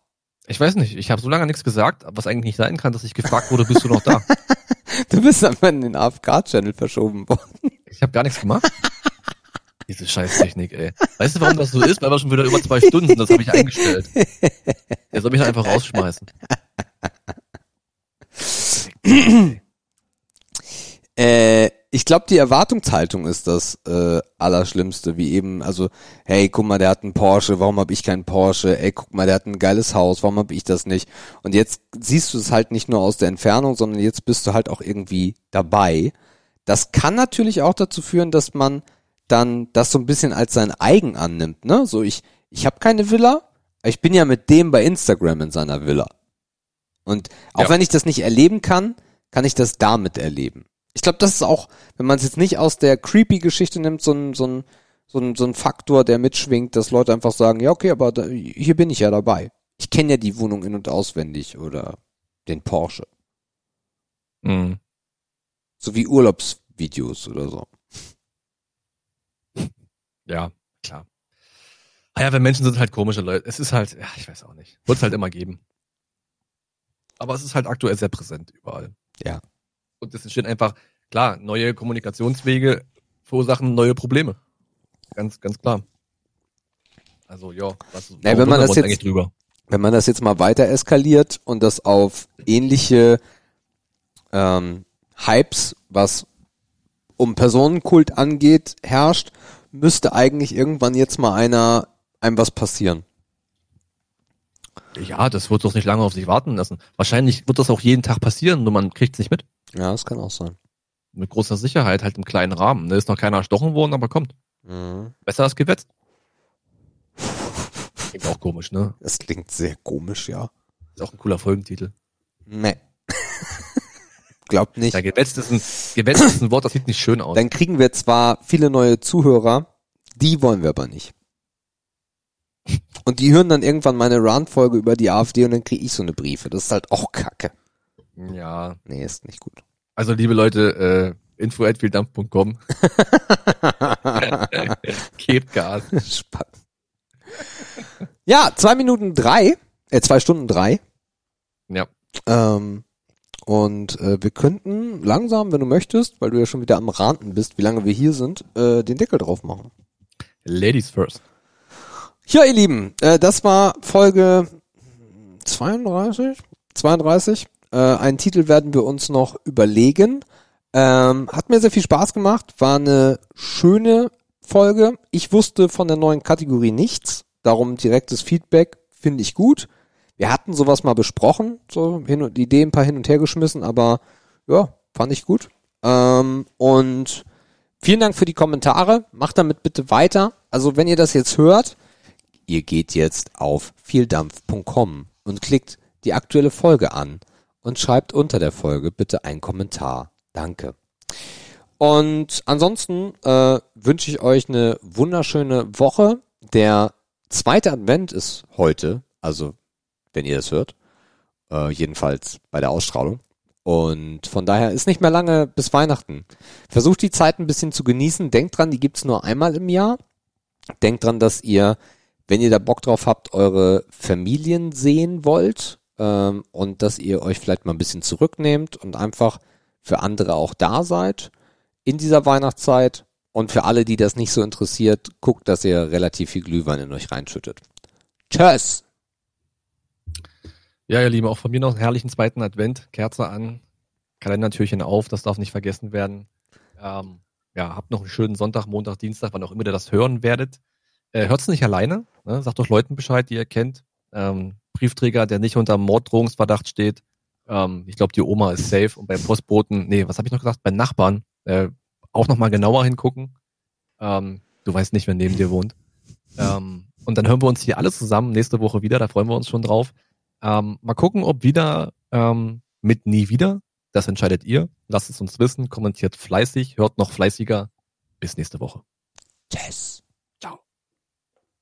Ich weiß nicht, ich habe so lange nichts gesagt, was eigentlich nicht sein kann, dass ich gefragt wurde, bist du noch da? Du bist einfach in den AFK-Channel verschoben worden. Ich habe gar nichts gemacht. Diese Scheißtechnik, ey. Weißt du, warum das so ist? Weil wir schon wieder über zwei Stunden das habe ich eingestellt. Der soll mich dann einfach rausschmeißen. Äh, ich glaube, die Erwartungshaltung ist das äh, Allerschlimmste, wie eben, also, hey, guck mal, der hat einen Porsche, warum habe ich keinen Porsche? Ey, guck mal, der hat ein geiles Haus, warum habe ich das nicht? Und jetzt siehst du es halt nicht nur aus der Entfernung, sondern jetzt bist du halt auch irgendwie dabei. Das kann natürlich auch dazu führen, dass man dann das so ein bisschen als sein eigen annimmt, ne? So ich ich habe keine Villa, ich bin ja mit dem bei Instagram in seiner Villa. Und auch Ja. wenn ich das nicht erleben kann, kann ich das damit erleben. Ich glaube, das ist auch, wenn man es jetzt nicht aus der creepy Geschichte nimmt, so ein so ein so ein so ein Faktor, der mitschwingt, dass Leute einfach sagen, ja, okay, aber da, hier bin ich ja dabei. Ich kenne ja die Wohnung in und auswendig oder den Porsche, Mhm. so wie Urlaubsvideos oder so. Ja, klar. Ah ja, wenn Menschen sind halt komische Leute. Es ist halt, ja, ich weiß auch nicht. Wird es halt immer geben. Aber es ist halt aktuell sehr präsent überall. Ja. Und es entstehen einfach, klar, neue Kommunikationswege verursachen neue Probleme. Ganz, ganz klar. Also, ja, was, Ja, wenn man das jetzt- eigentlich drüber? wenn man das jetzt mal weiter eskaliert und das auf ähnliche ähm, Hypes, was um Personenkult angeht, herrscht, müsste eigentlich irgendwann jetzt mal einer einem was passieren. Ja, das wird doch nicht lange auf sich warten lassen. Wahrscheinlich wird das auch jeden Tag passieren, nur man kriegt es nicht mit. Ja, das kann auch sein. Mit großer Sicherheit, halt im kleinen Rahmen. Da ist noch keiner erstochen worden, aber kommt. Mhm. Besser als gewetzt. Klingt auch komisch, ne? Das klingt sehr komisch, ja. Ist auch ein cooler Folgentitel. Nee. Glaubt nicht. Ja, gewetzt ist ein, gewetzt ist ein Wort, das sieht nicht schön aus. Dann kriegen wir zwar viele neue Zuhörer, die wollen wir aber nicht. Und die hören dann irgendwann meine Rant-Folge über die AfD und dann kriege ich so eine Briefe. Das ist halt auch kacke. Ja, Nee, ist nicht gut. also liebe Leute, äh, info.vieldampf.com. Gebt Gas. Spannend. Ja, zwei Minuten drei, äh, zwei Stunden drei. Ja. Ähm, und äh, wir könnten langsam, wenn du möchtest, weil du ja schon wieder am Ranten bist, wie lange wir hier sind, äh, den Deckel drauf machen. Ladies first. Ja, ihr Lieben, äh, das war Folge 32, 32. Äh, einen Titel werden wir uns noch überlegen. Ähm, hat mir sehr viel Spaß gemacht, war eine schöne Folge. Ich wusste von der neuen Kategorie nichts, darum direktes Feedback finde ich gut. Wir hatten sowas mal besprochen, so hin und die Idee ein paar hin und her geschmissen, aber ja, fand ich gut. Ähm, und vielen Dank für die Kommentare. Macht damit bitte weiter. Also wenn ihr das jetzt hört, ihr geht jetzt auf vieldampf.com und klickt die aktuelle Folge an und schreibt unter der Folge bitte einen Kommentar. Danke. Und ansonsten äh, wünsche ich euch eine wunderschöne Woche. Der zweite Advent ist heute, also wenn ihr das hört, äh, jedenfalls bei der Ausstrahlung. Und von daher ist nicht mehr lange bis Weihnachten. Versucht die Zeit ein bisschen zu genießen. Denkt dran, die gibt's nur einmal im Jahr. Denkt dran, dass ihr, wenn ihr da Bock drauf habt, eure Familien sehen wollt ähm, und dass ihr euch vielleicht mal ein bisschen zurücknehmt und einfach für andere auch da seid in dieser Weihnachtszeit. Und für alle, die das nicht so interessiert, guckt, dass ihr relativ viel Glühwein in euch reinschüttet. Tschüss! Ja, ihr Lieben, auch von mir noch einen herrlichen zweiten Advent. Kerze an, Kalendertürchen auf, das darf nicht vergessen werden. Ähm, ja, habt noch einen schönen Sonntag, Montag, Dienstag, wann auch immer ihr das hören werdet. Äh, hört's nicht alleine. Ne? Sagt doch Leuten Bescheid, die ihr kennt. Ähm, Briefträger, der nicht unter Morddrohungsverdacht steht. Ähm, ich glaube, die Oma ist safe. Und beim Postboten, nee, was habe ich noch gesagt? Bei Nachbarn äh, auch nochmal genauer hingucken. Ähm, du weißt nicht, wer neben dir wohnt. Ähm, und dann hören wir uns hier alle zusammen nächste Woche wieder. Da freuen wir uns schon drauf. Ähm, mal gucken, ob wieder ähm, mit nie wieder. Das entscheidet ihr. Lasst es uns wissen. Kommentiert fleißig. Hört noch fleißiger. Bis nächste Woche. Tschüss!